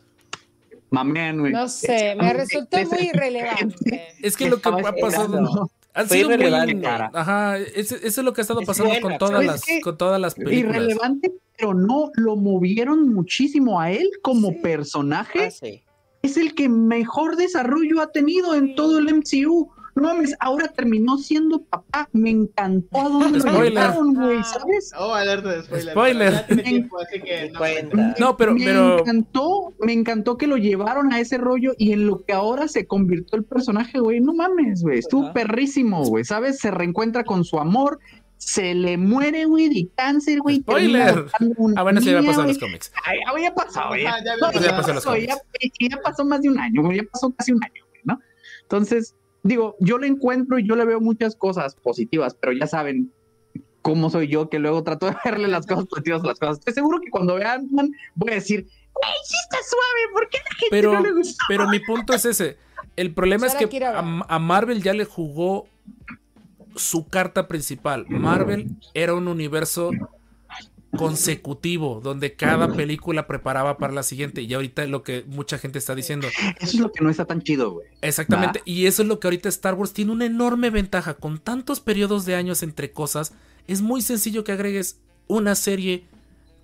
Mamén, güey. No sé, me resultó muy irrelevante. Es que lo que ha pasado. Han sido muy. Ajá, eso es lo que ha estado Es pasando con todas las, con todas las películas. irrelevante, pero no lo movieron muchísimo a él como Sí. personaje. Ah, sí. Es el que mejor desarrollo ha tenido en todo el MCU. No mames, ahora terminó siendo papá. Me encantó a dónde lo Spoiler. llevaron, güey, ¿sabes? Oh, alerta de spoiler. Spoiler. Ya tiempo, así que no pero, me pero encantó, me encantó que lo llevaron a ese rollo y en lo que ahora se convirtió el personaje, güey. No mames, güey. Estuvo Ajá. perrísimo, güey. ¿Sabes? Se reencuentra con su amor. Se le muere, güey, de cáncer, güey. Spoiler. Ah, bueno, eso ya niña, pasó en los cómics. Ay, ya, ya güey. Ajá, ya No, había ya pasado. pasó pasó, ya, ya pasó más de un año, güey, ya pasó casi un año, güey, ¿no? Entonces, digo, yo le encuentro y yo le veo muchas cosas positivas, pero ya saben cómo soy yo, que luego trato de verle las cosas positivas a las cosas. Estoy seguro que cuando vean, voy a decir, güey, sí está suave, ¿por qué a la gente Pero, no le gustó? pero mi punto es ese. El problema es que a Marvel ya le jugó su carta principal. Marvel era un universo consecutivo donde cada película preparaba para la siguiente y ahorita lo que mucha gente está diciendo Eso es lo que no está tan chido, güey. exactamente y eso es lo que ahorita Star Wars tiene una enorme ventaja con tantos periodos de años entre cosas es muy sencillo que agregues una serie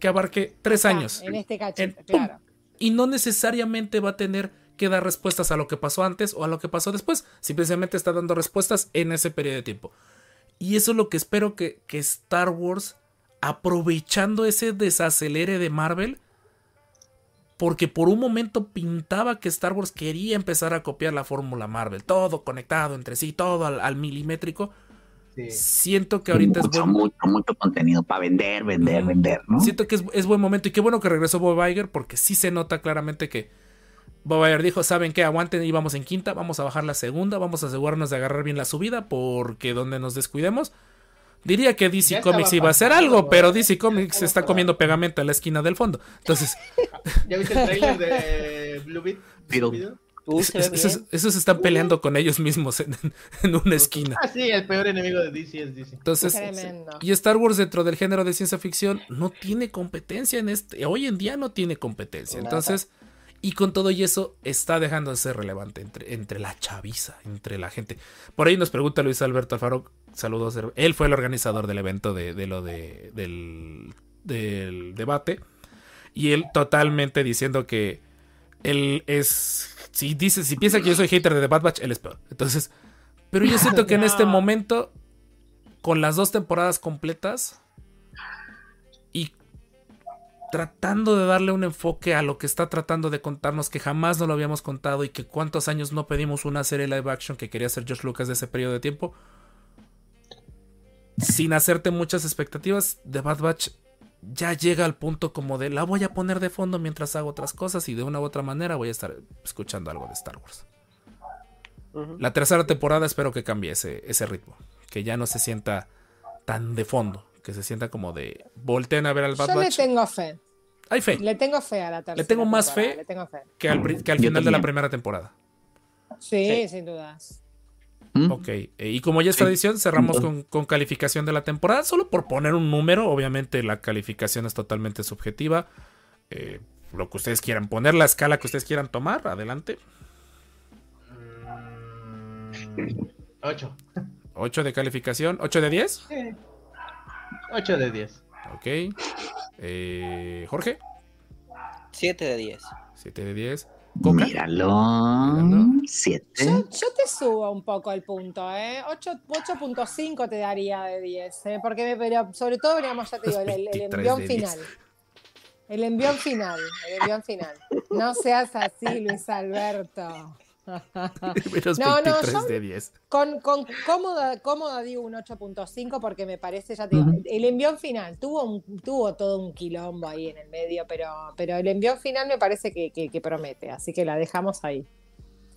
que abarque tres años En este En- ¡pum! claro. y no necesariamente va a tener que dar respuestas a lo que pasó antes o a lo que pasó después. Simplemente está dando respuestas en ese periodo de tiempo. Y eso es lo que espero que, que Star Wars, aprovechando ese desacelere de Marvel, porque por un momento pintaba que Star Wars quería empezar a copiar la fórmula Marvel, todo conectado entre sí, todo al, al milimétrico. Sí. Siento que ahorita es mucho, buen, mucho, mucho contenido para vender, vender, vender, ¿no? Siento que es, es buen momento y qué bueno que regresó Bob Iger porque sí se nota claramente que Bob Iger dijo, ¿saben qué? Aguanten, íbamos en quinta, vamos a bajar la segunda, vamos a asegurarnos de agarrar bien la subida, porque donde nos descuidemos. Diría que DC Ya Comics iba a hacer pasando, algo, pero. DC Comics está comiendo pegamento en la esquina del fondo. Entonces, ¿Ya viste el trailer de Blue Beat? Uh, es- esos, esos están peleando con ellos mismos en, en una esquina. Ah, sí, el peor enemigo de DC es DC. Entonces, Tremendo. y Star Wars dentro del género de ciencia ficción no tiene competencia en este, hoy en día no tiene competencia. Nada. Entonces, y con todo y eso está dejando de ser relevante entre, entre la chaviza, entre la gente. Por ahí nos pregunta Luis Alberto Alfaro, saludos, él fue el organizador del evento de, de lo de, del, del debate y él totalmente diciendo que él es, si dice, si piensa que yo soy hater de The Bad Batch, él es peor. Entonces, pero yo siento que en este momento, con las dos temporadas completas y tratando de darle un enfoque a lo que está tratando de contarnos que jamás no lo habíamos contado y que cuántos años no pedimos una serie live action que quería hacer George Lucas de ese periodo de tiempo. Sin hacerte muchas expectativas, The Bad Batch ya llega al punto como de la voy a poner de fondo mientras hago otras cosas y de una u otra manera voy a estar escuchando algo de Star Wars. La tercera temporada espero que cambie ese, ese ritmo, que ya no se sienta tan de fondo, que se sienta como de volteen a ver al Bad Yo le Batch. tengo fe. Hay fe, Le tengo fe a la tercera. tengo más temporada, fe. Le tengo fe. que al, pri- que al Yo final de la primera temporada. Sí, Sí. sin dudas. ¿Mm? Ok, eh, y como ya es Sí. tradición, cerramos con, con calificación de la temporada, solo por poner un número, obviamente la calificación es totalmente subjetiva. Eh, lo que ustedes quieran poner, la escala que ustedes quieran tomar, adelante. Mm, Ocho. 8 de calificación, 8 de 10. Sí. Ocho de diez. Ok. Eh, Jorge, 7 de 10. 7 de 10. Coca, Míralo. Míralo. Siete. Yo, yo te subo un poco el punto, ¿eh? Ocho- 8.5 te daría de 10, ¿eh? Porque, me- pero sobre todo, digamos, ya te digo, el, el 23 envión de 10. final. El envión final, el envión final. No seas así, Luis Alberto. menos No, no, 23 yo- de 10. Con, con cómoda, cómoda digo un 8.5 porque me parece, ya te digo, Ujú. el envión final tuvo, un- tuvo todo un quilombo ahí en el medio, pero, pero el envión final me parece que, que- que promete, así que la dejamos ahí.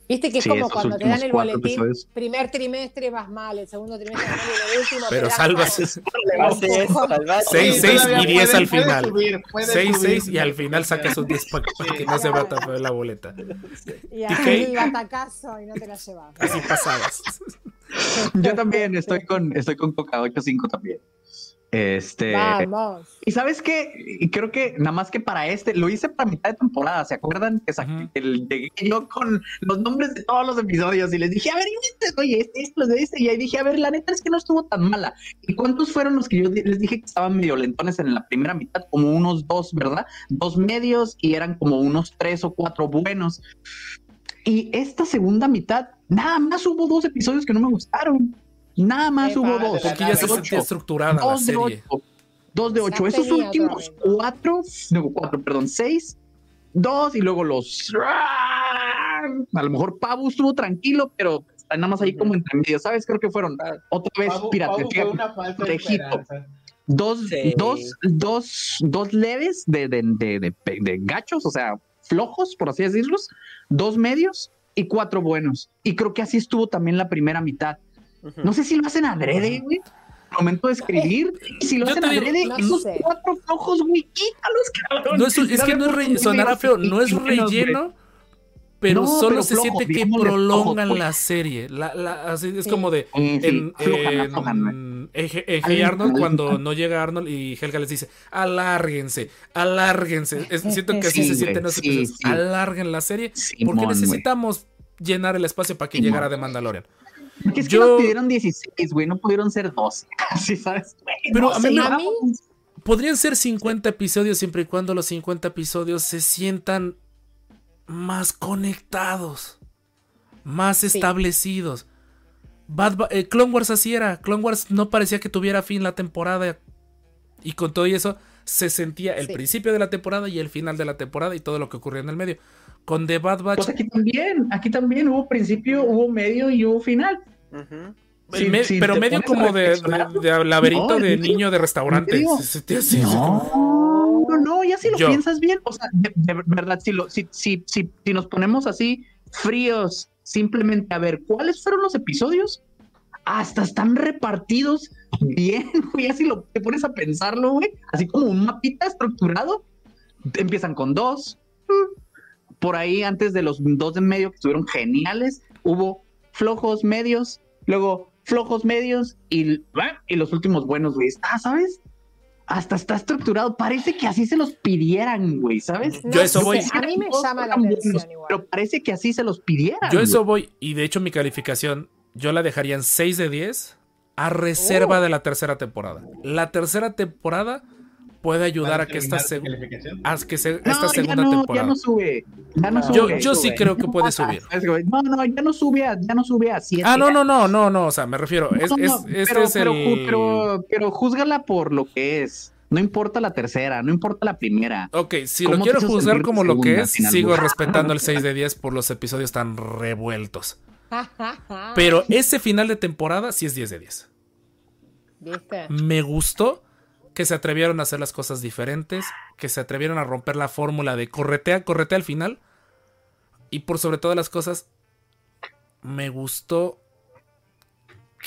Viste que es Sí, como cuando te dan el boletín, episodios. primer trimestre vas mal, el segundo trimestre vas mal y el último te Pero salvas. como- Así es, salvaste. Seis, Sí, seis todavía y 10 puede- al final. subir, puede 6, subir. 6 y al final sacas un 10 para Sí. que no se vea tan feo la boleta. Y ¿Y ahí qué? el batacazo y no te la llevas. Así pasabas. Yo también estoy con, estoy con Coca 8.5 también. Este. Vamos. Y sabes qué, y creo que nada más que para este, lo hice para mitad de temporada, ¿se acuerdan? Que saqué Ujú. el- llegué yo con los nombres de todos los episodios y les dije, a ver, y este, oye, este, esto de este, y ahí dije, a ver, la neta es que no estuvo tan mala. ¿Y cuántos fueron los que yo les dije que estaban medio lentones en la primera mitad? Como unos dos, ¿verdad? Dos medios y eran como unos tres o cuatro buenos. Y esta segunda mitad, nada más hubo dos episodios que no me gustaron. Nada más hubo de dos. la Porque ya se sentía estructurada la Dos de serie. ocho. Dos de ocho. Esos últimos cuatro, no, cuatro, perdón, seis, dos y luego los. A lo mejor Pabu estuvo tranquilo, pero nada más ahí como entre medio, ¿sabes? Creo que fueron otra vez, esperanza. dos, Sí. dos, dos, dos leves de, de, de, de, de gachos, o sea, flojos, por así decirlos, dos medios y cuatro buenos. Y creo que así estuvo también la primera mitad. No sé si lo hacen adrede, güey. Momento de escribir, y si lo Yo hacen adrede, no esos sé. cuatro flojos, güey, quítalos, cabrón. No es, es que no es re- sonará feo, no es relleno, pero No, solo pero se siente que prolongan pues. la serie. La, la- así es Sí. como de. Sí, sí, En, en- en Arnold, cuando no llega Arnold y Helga les dice, alárguense, alárguense. Es- siento que así Sí, se sienten los sí, episodios. sí. Alarguen la serie porque necesitamos llenar el espacio para que Simón. llegara de Mandalorian. Porque es que Yo- nos pidieron 16, güey, no pudieron ser 12. Así, ¿sabes? Güey, Pero no a mí sé, me- A mí, Podrían ser 50 episodios siempre y cuando los 50 episodios se sientan más conectados, más Sí. establecidos. Bad Ba- eh, Clone Wars así era. Clone Wars no parecía que tuviera fin la temporada. Y con todo y eso se sentía el Sí. principio de la temporada y el final de la temporada y todo lo que ocurría en el medio. Con The Bad Batch, Pues aquí también, aquí también hubo principio, hubo medio y hubo final. Ujú. el si- me- si pero medio como de, de- de laberinto No, de ¿en serio? niño de restaurante. ¿En serio? Se sentía así, así como- No, no, no, ya si lo Yo. piensas bien, o sea, de, de verdad, si, lo, si, si, si, si nos ponemos así fríos, simplemente a ver cuáles fueron los episodios, hasta están repartidos bien, güey, así lo te pones a pensarlo, güey, así como un mapita estructurado, empiezan con dos, por ahí antes de los dos de medio que estuvieron geniales, hubo flojos medios, luego flojos medios y, y los últimos buenos, güey, está, ¿sabes? Hasta está estructurado, parece que así se los pidieran, güey, ¿sabes? Yo eso voy- A mí me llama la buenos, atención igual. Pero parece que así se los pidieran. Yo eso güey. voy, y de hecho mi calificación, yo la dejaría en 6 de 10 a reserva Oh. de la tercera temporada. La tercera temporada puede ayudar a que esta, ¿Terminar seg- a que se- No, esta ya segunda no, temporada. Ya no sube. Ya no Yo- Yo, sube. sí creo que puede subir. No, no, ya no sube a, ya no sube a siete. Ah, no, no, no, no, no, o sea, me refiero, es, este pero, es pero, el... pero, pero júzgala por lo que es. No importa la tercera, no importa la primera. Ok, si ¿Cómo lo quiero juzgar como lo que es, sigo respetando el 6 de 10 por los episodios tan revueltos. Pero ese final de temporada sí es 10 de 10. ¿Viste? Me gustó que se atrevieron a hacer las cosas diferentes, que se atrevieron a romper la fórmula de corretea, corretea al final. Y por sobre todas las cosas, me gustó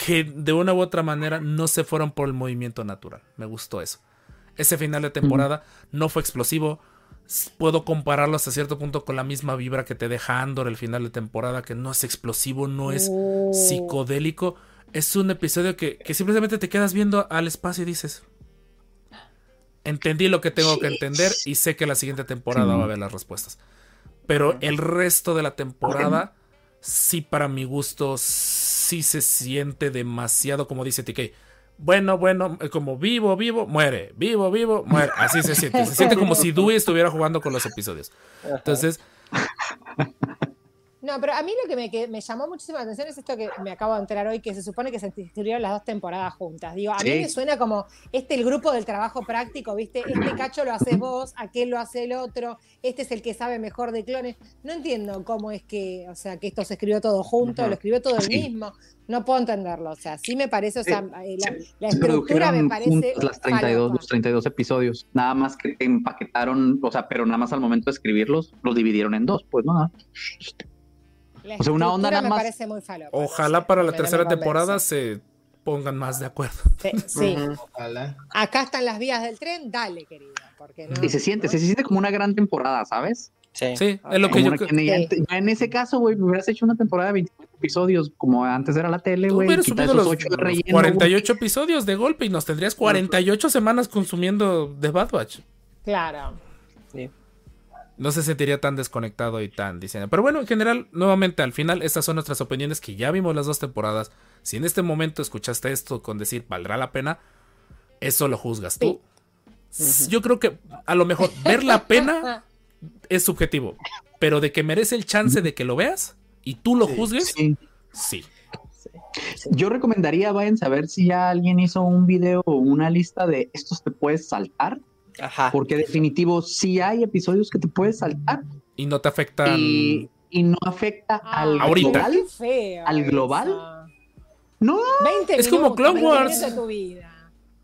que de una u otra manera no se fueron por el movimiento natural. Me gustó eso. Ese final de temporada no fue explosivo. Puedo compararlo hasta cierto punto con la misma vibra que te deja Andor el final de temporada, que no es explosivo, no es Oh. psicodélico. Es un episodio que, que simplemente te quedas viendo al espacio y dices, entendí lo que tengo que entender y sé que la siguiente temporada Sí. va a haber las respuestas. Pero el resto de la temporada, sí para mi gusto, sí se siente demasiado, como dice TK. Bueno, bueno, como vivo, vivo, muere, vivo, vivo, muere. Así se siente. Se siente como si Dewey estuviera jugando con los episodios. Entonces, No, pero a mí lo que me, que me llamó muchísima atención es esto que me acabo de enterar hoy, que se supone que se escribieron las dos temporadas juntas. Digo, a mí me suena como este el grupo del trabajo práctico, ¿viste? Este cacho lo haces vos, aquel lo hace el otro, este es el que sabe mejor de clones. No entiendo cómo es que, o sea, que esto se escribió todo junto, lo escribió todo el Sí. mismo. No puedo entenderlo. O sea, sí me parece, o sea, eh, la, la estructura me parece. las 32, falopa. los 32 episodios. Nada más que empaquetaron, o sea, pero nada más al momento de escribirlos, los dividieron en dos, pues no. La o sea, una onda nada me más- parece muy falopa. ojalá no sé, para la no tercera temporada se pongan más de acuerdo. Sí, sí. Acá están las vías del tren, dale, querida. Porque no, Y se siente, se siente como una gran temporada, ¿sabes? Sí. Sí, es lo que Como yo una Sí. en ese caso, güey, me hubieras hecho una temporada de 24 episodios, como antes era la tele, Tú güey. hubieras subido los, de relleno, güey. 48 episodios de golpe y nos tendrías 48 semanas consumiendo The Bad Batch. Claro. No se sentiría tan desconectado y tan diseñado. Pero bueno, en general, nuevamente, al final, estas son nuestras opiniones que ya vimos las dos temporadas. Si en este momento escuchaste esto con decir valdrá la pena, eso lo juzgas tú. Yo creo que a lo mejor ver la pena es subjetivo, pero de que merece el chance de que lo veas y tú lo juzgues, Sí. sí. Yo recomendaría, vayan a ver si ya alguien hizo un video o una lista de estos te puedes saltar, Ajá. porque definitivo sí hay episodios que te puedes saltar Y no te afectan. y, y no afecta al Ahorita. global. Feo ¿Al global? eso. No, 20 Es como Clone 20 Wars. de tu vida.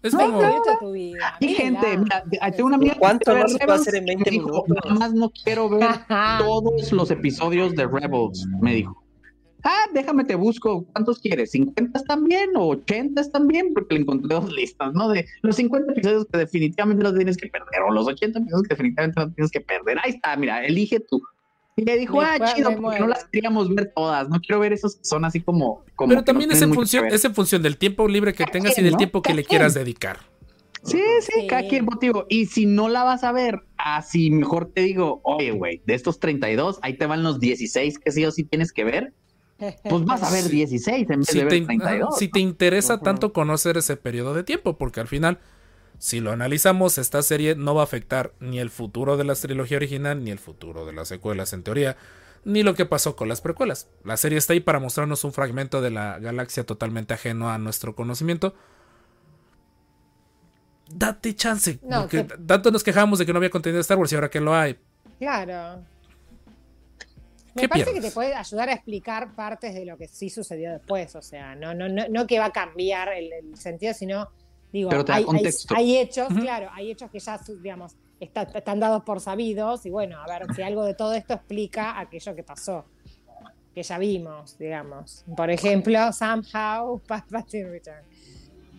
Es 20 como. minutos de tu vida. hay Mírenla. gente, mira, tengo una amiga ¿Cuánto ve no se puede Rebels hacer en y me 20 dijo, minutos? Nada más no quiero ver todos los episodios de Rebels, me dijo. Ah, déjame te busco, ¿cuántos quieres? ¿50 están bien o 80 están bien? Porque le encontré dos listas, ¿no? De los 50 episodios que definitivamente los tienes que perder o los 80 episodios que definitivamente los tienes que perder. Ahí está, mira, elige tú. Y le dijo, ah, chido, porque no las queríamos ver todas. No quiero ver esos que son así como. como Pero no también es en, función, es en función del tiempo libre que tengas y del ¿no? tiempo que le quieras quien. dedicar. Sí, sí, Sí. cada quien motivo. Y si no la vas a ver, así mejor te digo, oye, güey, de estos 32, ahí te van los 16 que sí o sí tienes que ver, pues vas a ver 16 en vez Si de te, ver in- 32. ajá, si te interesa tanto conocer ese periodo de tiempo, porque al final, si lo analizamos, esta serie no va a afectar ni el futuro de la trilogía original, ni el futuro de las secuelas en teoría, ni lo que pasó con las precuelas. La serie está ahí para mostrarnos un fragmento de la galaxia totalmente ajeno a nuestro conocimiento. Date chance, No, porque te- tanto nos quejamos de que no había contenido de Star Wars y ahora que lo hay. Claro. Me ¿Qué parece que te puede ayudar a explicar partes de lo que sí sucedió después. O sea, no, no, no, no que va a cambiar el, el sentido, sino, digo, Pero hay, hay- contexto. hay hechos, claro, hay hechos que ya, digamos, está- están dados por sabidos y bueno, a ver si algo de todo esto explica aquello que pasó, que ya vimos, digamos. Por ejemplo, somehow, Return.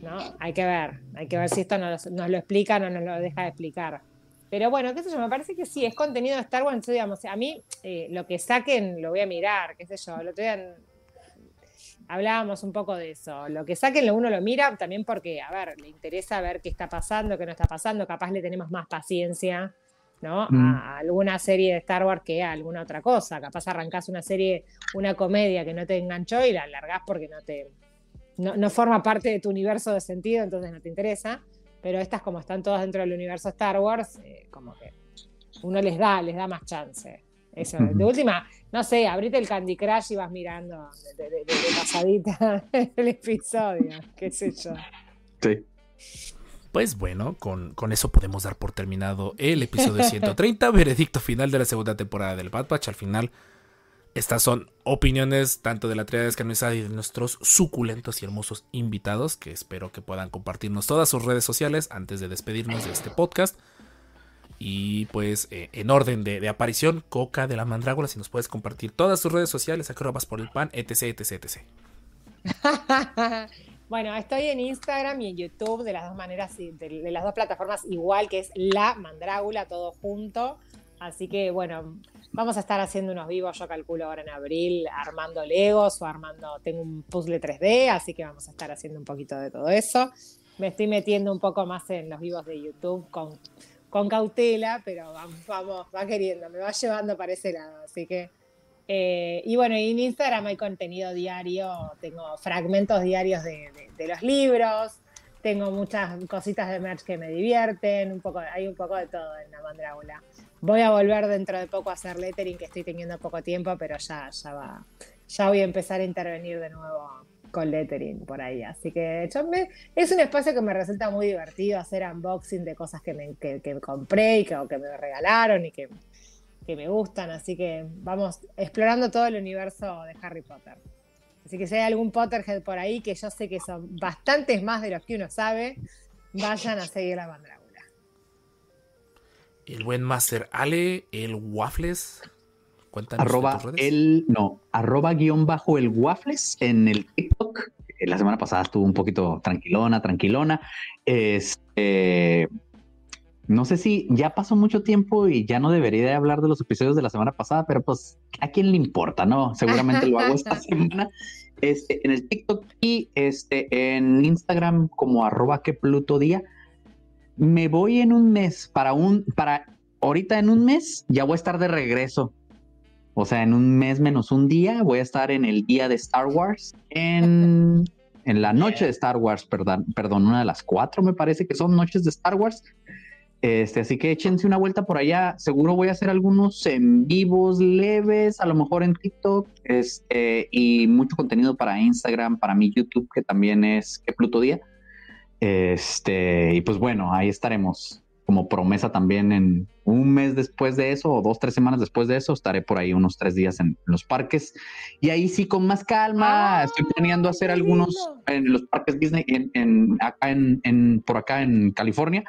¿No? Hay que ver, hay que ver si esto nos, nos lo explica o no nos lo deja de explicar. Pero bueno, qué sé yo, me parece que sí, es contenido de Star Wars, entonces, digamos, a mí eh, lo que saquen lo voy a mirar, qué sé yo, día en- hablábamos un poco de eso, lo que saquen lo uno lo mira también porque, a ver, le interesa ver qué está pasando, qué no está pasando, capaz le tenemos más paciencia, ¿no? Mm. A alguna serie de Star Wars que a alguna otra cosa, capaz arrancás una serie, una comedia que no te enganchó y la largás porque no te, no, no forma parte de tu universo de sentido, entonces no te interesa. Pero estas, como están todas dentro del universo Star Wars, eh, como que uno les da, les da más chance. Eso, de última, no sé, abrite el Candy Crush y vas mirando de, de- de- de pasadita el episodio, qué sé yo. Sí. Pues bueno, con, con eso podemos dar por terminado el episodio 130, veredicto final de la segunda temporada del Bad Batch. Al final, estas son opiniones tanto de la tríada descanonizada y de nuestros suculentos y hermosos invitados, que espero que puedan compartirnos todas sus redes sociales antes de despedirnos de este podcast. Y pues eh, en orden de, aparición, Coca de la Mandrágora, si nos puedes compartir todas tus redes sociales, acrobas por el pan, etc, etc, etc. bueno, estoy en Instagram y en YouTube de las dos maneras, de, de las dos plataformas igual, que es La Mandrágula, todo junto. Así que bueno, vamos a estar haciendo unos vivos, yo calculo ahora en abril, armando Legos o armando, tengo un puzzle 3D, así que vamos a estar haciendo un poquito de todo eso. Me estoy metiendo un poco más en los vivos de YouTube con, con cautela, pero vamos, vamos, va queriendo, me va llevando para ese lado, así que... Eh, y bueno, en Instagram hay contenido diario, tengo fragmentos diarios de, de- de los libros, tengo muchas cositas de merch que me divierten, un poco, hay un poco de todo en la mandrágula. Voy a volver dentro de poco a hacer lettering, que estoy teniendo poco tiempo, pero ya, ya va, ya voy a empezar a intervenir de nuevo con lettering por ahí. Así que yo me- es un espacio que me resulta muy divertido hacer unboxing de cosas que, me, que, compré y que, o que me regalaron y que, que me gustan. Así que vamos explorando todo el universo de Harry Potter. Así que si hay algún Potterhead por ahí, que yo sé que son bastantes más de los que uno sabe, vayan a seguir la mandrágula. El buen Master Ale, el Waffles. Cuéntanos Arroba tus redes. el, no, arroba guion bajo el waffles en el TikTok. Eh, La semana pasada estuvo un poquito tranquilona, tranquilona. Este, no sé si ya pasó mucho tiempo y ya no debería de hablar de los episodios de la semana pasada, pero pues a quién le importa, ¿no? Seguramente lo hago esta semana. Este, en el TikTok y este, en Instagram como arroba que Pluto día. Me voy en un mes para un, para ahorita en un mes ya voy a estar de regreso. O sea, en un mes menos un día voy a estar en el día de Star Wars, en, en la noche de Star Wars, perdón, perdón, una de las cuatro me parece que son noches de Star Wars. Este, así que échense una vuelta por allá. Seguro voy a hacer algunos en vivos leves, a lo mejor en TikTok, este, y mucho contenido para Instagram, para mi YouTube, que también es que Pluto Día. Este, y pues bueno, ahí estaremos como promesa también en un mes después de eso o dos, tres semanas después de eso, estaré por ahí unos tres días en los parques y ahí sí con más calma. Ah, Estoy planeando hacer algunos en los parques Disney en, en- acá en, en- por acá en California.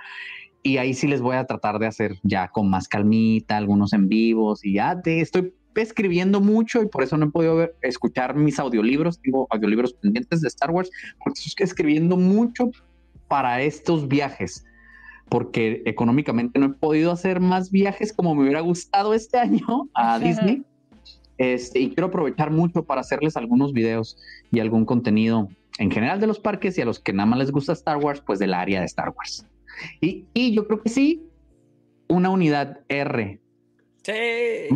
Y ahí sí les voy a tratar de hacer ya con más calmita, algunos en vivos y ya te estoy escribiendo mucho y por eso no he podido ver- escuchar mis audiolibros. Tengo audiolibros pendientes de Star Wars porque estoy escribiendo mucho para estos viajes porque económicamente no he podido hacer más viajes como me hubiera gustado este año a Disney. Este, y quiero aprovechar mucho para hacerles algunos videos y algún contenido en general de los parques y a los que nada más les gusta Star Wars, pues del área de Star Wars. Y, y yo creo que sí, una unidad R.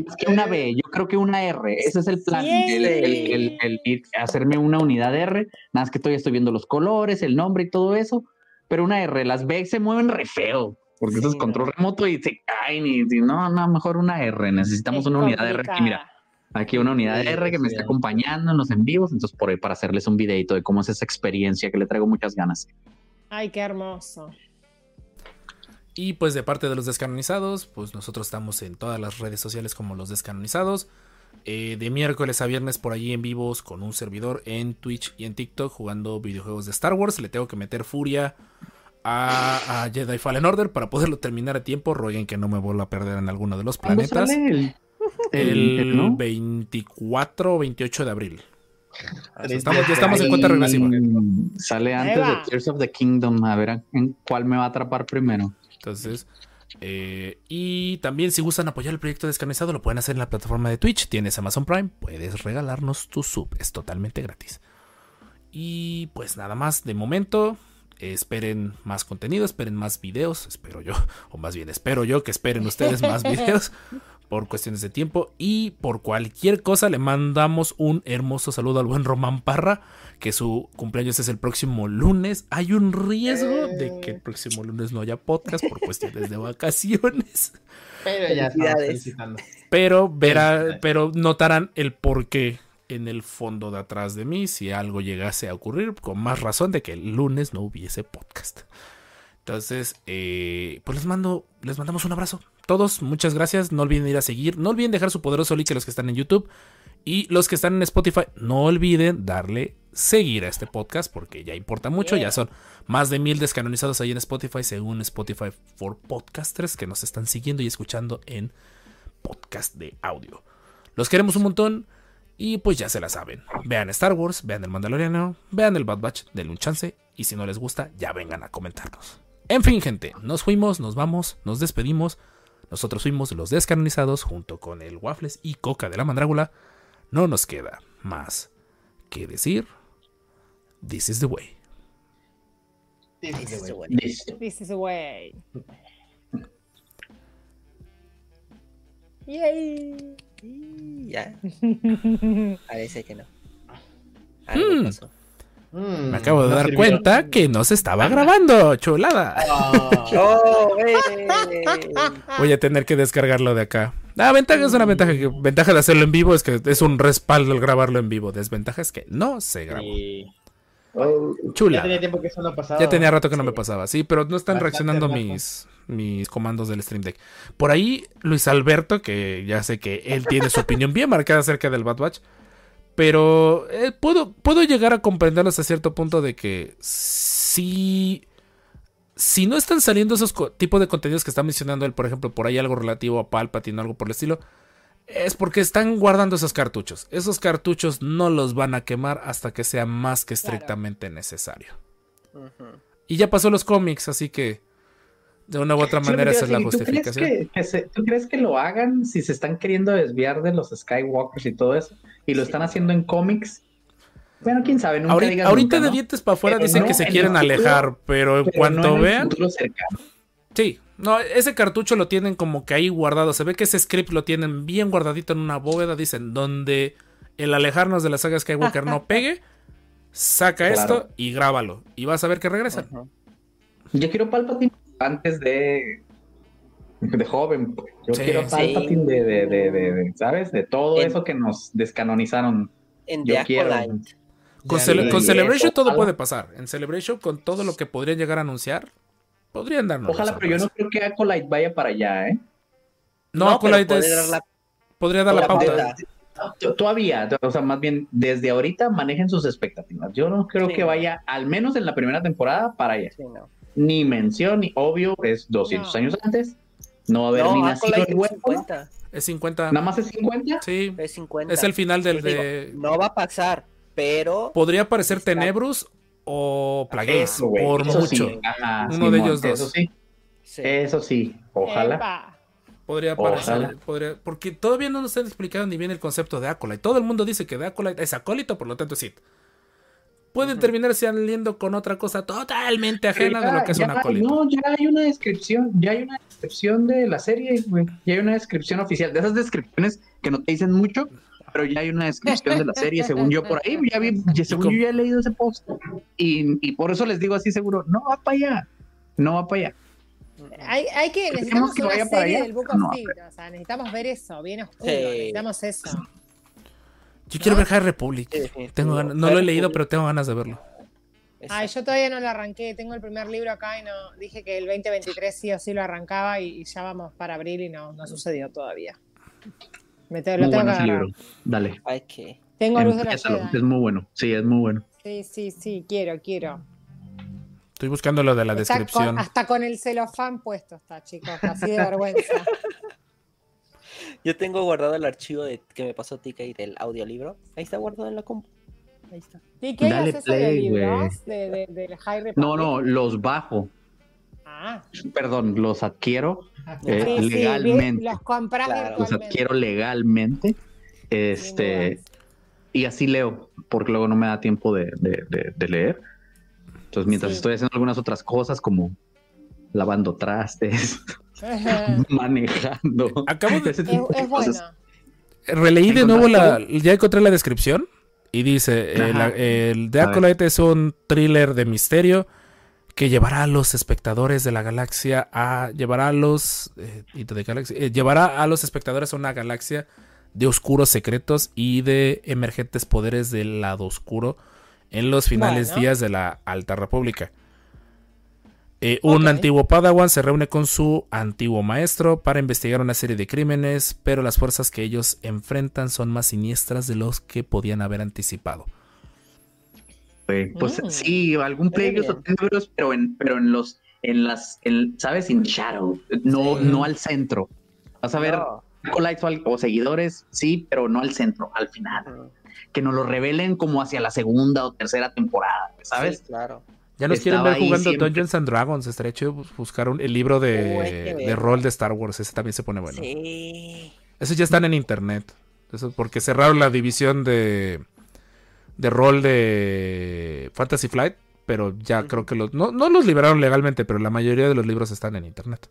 Más que una B, yo creo que una R. Ese es el plan. Sí. El, el- el- el hacerme una unidad R. Nada más que todavía estoy viendo los colores, el nombre y todo eso. Pero una R, las B se mueven re feo. Porque eso es Sí, control remoto y se caen y, y no, no, mejor una R. Necesitamos Es una unidad R. Aquí, mira, aquí una unidad Sí, R que me sí. está acompañando en los en vivos. Entonces, por ahí para hacerles un videito de cómo es esa experiencia que le traigo muchas ganas. Ay, qué hermoso. Y pues de parte de los descanonizados, pues nosotros estamos en todas las redes sociales como los descanonizados. Eh, de miércoles a viernes por allí en vivos con un servidor en Twitch y en TikTok jugando videojuegos de Star Wars. Le tengo que meter furia a, a Jedi Fallen Order para poderlo terminar a tiempo. Rueguen que no me vuelva a perder en alguno de los ¿Cuándo planetas. el, El, el- ¿no? 24 o 28 de abril. Estamos, ya estamos en cuenta regresiva. Sale antes Eva. de Tears of the Kingdom. A ver en cuál me va a atrapar primero. Entonces, eh, y también si gustan apoyar el proyecto descanonizado, lo pueden hacer en la plataforma de Twitch. Tienes Amazon Prime, puedes regalarnos tu sub, es totalmente gratis. Y pues nada más, de momento, esperen más contenido, esperen más videos, espero yo, o más bien espero yo que esperen ustedes más videos por cuestiones de tiempo. Y por cualquier cosa le mandamos un hermoso saludo al buen Román Parra, que su cumpleaños es el próximo lunes. Hay un riesgo de que el próximo lunes no haya podcast por cuestiones de vacaciones. Pero ya felicitando. Pero verá, pero notarán el porqué en el fondo de atrás de mí si algo llegase a ocurrir, con más razón de que el lunes no hubiese podcast. Entonces, eh, pues les mando, les mandamos un abrazo. Todos, muchas gracias. No olviden ir a seguir. No olviden dejar su poderoso like a los que están en YouTube. Y los que están en Spotify, no olviden darle seguir a este podcast porque ya importa mucho. Ya son más de mil descanonizados ahí en Spotify, según Spotify for Podcasters que nos están siguiendo y escuchando en podcast de audio. Los queremos un montón y pues ya se la saben. Vean Star Wars, vean el Mandaloriano, vean el Bad Batch, denle un chance y si no les gusta, ya vengan a comentarnos. En fin, gente, nos fuimos, nos vamos, nos despedimos. Nosotros fuimos los descanonizados junto con el Waffles y Coca de la Mandrágula. No nos queda más que decir: This is the way. Es güey. bueno. Listo. This is the way. Yay. Ya, parece que no. Algo Hmm. pasó. Mm, Me acabo de ¿no dar sirvió? cuenta que no se estaba grabando, chulada. Ah, ¡Oh! Voy a tener que descargarlo de acá. La ventaja es una ventaja que ventaja de hacerlo en vivo es que es un respaldo el grabarlo en vivo. Desventaja es que no se grabó. sí. Oh, Ya Chula. tenía tiempo que eso no pasaba. Ya tenía rato que no me pasaba, sí, pero no están Bastante reaccionando mis, mis comandos del Stream Deck. Por ahí, Luis Alberto, que ya sé que él tiene su opinión bien marcada acerca del Bad Batch, pero eh, puedo, puedo llegar a comprenderlo hasta cierto punto de que si, si no están saliendo esos tipos de contenidos que está mencionando él, por ejemplo, por ahí algo relativo a Palpatine o algo por el estilo, es porque están guardando esos cartuchos. Esos cartuchos no los van a quemar hasta que sea más que estrictamente necesario. Y ya pasó los cómics, así que de una u otra manera esa es la iba a decir, ¿tú crees justificación. que- que se- ¿Tú crees que lo hagan si se están queriendo desviar de los Skywalkers y todo eso? Y lo están haciendo en cómics. Bueno, quién sabe, nunca Ahorita, digas ahorita nunca, de ¿no? dientes para afuera Pero dicen no que se quieren futuro, alejar, pero en Pero cuanto no en el vean, sí, no, ese cartucho lo tienen como que ahí guardado. Se ve que ese script lo tienen bien guardadito en una bóveda. Dicen, donde el alejarnos de la saga Skywalker no pegue, saca Claro. esto y grábalo. Y vas a ver que regresan. Ujú. Yo quiero Palpatine antes de de joven. pues. Yo Sí. quiero Palpatine de, de, de, de- de- ¿sabes? De todo En- eso que nos descanonizaron. En Yo The quiero. Con, Cele- eso, Celebration todo ojalá. puede pasar. En Celebration, con todo lo que podrían llegar a anunciar, podrían darnos. Ojalá, pero yo no creo que Acolyte vaya para allá, ¿eh? No, Acolyte puede es- dar la- podría dar la la pauta. Todavía, o sea, más bien desde ahorita manejen sus expectativas. Yo no creo Sí. que vaya, al menos en la primera temporada, para allá. Sí, no. Ni mención, ni obvio, es 200 No. años antes. No va a haber ni No, nacido Acolyte el es huevo. 50. Es 50. Nada más es 50. Sí, Es 50. es el final del digo, de. No va a pasar, pero Podría aparecer Está- Tenebrus o Plagueis, por eso mucho. sí. Ajá, Uno de ellos dos. Eso sí, sí. eso sí. Ojalá. Epa. Podría aparecer. Ojalá. podría- porque todavía no nos han explicado ni bien el concepto de Acolyte. Todo el mundo dice que de Acolyte es acólito, por lo tanto es Sith. Puede terminar saliendo con otra cosa totalmente ajena de lo que es Ya- un ya- acólito. No, ya hay una descripción, ya hay una descripción de la serie, güey. Ya hay una descripción oficial. De esas descripciones que no te dicen mucho, pero ya hay una descripción de la serie, según yo por ahí. Ya vi, ya- según yo ya he leído ese post. Y, y por eso les digo así seguro, no va para allá. No va para allá. Hay, hay que, necesitamos que una vaya para serie allá, del Book no o sea, necesitamos ver eso, bien oscuro, Sí. necesitamos eso. Yo quiero ver High Republic. Sí, definitivo. Tengo ganas- no lo he leído, Republic. pero tengo ganas de verlo. Exacto. Ay, yo todavía no lo arranqué, tengo el primer libro acá y no dije que el 2023 sí o sí lo arrancaba y, y ya vamos para abril y no, no sucedió todavía. Me te- lo Muy tengo bueno ese libro. Dale. Tengo luz de la. Jedi. Es muy bueno. Sí, es muy bueno. Sí, sí, sí, quiero, quiero. Estoy buscando lo de la Está con- descripción. hasta con el celofán puesto está, chicos, así de vergüenza. Yo tengo guardado el archivo de, que me pasó TK del audiolibro. Ahí está guardado en la compu. Ahí está. ¿Y qué Dale de play, libros? De, de, del High Republic? No, no, los bajo. Ah, Perdón, los adquiero eh, sí, sí, legalmente. bien, los compras Claro. los adquiero legalmente. Este, y así leo, porque luego no me da tiempo de, de- de- de leer. Entonces, mientras Sí. estoy haciendo algunas otras cosas, como lavando trastes. manejando. Acabo de- Es, de es. Releí de nuevo la. Ya encontré la descripción. Y dice: eh, la- el The. Acolyte es un thriller de misterio que llevará a los espectadores de la galaxia a. Llevará a los. eh, the Galaxy, eh, llevará a los espectadores a una galaxia de oscuros secretos y de emergentes poderes del lado oscuro en los finales Bueno. días de la Alta República. Eh, un antiguo Padawan se reúne con su antiguo maestro para investigar una serie de crímenes, pero las fuerzas que ellos enfrentan son más siniestras de los que podían haber anticipado. Güey, Pues Mm. sí, algún play bien. libros, pero en, pero en los, en las, en, ¿sabes? In shadow, no, Sí. no al centro. Vas a ver No. o, o seguidores, sí, pero no al centro, al final. Ujú. Que nos lo revelen como hacia la segunda o tercera temporada, ¿sabes? Sí, claro. Ya nos quieren ver jugando siempre. Dungeons and Dragons. Estaría chido bus- buscar un- el libro de, de ver. rol de Star Wars. Ese también se pone bueno. Sí. Esos ya están en internet. Eso porque cerraron la división de, de rol de Fantasy Flight. Pero ya creo que los. No, no los liberaron legalmente, pero la mayoría de los libros están en internet.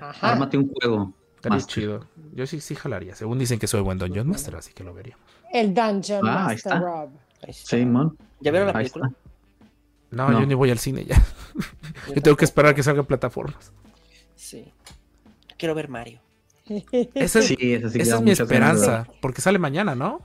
Ajá. Ármate un juego. Estaría chido. Yo sí, sí jalaría. Según dicen que soy buen Dungeon Master, así que lo vería. El Dungeon Ah, ahí Master está. Rob. Ahí está. Sí, man. ¿Ya vieron la película? está. No, No. yo ni voy al cine ya. Yo tengo que esperar a que salgan plataformas. Sí. Quiero ver Mario. Esa es, Sí, esa sí esa da es mi ganas esperanza. Porque sale mañana, ¿no?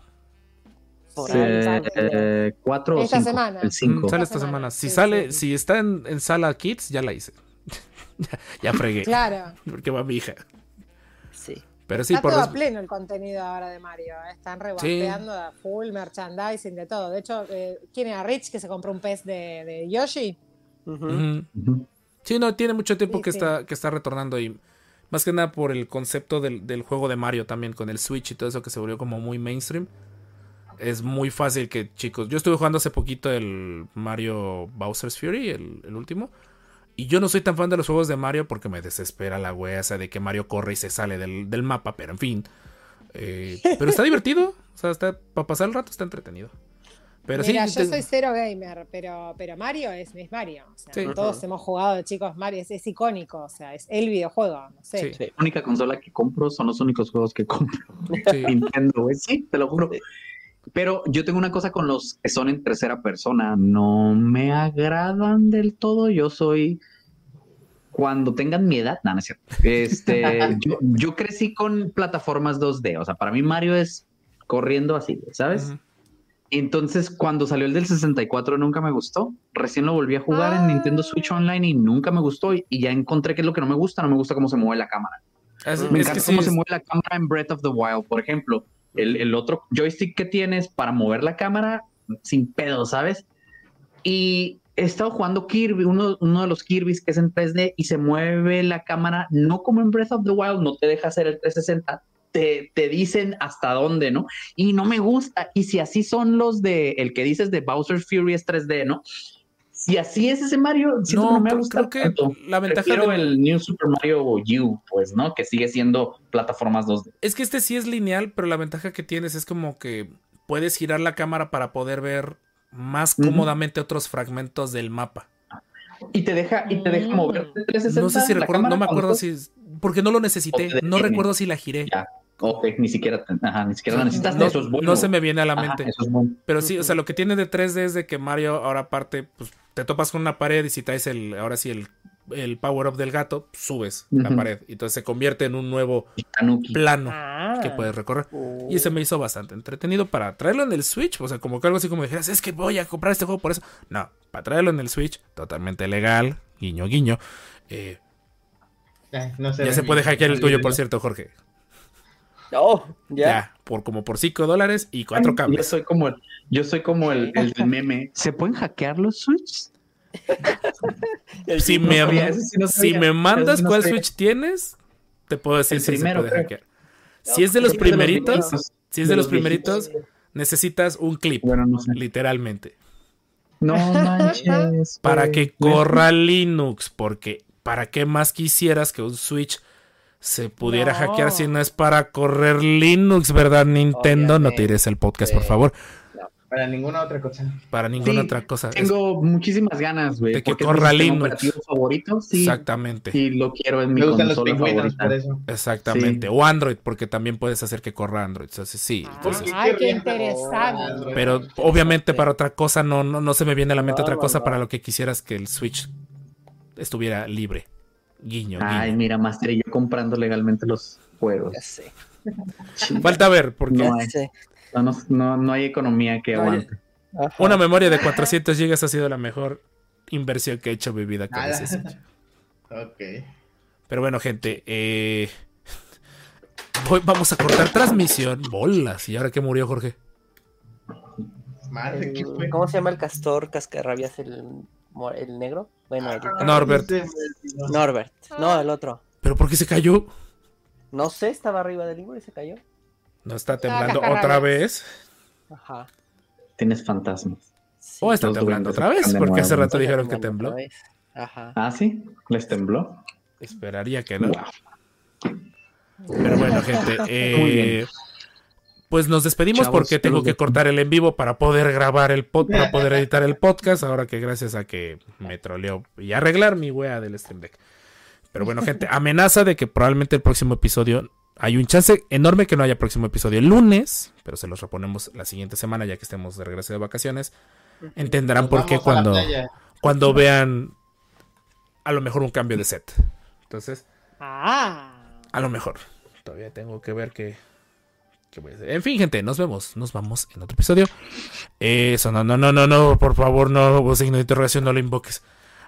Por Sí. Eh, cuatro o Esta cinco. semana. El cinco. Mm, sale Esta esta semana, semana. Si sí, sale, sí. si está en, en sala Kids, ya la hice. ya, ya fregué. Claro. Porque va mi hija. Sí. Pero sí, Está por todo a pleno el contenido ahora de Mario. ¿eh? Están revampeando a full merchandising de todo. De hecho, eh, ¿quién era Rich que se compró un pez de, de Yoshi? Sí, no, tiene mucho tiempo Sí, que, sí. Está, que está retornando y más que nada por el concepto del, del juego de Mario también, con el Switch y todo eso que se volvió como muy mainstream. Es muy fácil que chicos, yo estuve jugando hace poquito el Mario Bowser's Fury, el, el último, y yo no soy tan fan de los juegos de Mario porque me desespera la wea esa de que Mario corre y se sale del, del mapa, pero en fin. Eh, pero está divertido, o sea, está, para pasar el rato está entretenido. Pero Mira, sí, yo te- soy cero gamer, pero, pero Mario es, es Mario. O sea, Sí. Todos hemos jugado de chicos Mario, es, es icónico, o sea, es el videojuego, no sé. Sí. Sí. La única consola que compro son los únicos juegos que compro. sí. Nintendo, güey. Sí, te lo juro. Pero yo tengo una cosa con los que son en tercera persona. No me agradan del todo. Yo soy. Cuando tengan mi edad, no es cierto. Este, yo, yo crecí con plataformas 2D. O sea, para mí Mario es corriendo así, ¿sabes? Entonces, cuando salió el del 64 nunca me gustó. Recién lo volví a jugar Ah. en Nintendo Switch Online y nunca me gustó. Y, y ya encontré que es lo que no me gusta. No me gusta cómo se mueve la cámara. Es, Me es encanta sí, cómo se es- mueve la cámara en Breath of the Wild, por ejemplo. El, otro joystick que tienes para mover la cámara sin pedo, ¿sabes? Y he estado jugando Kirby, uno, uno de los Kirby's que es en 3D y se mueve la cámara, no como en Breath of the Wild, no te deja hacer el 360, te, te dicen hasta dónde, ¿no? Y no me gusta. Y si así son los de, el que dices de Bowser's Fury es 3D, ¿no? Si así es ese Mario, siento No, que no me creo- gusta creo que tanto. la ventaja Prefiero de- el New Super Mario U, pues, ¿no? Que sigue siendo plataformas 2D. Es que este sí es lineal, pero la ventaja que tienes es como que puedes girar la cámara para poder ver más cómodamente otros fragmentos del mapa. Y te deja, y te deja Mm. moverte 360. No sé si recuerdo, no me acuerdo si. Porque no lo necesité. No recuerdo si la giré. Ya. Ok, ni siquiera, te- ajá, ni siquiera necesitas. No, eso es bueno. no se me viene a la Ajá, mente. eso es bueno. Pero sí, o sea, lo que tiene de 3D es de que Mario ahora aparte, pues te topas con una pared y si traes el, ahora sí el, el power up del gato, subes la pared. Y entonces se convierte en un nuevo Tanuki. plano Ah. que puedes recorrer. Y se me hizo bastante entretenido para traerlo en el Switch. O sea, como que algo así como dijeras, es que voy a comprar este juego por eso. No, para traerlo en el Switch, totalmente legal, guiño, guiño. Eh, Ay, no ya se puede hackear el tuyo, por cierto, Jorge. Oh, Ya, ya. por como por 5 dólares y cuatro Yo cables. soy como el, yo soy como el, el del meme. ¿Se pueden hackear los Switch? Si me, sabía, eso sí no si me mandas sí no cuál sabía. Switch tienes, te puedo decir El si primero, se puede hackear. Si es de los Sí, de los primeritos, viejitos. si es de los primeritos, necesitas un clip, Bueno, no sé. literalmente, No manches. para que corra Linux, porque ¿para qué más quisieras que un Switch se pudiera No. hackear si no es para correr Linux, verdad, Nintendo? No Obviamente. tires el podcast, por favor, Para ninguna otra cosa. para ninguna Sí, otra cosa. Es- Tengo muchísimas ganas, güey. De que es corra mi Linux. favorito. Sí, Exactamente. sí, lo quiero en mi Me gustan los consola pingüinos por eso. Exactamente. Sí. O Android, porque también puedes hacer que corra Android. Entonces, sí. Ah, entonces- Ay, qué interesante. Pero obviamente para otra cosa no, no, no se me viene a la mente No, otra no, cosa no. para lo que quisieras que el Switch estuviera libre. Guiño, Ay, guiño. mira, Master y yo comprando legalmente los juegos. Ya sé. Falta ver, porque No hay, no, no- no- no hay economía que No, aguante. Ajá. una memoria de 400 GB ha sido la mejor inversión que he hecho en mi vida con ese. Ok. Pero bueno, gente, eh, voy- vamos a cortar transmisión. Bolas. ¿Y ahora qué murió, Jorge? Madre, ¿qué El- fue? ¿Cómo se llama el castor cascarrabias el negro? Bueno, el Ah, Norbert. olvidó. Norbert. No, el otro. ¿Pero por qué se cayó? No sé, estaba arriba del libro y se cayó. ¿No está temblando otra vez? Ajá. Tienes fantasmas. Sí. ¿O está Los temblando otra vez? Porque hace rato dijeron que tembló. Ajá. Ah, sí, les tembló. Esperaría que no. Pero bueno, gente, eh, Muy bien. Pues nos despedimos Chavos, porque tengo que cortar el en vivo para poder grabar el pod, para poder editar el podcast. Ahora que gracias a que me troleó y arreglar mi wea del Stream Deck. Pero bueno, gente, amenaza de que probablemente el próximo episodio hay un chance enorme que no haya próximo episodio el lunes, pero se los reponemos la siguiente semana ya que estemos de regreso de vacaciones. Entenderán Nos por qué cuando, cuando vean a lo mejor un cambio de set. Entonces, Ah. a lo mejor. Todavía tengo que ver qué, qué voy a hacer. En fin, gente, nos vemos. Nos vamos en otro episodio. Eso, no, no, no, no, no, por favor, no, signo de interrogación, no lo invoques.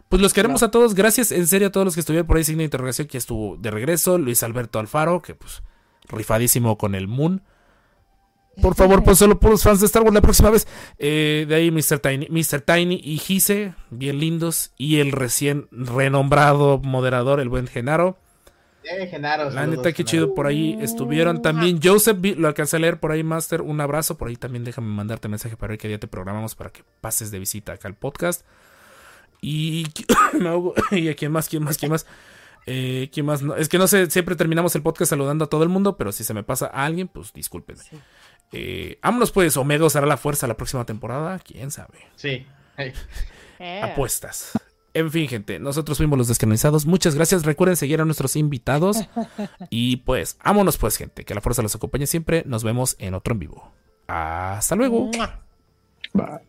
Pues los queremos a todos. Gracias en serio a todos los que estuvieron por ahí, signo de interrogación, que estuvo de regreso. Luis Alberto Alfaro, que pues rifadísimo con el Moon. Por favor, pues solo puros fans de Star Wars la próxima vez. Eh, de ahí Mr. Tiny, Mr. Tiny y Gise, bien lindos. Y el recién renombrado moderador, el buen Genaro. Eh, Genaro, La saludos, neta, qué chido por ahí estuvieron. También Joseph, lo alcancé a leer por ahí, Master. Un abrazo. Por ahí también déjame mandarte mensaje para ver qué día te programamos para que pases de visita acá al podcast. Y, y a quién más, quién más, quién más. Eh, ¿Quién más? No, es que no sé, siempre terminamos el podcast saludando a todo el mundo, pero si se me pasa a alguien, pues discúlpenme. Eh, vámonos pues, Omega usará la fuerza la próxima temporada, quién sabe. Sí. Eh. Apuestas. En fin, gente, nosotros fuimos los descanonizados. Muchas gracias. Recuerden seguir a nuestros invitados. Y pues, vámonos pues, gente. Que la fuerza los acompañe siempre. Nos vemos en otro en vivo. Hasta luego. Va.